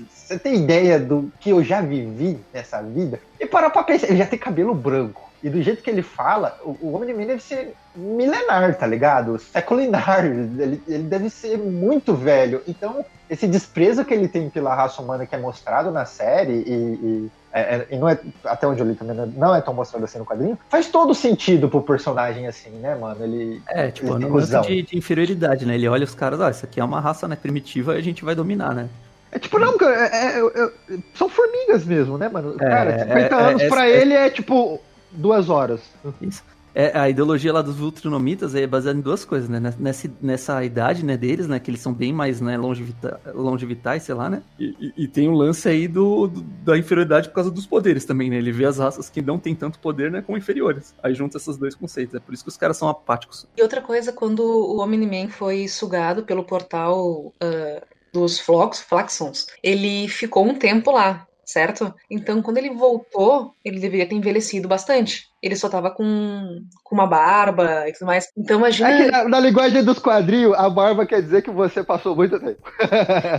Você tem ideia do que eu já vivi nessa vida? E para pra pensar, ele já tem cabelo branco. E do jeito que ele fala, o, o Omni-Man deve ser milenar, tá ligado? Seculinar. Ele, ele deve ser muito velho. Então, esse desprezo que ele tem pela raça humana que é mostrado na série e, e, é, é- e não é até onde eu li também não é- não é tão mostrado assim no quadrinho faz todo sentido pro personagem assim né mano ele É, tipo, ele lance cuzão. de, de inferioridade, né, ele olha os caras, ó, isso aqui é uma raça, né, primitiva e a gente vai dominar, né. é tipo não cara, é- é- é- são formigas mesmo né mano É, cara 50 é- anos é- pra é- ele é tipo duas horas Isso. É, a ideologia lá dos Vultrinomitas é baseada em duas coisas, né? Nessa, nessa idade, né, deles, né? Que eles são bem mais, né, longevita, longevitais, sei lá, né? E, e- e tem um lance aí do, do- da inferioridade por causa dos poderes também, né? Ele vê as raças que não têm tanto poder, né, como inferiores. Aí junta esses dois conceitos. É por isso que os caras são apáticos. E outra coisa, quando o Omni-Man foi sugado pelo portal ah, dos Flox, Flaxons, ele ficou um tempo lá, certo? Então, quando ele voltou, ele deveria ter envelhecido bastante. Ele só tava com, com uma barba e tudo mais. Então, imagina. é na, na linguagem dos quadrinhos a barba quer dizer que você passou muito tempo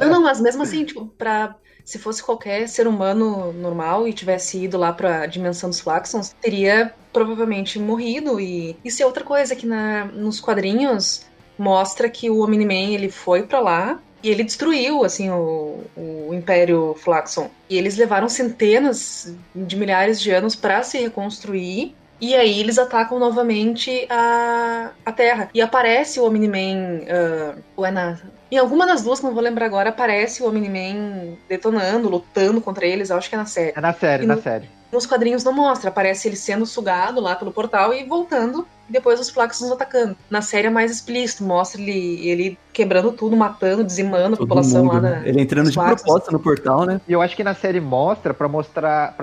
Não, não, mas mesmo assim, tipo, pra. Se fosse qualquer ser humano normal e tivesse ido lá pra dimensão dos Flaxons, teria provavelmente morrido. E isso é outra coisa que na, nos quadrinhos mostra que o Omni-Man ele foi pra lá e ele destruiu assim o, o Império Flaxon. E eles levaram centenas de milhares de anos pra se reconstruir. E aí eles atacam novamente a, a Terra. E aparece o Omni-Man. ou é na, em alguma das duas, que não vou lembrar agora, aparece o Omni-Man detonando, lutando contra eles. Eu acho que é na série. é na série E na no- série Nos quadrinhos não mostra. Aparece ele sendo sugado lá pelo portal e voltando. E depois os Flaxons atacando. Na série é mais explícito. Mostra ele, ele quebrando tudo, matando, dizimando a Todo população mundo, lá né? da. Ele entrando de propósito no portal, né? E eu acho que na série mostra pra mostrar,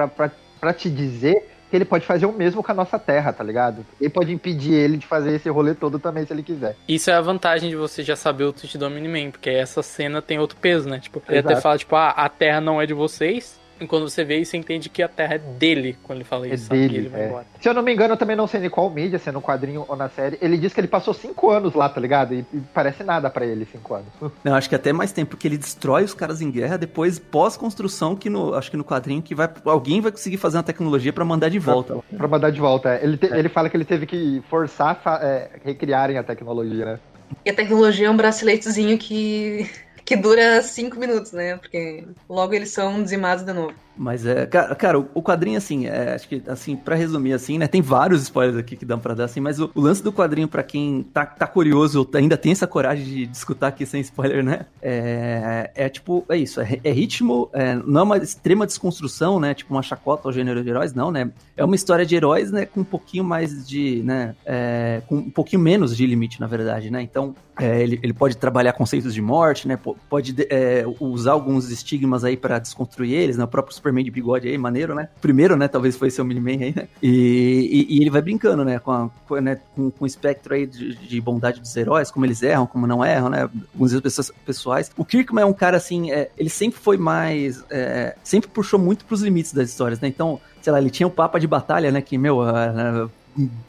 pra te dizer que ele pode fazer o mesmo com a nossa Terra, tá ligado? Ele pode impedir ele de fazer esse rolê todo também, se ele quiser. Isso é a vantagem de você já saber o tweet do Omni-Man, porque essa cena tem outro peso, né? Tipo, ele até Exato. fala, tipo, ah, a Terra não é de vocês. E quando você vê isso, você entende que a Terra é dele quando ele fala É isso, sabe? Que dele, ele vai é. embora. Se eu não me engano, eu também não sei em qual mídia, se é no quadrinho ou na série, ele diz que ele passou cinco anos lá, tá ligado? E, e parece nada pra ele, cinco anos. Não, acho que até mais tempo, porque ele destrói os caras em guerra, depois pós-construção, que no, acho que no quadrinho que vai, alguém vai conseguir fazer uma tecnologia pra mandar de volta. pra mandar de volta. é. Ele, te- ele fala que ele teve que forçar é, recriarem a tecnologia, né? E a tecnologia é um braceletezinho que. Que dura cinco minutos, né? Porque logo eles são dizimados de novo. Mas é, cara, cara, o quadrinho, assim, é, acho que, assim, pra resumir, assim, né, tem vários spoilers aqui que dão pra dar, assim, mas o, o lance do quadrinho, pra quem tá, tá curioso, ou ainda tem essa coragem de, de escutar aqui sem spoiler, né, é, é tipo, é isso, é, é ritmo, é, não é uma extrema desconstrução, né, tipo uma chacota ao gênero de heróis, não, né, é uma história de heróis, né, com um pouquinho mais de, né, é, com um pouquinho menos de limite, na verdade, né, então, é, ele, ele pode trabalhar conceitos de morte, né, pode é, usar alguns estigmas aí pra desconstruir eles, né, o próprio Superman de bigode aí, maneiro, né? Primeiro, né? Talvez foi seu Miniman aí, né? E, e, e ele vai brincando, né? Com, a- com, né? com, com o espectro aí de, de bondade dos heróis, como eles erram, como não erram, né? Alguns pessoas- pessoais. O Kirkman é um cara assim, é, ele sempre foi mais. é, sempre puxou muito pros limites das histórias, né? Então, sei lá, ele tinha o Papa de Batalha, né? Que, meu, ah,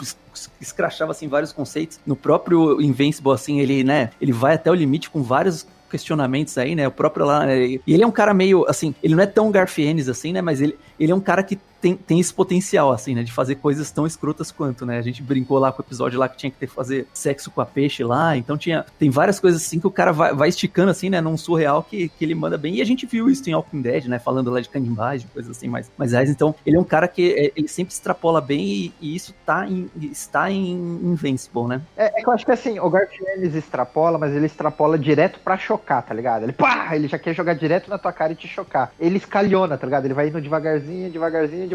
es- escrachava assim vários conceitos. No próprio Invincible assim, ele, né, ele vai até o limite com vários questionamentos aí, né? O próprio lá, né, e ele é um cara meio assim, ele não é tão Garfienes assim, né, mas ele, ele é um cara que tem, tem esse potencial, assim, né? De fazer coisas tão escrotas quanto, né? A gente brincou lá com o episódio lá que tinha que ter fazer sexo com a peixe lá. Então tinha. Tem várias coisas assim que o cara vai, vai esticando, assim, né? Num surreal que, que ele manda bem. E a gente viu isso em Walking Dead, né? Falando lá de canibagem, coisas assim mais, mais reais. Então, ele é um cara que é, ele sempre extrapola bem e, e isso tá em, está em Invincible, né? É, é que eu acho que assim, o Garfienes extrapola, mas ele extrapola direto pra chocar, tá ligado? Ele pá, ele já quer jogar direto na tua cara e te chocar. Ele escalhona, tá ligado? Ele vai indo devagarzinho, devagarzinho, devagarzinho,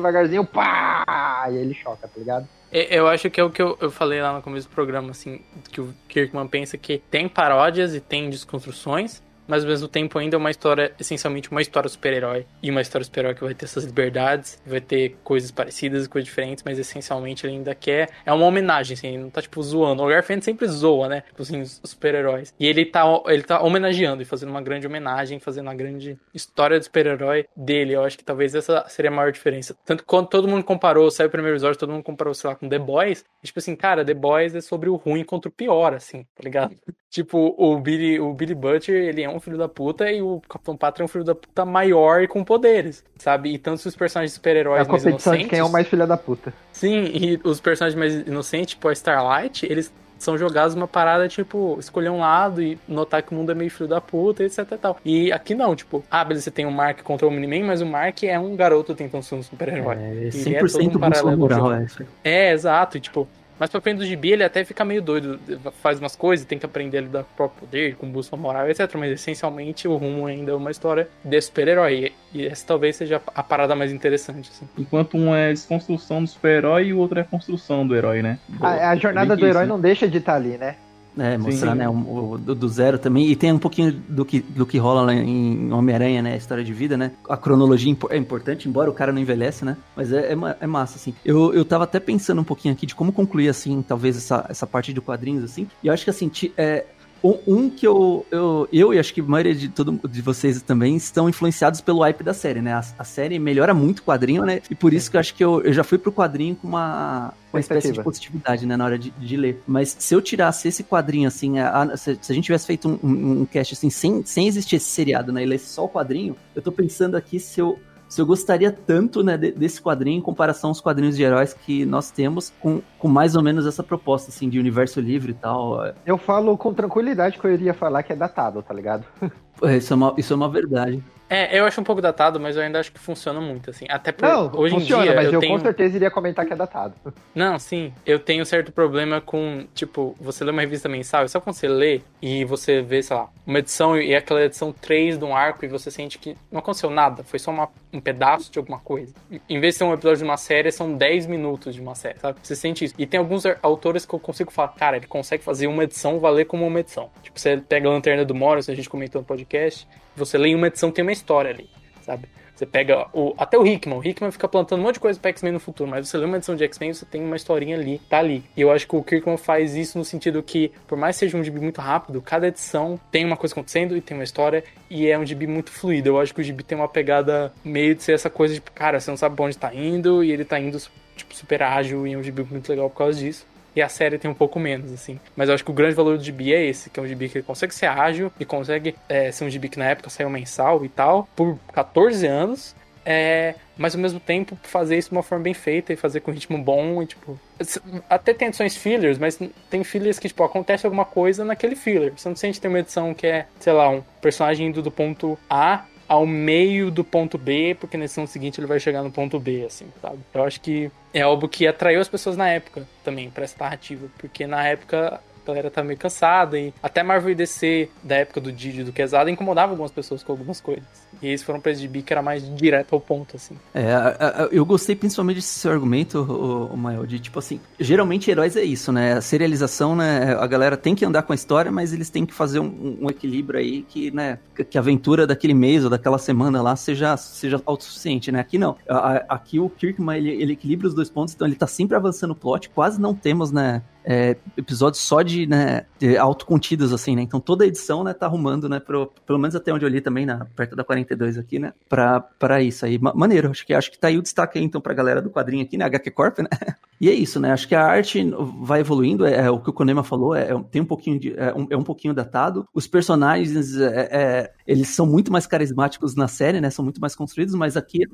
pá! E ele choca, tá ligado? É, Eu acho que é o que eu, eu falei lá no começo do programa, assim, que o Kirkman pensa que tem paródias e tem desconstruções, mas ao mesmo tempo ainda é uma história, essencialmente uma história super-herói. E uma história super-herói que vai ter essas liberdades, vai ter coisas parecidas, coisas diferentes, mas essencialmente ele ainda quer. É uma homenagem, assim, ele não tá tipo zoando. O Garfield sempre zoa, né? Tipo assim, os super-heróis. E ele tá, ele tá homenageando e fazendo uma grande homenagem, fazendo uma grande história do super-herói dele. Eu acho que talvez essa seria a maior diferença. Tanto que quando todo mundo comparou, saiu o primeiro episódio, todo mundo comparou, sei lá, com The Boys. e, tipo assim, cara, The Boys é sobre o ruim contra o pior, assim, tá ligado? Tipo, o Billy, o Billy Butcher, ele é um filho da puta e o Capitão Pátria é um filho da puta maior e com poderes, sabe? E tanto os personagens É super-heróis a mais inocentes... quem é o mais filho da puta. Sim, e os personagens mais inocentes, tipo a Starlight, eles são jogados numa parada, tipo, escolher um lado e notar que o mundo é meio filho da puta, etc e tal. E aqui não, tipo, ah, beleza, você tem o Mark contra o Miniman, mas o Mark é um garoto tentando ser um super-herói. É Ele é 100% todo um paralelo moral, é. É, exato, e tipo, mais pra frente do gibi ele até fica meio doido, faz umas coisas, tem que aprender a lidar com o próprio poder, com bússola moral, etc. Mas essencialmente o rumo ainda é uma história de super-herói. E essa talvez seja a parada mais interessante, assim. Enquanto um é desconstrução do super-herói e o outro é construção do herói, né? A, a jornada do herói isso, né? não deixa de estar ali, né? É, mostrar, Sim. né, o, o- do, do zero também. E tem um pouquinho do que, do que rola lá em Homem-Aranha, né? A história de vida, né? A cronologia é importante, embora o cara não envelhece, né? Mas é, é, é massa, assim. Eu, eu tava até pensando um pouquinho aqui de como concluir, assim, talvez essa, essa parte de quadrinhos, assim. E eu acho que, assim, é, um, um que eu, eu, eu e acho que a maioria de, todo, de vocês também estão influenciados pelo hype da série, né? A, a série melhora muito o quadrinho, né? E por isso que eu acho que eu, eu já fui pro quadrinho com uma, uma espécie de positividade, né? Na hora de, de ler. Mas se eu tirasse esse quadrinho, assim, a- a- se, se a gente tivesse feito um, um, um cast, assim, sem, sem existir esse seriado, né? E lesse só o quadrinho, eu tô pensando aqui se eu. Se eu gostaria tanto né, de- desse quadrinho em comparação aos quadrinhos de heróis que nós temos, com, com mais ou menos essa proposta, assim, de universo livre e tal. é, Eu falo com tranquilidade que eu iria falar que é datado, tá ligado? Isso é uma, isso é uma verdade. É, eu acho um pouco datado, mas eu ainda acho que funciona muito, assim. Até por, Não, hoje funciona, em dia mas eu, eu tenho... com certeza iria comentar que é datado. Não, sim. Eu tenho certo problema com, tipo, você lê uma revista mensal, e só quando você lê e você vê, sei lá, uma edição e é aquela edição 3 de um arco e você sente que não aconteceu nada, foi só uma- um pedaço de alguma coisa. Em vez de ser um episódio de uma série, são 10 minutos de uma série, sabe? Você sente isso. E tem alguns autores que eu consigo falar, cara, ele consegue fazer uma edição valer como uma edição. Tipo, você pega a Lanterna do Morris, a gente comentou no podcast, você lê em uma edição, tem uma história ali, sabe? Você pega o, até o Hickman. O Hickman fica plantando um monte de coisa pra X-Men no futuro, mas você lê uma edição de X-Men, você tem uma historinha ali, tá ali. E eu acho que o Kirkman faz isso no sentido que, por mais que seja um gibi muito rápido, cada edição tem uma coisa acontecendo e tem uma história, e é um gibi muito fluido. Eu acho que o gibi tem uma pegada meio de ser essa coisa de, cara, você não sabe pra onde tá indo, e ele tá indo, tipo, super ágil, e é um gibi muito legal por causa disso. E a série tem um pouco menos, assim. Mas eu acho que o grande valor do gibi é esse, que é um gibi que consegue ser ágil e consegue é, ser um gibi que na época saiu mensal e tal, por 14 anos. É, mas ao mesmo tempo fazer isso de uma forma bem feita e fazer com ritmo bom e tipo. Até tem edições fillers, mas tem fillers que, tipo, acontece alguma coisa naquele filler. Você não sente ter uma edição que é, sei lá, um personagem indo do ponto A ao meio do ponto B, porque na edição seguinte ele vai chegar no ponto B, assim, sabe? Eu acho que é algo que atraiu as pessoas na época também, pra essa narrativa, porque na época a galera tá meio cansada e até Marvel e DC da época do Didi do Quesada incomodava algumas pessoas com algumas coisas. E eles foram pra gibi que era mais direto ao ponto, assim. É, eu gostei principalmente desse seu argumento, o, Mael, de tipo assim, geralmente heróis é isso, né? A serialização, né? A galera tem que andar com a história, mas eles têm que fazer um, um equilíbrio aí que, né? que- a aventura daquele mês ou daquela semana lá seja, seja autossuficiente, né? Aqui não. Aqui o Kirkman, ele, ele equilibra os dois pontos, então ele tá sempre avançando o plot, quase não temos, né? é, episódios só de, né, de assim, né? Então toda edição, né, tá arrumando, né, pro, pelo menos até onde eu li também, na, perto da 42 aqui, né, pra, pra isso aí. Ma- maneiro, acho que, acho que tá aí o destaque aí, então, pra galera do quadrinho aqui, né, HQ Corp, né? E é isso, né? Acho que a arte vai evoluindo, é, é o que o Konema falou, é, é- tem um pouquinho de, é, um, é um pouquinho datado. Os personagens, é, é, eles são muito mais carismáticos na série, né? São muito mais construídos, mas aqui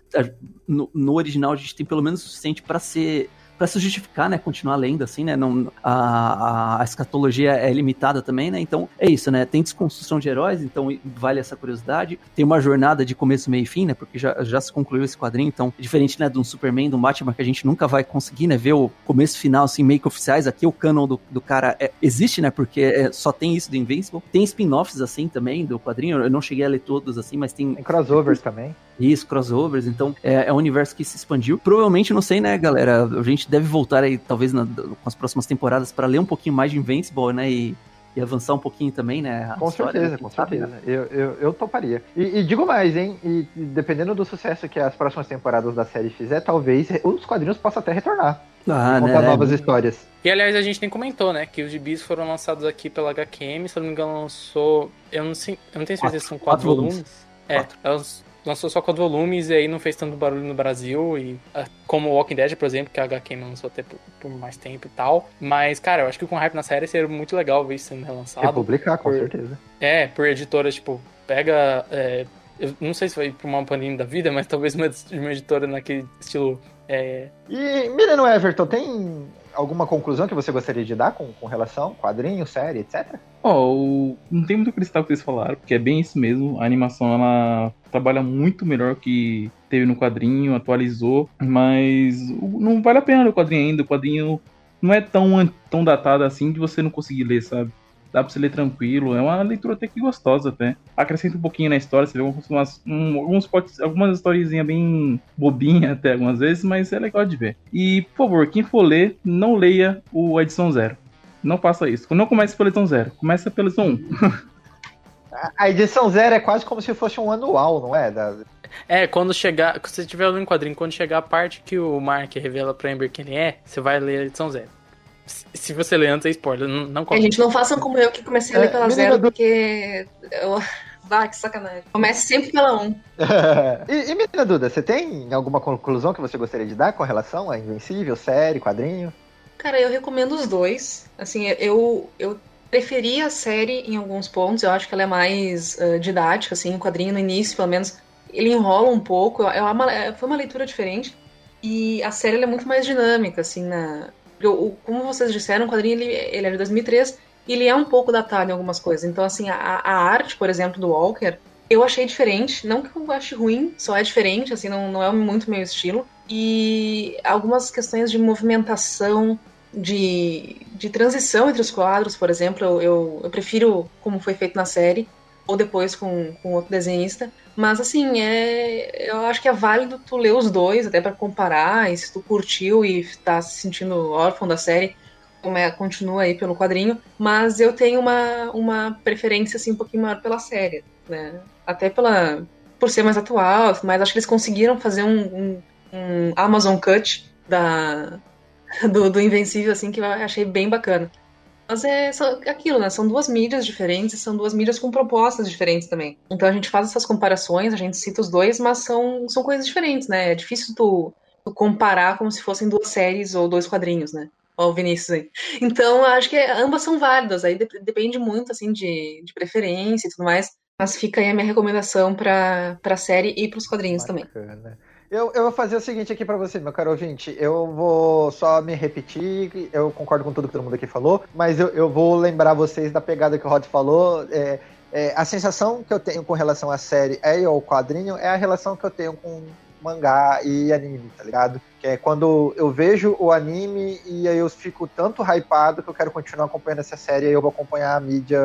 no, no original a gente tem pelo menos o suficiente pra ser para se justificar, né, continuar lendo assim, né, não, a, a, escatologia é limitada também, né, então é isso, né, tem desconstrução de heróis, então vale essa curiosidade, tem uma jornada de começo, meio e fim, né, porque já, já se concluiu esse quadrinho, então, diferente, né, de um Superman, de um Batman, que a gente nunca vai conseguir, né, ver o começo, final, assim, meio que oficiais, aqui o canon do, do cara é- existe, né, porque é- só tem isso do Invincible, tem spin-offs, assim, também, do quadrinho, eu não cheguei a ler todos, assim, mas tem Tem crossovers também. Isso, crossovers, então é, é um universo que se expandiu. Provavelmente, não sei, né, galera? A gente deve voltar aí, talvez, na- com as próximas temporadas, para ler um pouquinho mais de Invincible, né? E, e avançar um pouquinho também, né? a Com história, certeza, né, com sabe, né? certeza. Eu, eu, eu toparia. E, e digo mais, hein? E, e dependendo do sucesso que as próximas temporadas da série fizer, talvez os quadrinhos possam até retornar. Ah, contar né? novas histórias. E aliás, a gente nem comentou, né? Que os gibis foram lançados aqui pela HQM, se eu não me engano, lançou. Eu não, sei, eu não tenho certeza se são quatro, Quatro volumes. volumes. É, elas lançou só quatro volumes e aí não fez tanto barulho no Brasil. E ah, como o Walking Dead, por exemplo, que a HQM lançou até por, por mais tempo e tal. Mas, cara, eu acho que com hype na série seria muito legal ver isso sendo relançado. Republicar, com por- certeza. É, por editoras, tipo, pega. é, eu não sei se vai pra uma Panini da vida, mas talvez uma, uma editora naquele estilo. É, E, menino Everton, tem alguma conclusão que você gostaria de dar com, com relação? Quadrinho, série, etc? Ó, o- não tem muito cristal que vocês falaram, porque é bem isso mesmo. A animação ela trabalha muito melhor que teve no quadrinho, atualizou, mas não vale a pena o quadrinho ainda. O quadrinho não é tão, tão datado assim de você não conseguir ler, sabe? Dá pra você ler tranquilo, é uma leitura até que gostosa até. Acrescenta um pouquinho na história, você vê alguns, umas- um- alguns potes- algumas historiezinhas bem bobinhas até algumas vezes, mas é legal de ver. E, por favor, quem for ler, não leia o edição zero. Não faça isso. Não comece pela edição zero. Começa pela edição 1. A- edição zero é quase como se fosse um anual, não é? Da- É, quando chegar. Se você estiver lendo um quadrinho, quando chegar a parte que o Mark revela pra Amber quem ele é, você vai ler a edição zero. Se você ler antes, é spoiler. Não, não É, conta. gente, não façam como eu que comecei a ler É, pela menina zero, do- porque. Eu... Bah, que sacanagem. Comece sempre pela um. e, e, menina Duda, você tem alguma conclusão que você gostaria de dar com relação a Invencível, série, quadrinho? Cara, eu recomendo os dois. Assim, eu, eu preferi a série em alguns pontos. Eu acho que ela é mais ah, didática, assim, o quadrinho no início, pelo menos, ele enrola um pouco. É uma- é- foi uma leitura diferente. E a série ela é muito mais dinâmica, assim, na... porque o- como vocês disseram, o quadrinho, ele, ele é de 2003, e ele é um pouco datado em algumas coisas. Então, assim, a, a arte, por exemplo, do Walker, eu achei diferente. Não que eu ache ruim, só é diferente, assim, não, não é muito meu estilo. E algumas questões de movimentação, de, de transição entre os quadros, por exemplo, eu, eu, eu prefiro como foi feito na série, ou depois com, com outro desenhista. Mas assim, é, eu acho que é válido tu ler os dois, até pra comparar, e se tu curtiu e tá se sentindo órfão da série, como é, continua aí pelo quadrinho. Mas eu tenho uma, uma preferência assim, um pouquinho maior pela série, né? Até pela, por ser mais atual, mas acho que eles conseguiram fazer um, um, um Amazon Cut da, do, do Invencível, assim, que eu achei bem bacana. Mas é aquilo, né? São duas mídias diferentes e são duas mídias com propostas diferentes também. Então a gente faz essas comparações, a gente cita os dois, mas são, são coisas diferentes, né? É difícil tu, tu comparar como se fossem duas séries ou dois quadrinhos, né? Ó, o Vinícius aí. Então, acho que ambas são válidas. Aí dep- depende muito, assim, de, de preferência e tudo mais. Mas fica aí a minha recomendação pra, pra série e pros quadrinhos também. Eu, eu vou fazer o seguinte aqui pra você, meu caro ouvinte. Eu vou só me repetir, eu concordo com tudo que todo mundo aqui falou, mas eu, eu vou lembrar vocês da pegada que o Rod falou. É, é, a sensação que eu tenho com relação à série e ao quadrinho é a relação que eu tenho com mangá e anime, tá ligado? Que é quando eu vejo o anime e aí eu fico tanto hypado que eu quero continuar acompanhando essa série e eu vou acompanhar a mídia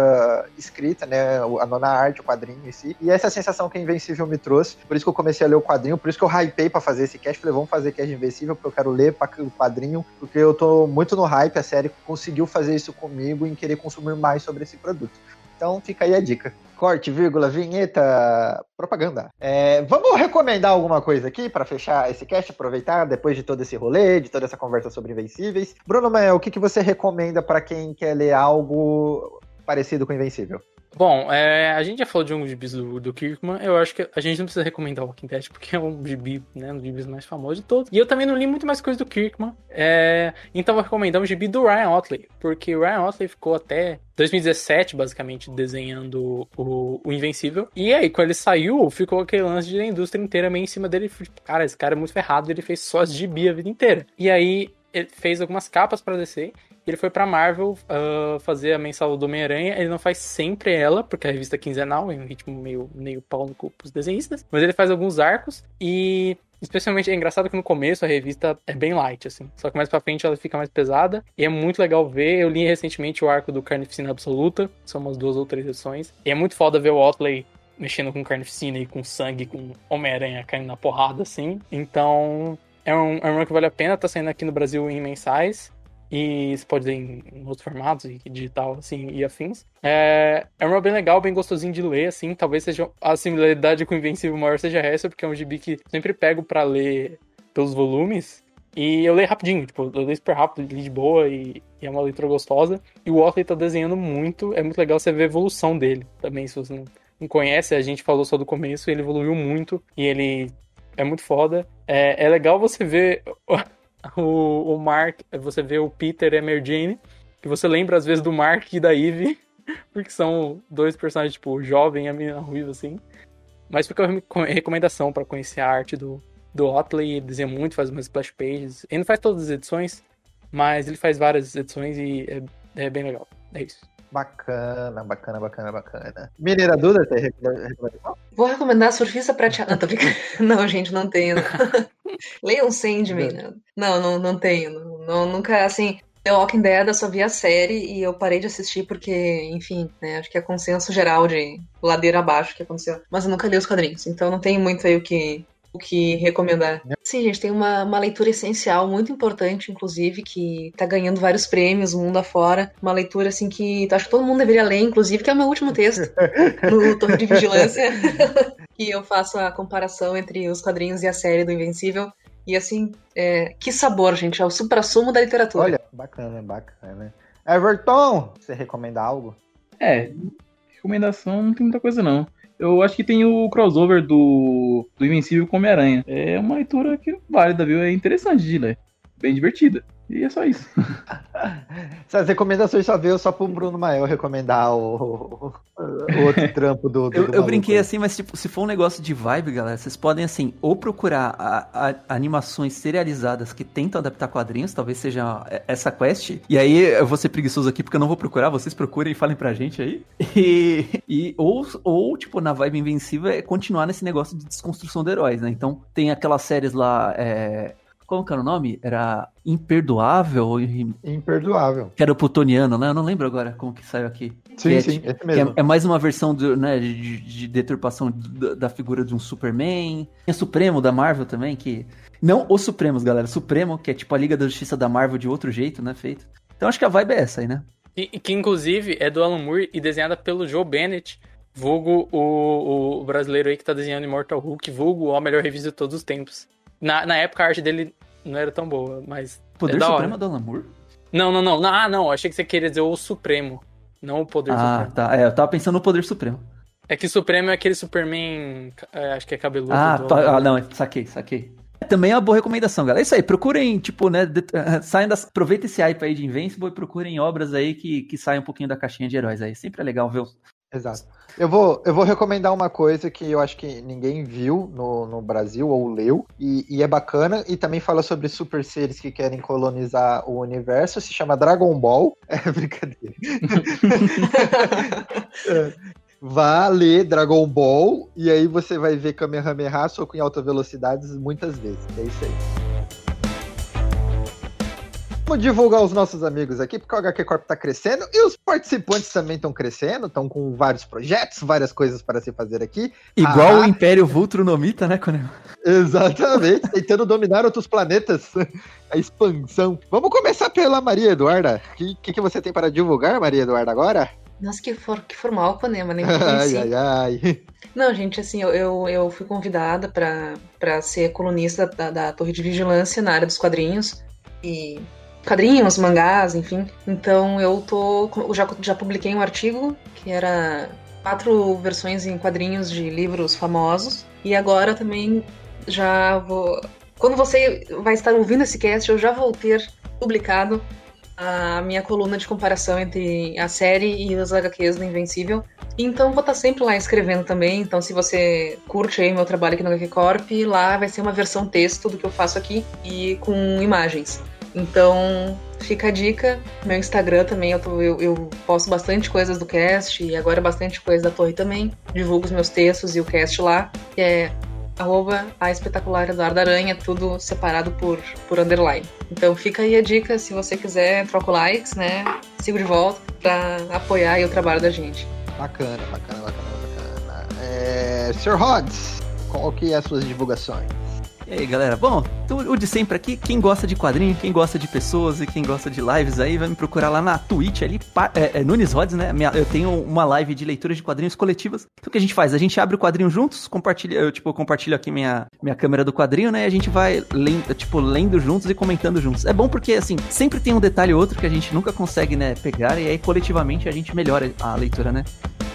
escrita, né? A nona arte, o quadrinho em si. E essa sensação que Invencível me trouxe. Por isso que eu comecei a ler o quadrinho, por isso que eu hypei pra fazer esse cast. Falei, vamos fazer cast Invencível, porque eu quero ler pra- o quadrinho, porque eu tô muito no hype, a série conseguiu fazer isso comigo em querer consumir mais sobre esse produto. Então fica aí a dica. Corte, vírgula, vinheta, propaganda. É, vamos recomendar alguma coisa aqui para fechar esse cast, aproveitar depois de todo esse rolê, de toda essa conversa sobre Invencíveis. Bruno Mael, o que, que você recomenda para quem quer ler algo parecido com Invencível? Bom, é, a gente já falou de um gibis do, do Kirkman. Eu acho que a gente não precisa recomendar o Walking Dead, porque é um gibi, né? Um dos gibis mais famosos de todos. E eu também não li muito mais coisa do Kirkman. É, então vou recomendar um gibi do Ryan Otley, porque o Ryan Otley ficou até 2017, basicamente, desenhando o, o Invencível. E aí, quando ele saiu, ficou aquele lance de indústria inteira meio em cima dele. Tipo, cara, esse cara é muito ferrado, ele fez só gibi a vida inteira. E aí, ele fez algumas capas para DC ele foi pra Marvel uh, fazer a mensal do Homem-Aranha. Ele não faz sempre ela, porque a revista é quinzenal, é um ritmo meio, meio pau no cu pros desenhistas. Mas ele faz alguns arcos e. Especialmente é engraçado que no começo a revista é bem light, assim. Só que mais pra frente ela fica mais pesada. E é muito legal ver. Eu li recentemente o arco do Carnificina Absoluta. São umas duas ou três edições. E é muito foda ver o Otley mexendo com carnificina e com sangue, com Homem-Aranha caindo na porrada, assim. Então, é um, é um que vale a pena. Tá saindo aqui no Brasil em mensais. E você pode ler em, outros formatos, e digital, assim, e afins. É, é um run bem legal, bem gostosinho de ler, assim. Talvez seja a similaridade com o Invencível maior seja essa, porque é um gibi que sempre pego para ler pelos volumes. E eu leio rapidinho, tipo, eu leio super rápido, li de boa e, e, é uma leitura gostosa. E o Otley tá desenhando muito, é muito legal você ver a evolução dele também, se você não, não conhece, a gente falou só do começo, ele evoluiu muito e ele é muito foda. É, é legal você ver o, o Mark, você vê o Peter e a Mary Jane, que você lembra às vezes do Mark e da Eve, porque são dois personagens, tipo, jovem e a menina ruiva, assim. Mas fica a recomendação para conhecer a arte do, do Otley, ele desenha muito, faz umas splash pages. Ele não faz todas as edições, mas ele faz várias edições e é, é bem legal. É isso. Bacana, bacana, bacana, bacana. Mineira Duda, tem recomendação? Vou recomendar Surfista Prateado. Não, tô brincando. Não, gente, não tenho. Leiam Sandman. Né? Não, não, não tenho. Não, nunca, assim... The Walking Dead eu só vi a série e eu parei de assistir porque, enfim, né, acho que é consenso geral de ladeira abaixo que aconteceu. Mas eu nunca li os quadrinhos, então não tenho muito aí o que, o que recomendar. Sim, gente, tem uma, uma leitura essencial, muito importante, inclusive, que tá ganhando vários prêmios mundo afora. Uma leitura, assim, que acho que todo mundo deveria ler, inclusive, que é o meu último texto no Torre de Vigilância. que eu faço a comparação entre os quadrinhos e a série do Invencível. E assim, é, que sabor, gente, é o supra-sumo da literatura. Olha, bacana, bacana. Everton, você recomenda algo? É, recomendação não tem muita coisa não. Eu acho que tem o crossover do, do Invencível com Homem-Aranha. É uma leitura que válida, viu? É interessante de ler. Bem divertida. E é só isso. Essas recomendações só veio só pro Bruno Mael recomendar o, o outro trampo do. do eu, do eu brinquei assim, mas tipo, se for um negócio de vibe, galera, vocês podem assim, ou procurar a, a, animações serializadas que tentam adaptar quadrinhos, talvez seja essa quest. E aí eu vou ser preguiçoso aqui porque eu não vou procurar, vocês procurem e falem pra gente aí. E, e ou, ou, tipo, na vibe invencível é continuar nesse negócio de desconstrução de heróis, né? Então tem aquelas séries lá. É, como que era o nome? Era Imperdoável? Imperdoável. Que era o plutoniano, né? Eu não lembro agora como que saiu aqui. Sim, é, sim, esse mesmo. É, é, mais uma versão do, né, de, de deturpação da, da, figura de um Superman. Tem o Supremo da Marvel também, que... Não os Supremos, galera. Supremo, que é tipo a Liga da Justiça da Marvel de outro jeito, né? Feito. Então acho que a vibe é essa aí, né? E, que inclusive é do Alan Moore e desenhada pelo Joe Bennett, vulgo o, o brasileiro aí que tá desenhando Immortal Hulk, vulgo a melhor revista de todos os tempos. Na, na época a arte dele não era tão boa, mas. Poder é da Supremo hora. do Alan Moore? Não, não, não. Ah, não. Achei que você queria dizer o Supremo. Não o Poder ah, Supremo. tá. É, eu tava pensando no Poder Supremo. É que Supremo é aquele Superman. É, acho que é cabeludo. Ah, do... tá, ah, não, saquei, saquei. Também é uma boa recomendação, galera. É isso aí, procurem, tipo, né, de, uh, saiam das, aproveitem esse hype aí de Invincible e procurem obras aí que, que saiam um pouquinho da caixinha de heróis aí. Sempre é legal ver Exato. Eu vou, eu vou recomendar uma coisa que eu acho que ninguém viu no, no Brasil ou leu, e, e, é bacana, e também fala sobre super seres que querem colonizar o universo, se chama Dragon Ball. É brincadeira. é. Vá ler Dragon Ball, e aí você vai ver Kamehameha soco em alta velocidade muitas vezes. É isso aí. Vamos divulgar os nossos amigos aqui, porque o HQ Corp está crescendo e os participantes também estão crescendo, estão com vários projetos, várias coisas para se fazer aqui. Igual ah, o Império Vultronomita, né, Conel? Exatamente, tentando dominar outros planetas, a expansão. Vamos começar pela Maria Eduarda. O que, que, que você tem para divulgar, Maria Eduarda, agora? Nossa, que, for, que formal, Panema, nem te Ai, conheci. ai, ai. Não, gente, assim, eu, eu, eu fui convidada pra pra ser colunista da, da Torre de Vigilância na área dos quadrinhos. E quadrinhos, mangás, enfim. Então eu tô. já, já publiquei um artigo que era quatro versões em quadrinhos de livros famosos. E agora também já vou. Quando você vai estar ouvindo esse cast, eu já vou ter publicado a minha coluna de comparação entre a série e os HQs do Invencível. Então vou estar sempre lá escrevendo também. Então se você curte aí meu trabalho aqui no HQ Corp, lá vai ser uma versão texto do que eu faço aqui e com imagens. Então fica a dica. Meu Instagram também, eu, tô- eu- eu posto bastante coisas do cast e agora bastante coisa da torre também. Divulgo os meus textos e o cast lá, que é arroba a espetacular Eduardo Aranha, tudo separado por, por underline. Então fica aí a dica, se você quiser, troco likes, né? Sigo de volta pra apoiar o trabalho da gente. Bacana, bacana, bacana, bacana. É, Sr. Rods, qual que é as suas divulgações? E aí, galera? Bom, então, o de sempre aqui, quem gosta de quadrinho, quem gosta de pessoas e quem gosta de lives aí, vai me procurar lá na Twitch ali, é, é, Nunes Rods, né? Minha- eu tenho uma live de leitura de quadrinhos coletivas. Então o que a gente faz? A gente abre o quadrinho juntos, compartilha, eu tipo, compartilho aqui minha, minha câmera do quadrinho, né? E a gente vai lendo, tipo, lendo juntos e comentando juntos. É bom porque, assim, sempre tem um detalhe ou outro que a gente nunca consegue, né, pegar, e aí coletivamente a gente melhora a leitura, né?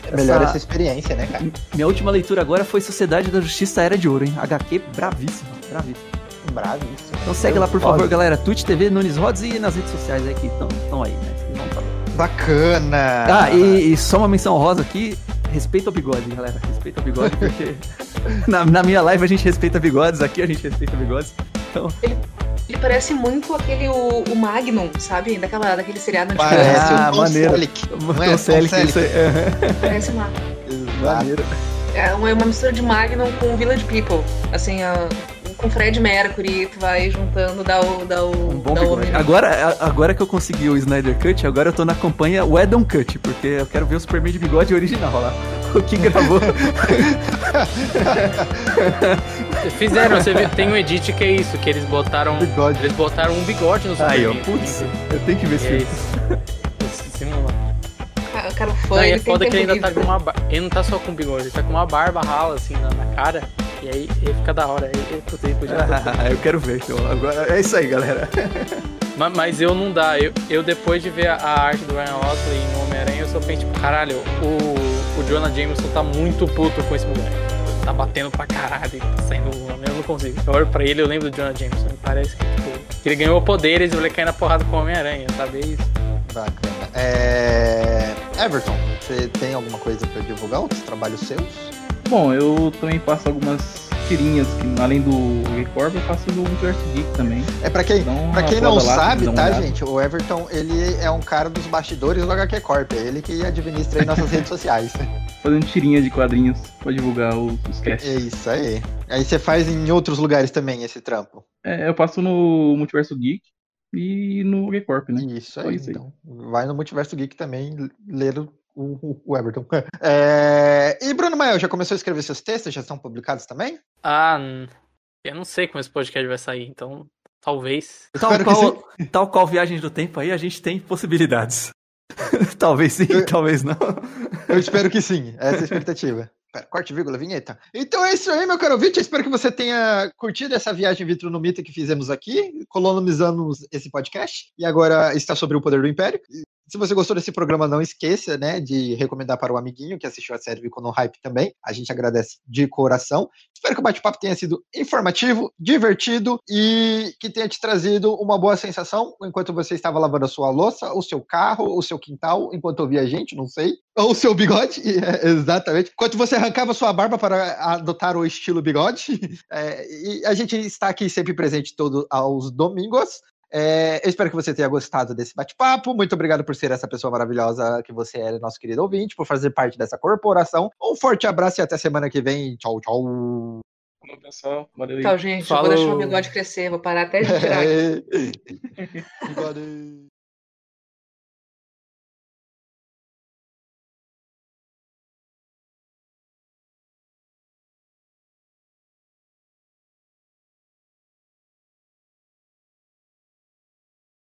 Essa- essa experiência, né, cara? Minha última leitura agora foi Sociedade da Justiça Era de Ouro, hein? HQ bravíssima, bravíssima. Bravíssimo. Então segue lá, por favor, galera. Twitch TV, Nunes Rods e nas redes sociais aí que estão aí, né? Vocês vão. Bacana! Ah, e, e só uma menção rosa aqui. Respeita o bigode, galera. Respeita o bigode, porque na, na minha live a gente respeita bigodes, aqui a gente respeita bigodes. Então, Ele parece muito aquele, o, o Magnum, sabe? Daquela, daquele seriado antigo. Parece Ah, Tom maneiro. Selleck. Não é? Isso aí. Parece uma, Exato. Maneiro. é uma, uma mistura de Magnum com Village People. Assim, a- com Fred Mercury, tu vai juntando, dá o. Dá o, Um bom dá o. Agora, agora que eu consegui o Snyder Cut, agora eu tô na campanha Wedon Cut, porque eu quero ver o Superman de bigode original lá. O que gravou. Fizeram, você vê, tem um edit que é isso, que eles botaram. Bigode. Eles botaram um bigode no Aí, ó. Superman. Putz, eu tenho que ver esse E é filme. isso. Simula. Cara, fã, Não, e é foda que ele ainda tá com uma. bar- Ele não tá só com bigode, ele tá com uma barba rala assim na, na cara. E aí ele fica da hora. Ele, putz, podia Ah, eu quero ver, então. Agora, é isso aí, galera. Ma- Mas eu não dá. Eu, eu depois de ver a, a arte do Ryan Osley no Homem-Aranha, eu só penso, tipo, caralho, o, o Jonah Jameson tá muito puto com esse moleque. Tá batendo pra caralho e tá saindo. Eu não consigo. Eu olho pra ele eu lembro do Jonah Jameson. Me parece que, tipo, que ele ganhou poderes e ele cai na porrada com o Homem-Aranha, sabe? É isso. Bacana. É... Everton, você tem alguma coisa pra divulgar? Outros trabalhos seus? Bom, eu também faço algumas tirinhas que, além do Record, eu faço do Universo Geek também. É pra quem, pra quem não roda lá, sabe, tá, gente? O Everton, ele é um cara dos bastidores do HQ Corp. É ele que administra aí nossas redes sociais. Fazendo tirinha de quadrinhos pra divulgar os, os É casts. isso aí. Aí você faz em outros lugares também esse trampo. É, eu faço no Multiverso Geek e no Recorp, né? Isso aí, isso aí. então. Vai no Multiverso Geek também ler o, o- Everton. É, E Bruno Mael, já começou a escrever seus textos? Já estão publicados também? Ah, eu não sei como esse podcast vai sair, então talvez. Tal qual, tal qual Viagens do Tempo aí, a gente tem possibilidades. talvez sim, Eu- talvez não. Eu espero que sim. Essa é a expectativa. Pera, corte, vírgula, vinheta. Então é isso aí, meu caro ouvinte. Eu espero que você tenha curtido essa viagem Vitro no Mito que fizemos aqui, colonizamos esse podcast. E agora está sobre o poder do Império. Se você gostou desse programa, não esqueça, né, de recomendar para o amiguinho que assistiu a série Vico no Hype também. A gente agradece de coração. Espero que o bate-papo tenha sido informativo, divertido e que tenha te trazido uma boa sensação enquanto você estava lavando a sua louça, o seu carro, o seu quintal, enquanto ouvia a gente, não sei. Ou o seu bigode, é, exatamente. Enquanto você arrancava sua barba para adotar o estilo bigode. É, e a gente está aqui sempre presente todos aos domingos. É, eu espero que você tenha gostado desse bate-papo. Muito obrigado por ser essa pessoa maravilhosa que você é, nosso querido ouvinte, por fazer parte dessa corporação. Um forte abraço e até semana que vem. Tchau, tchau. Falou, pessoal. Valeu. Então, gente, eu Falou. vou deixar o bigode crescer, vou parar até de tirar.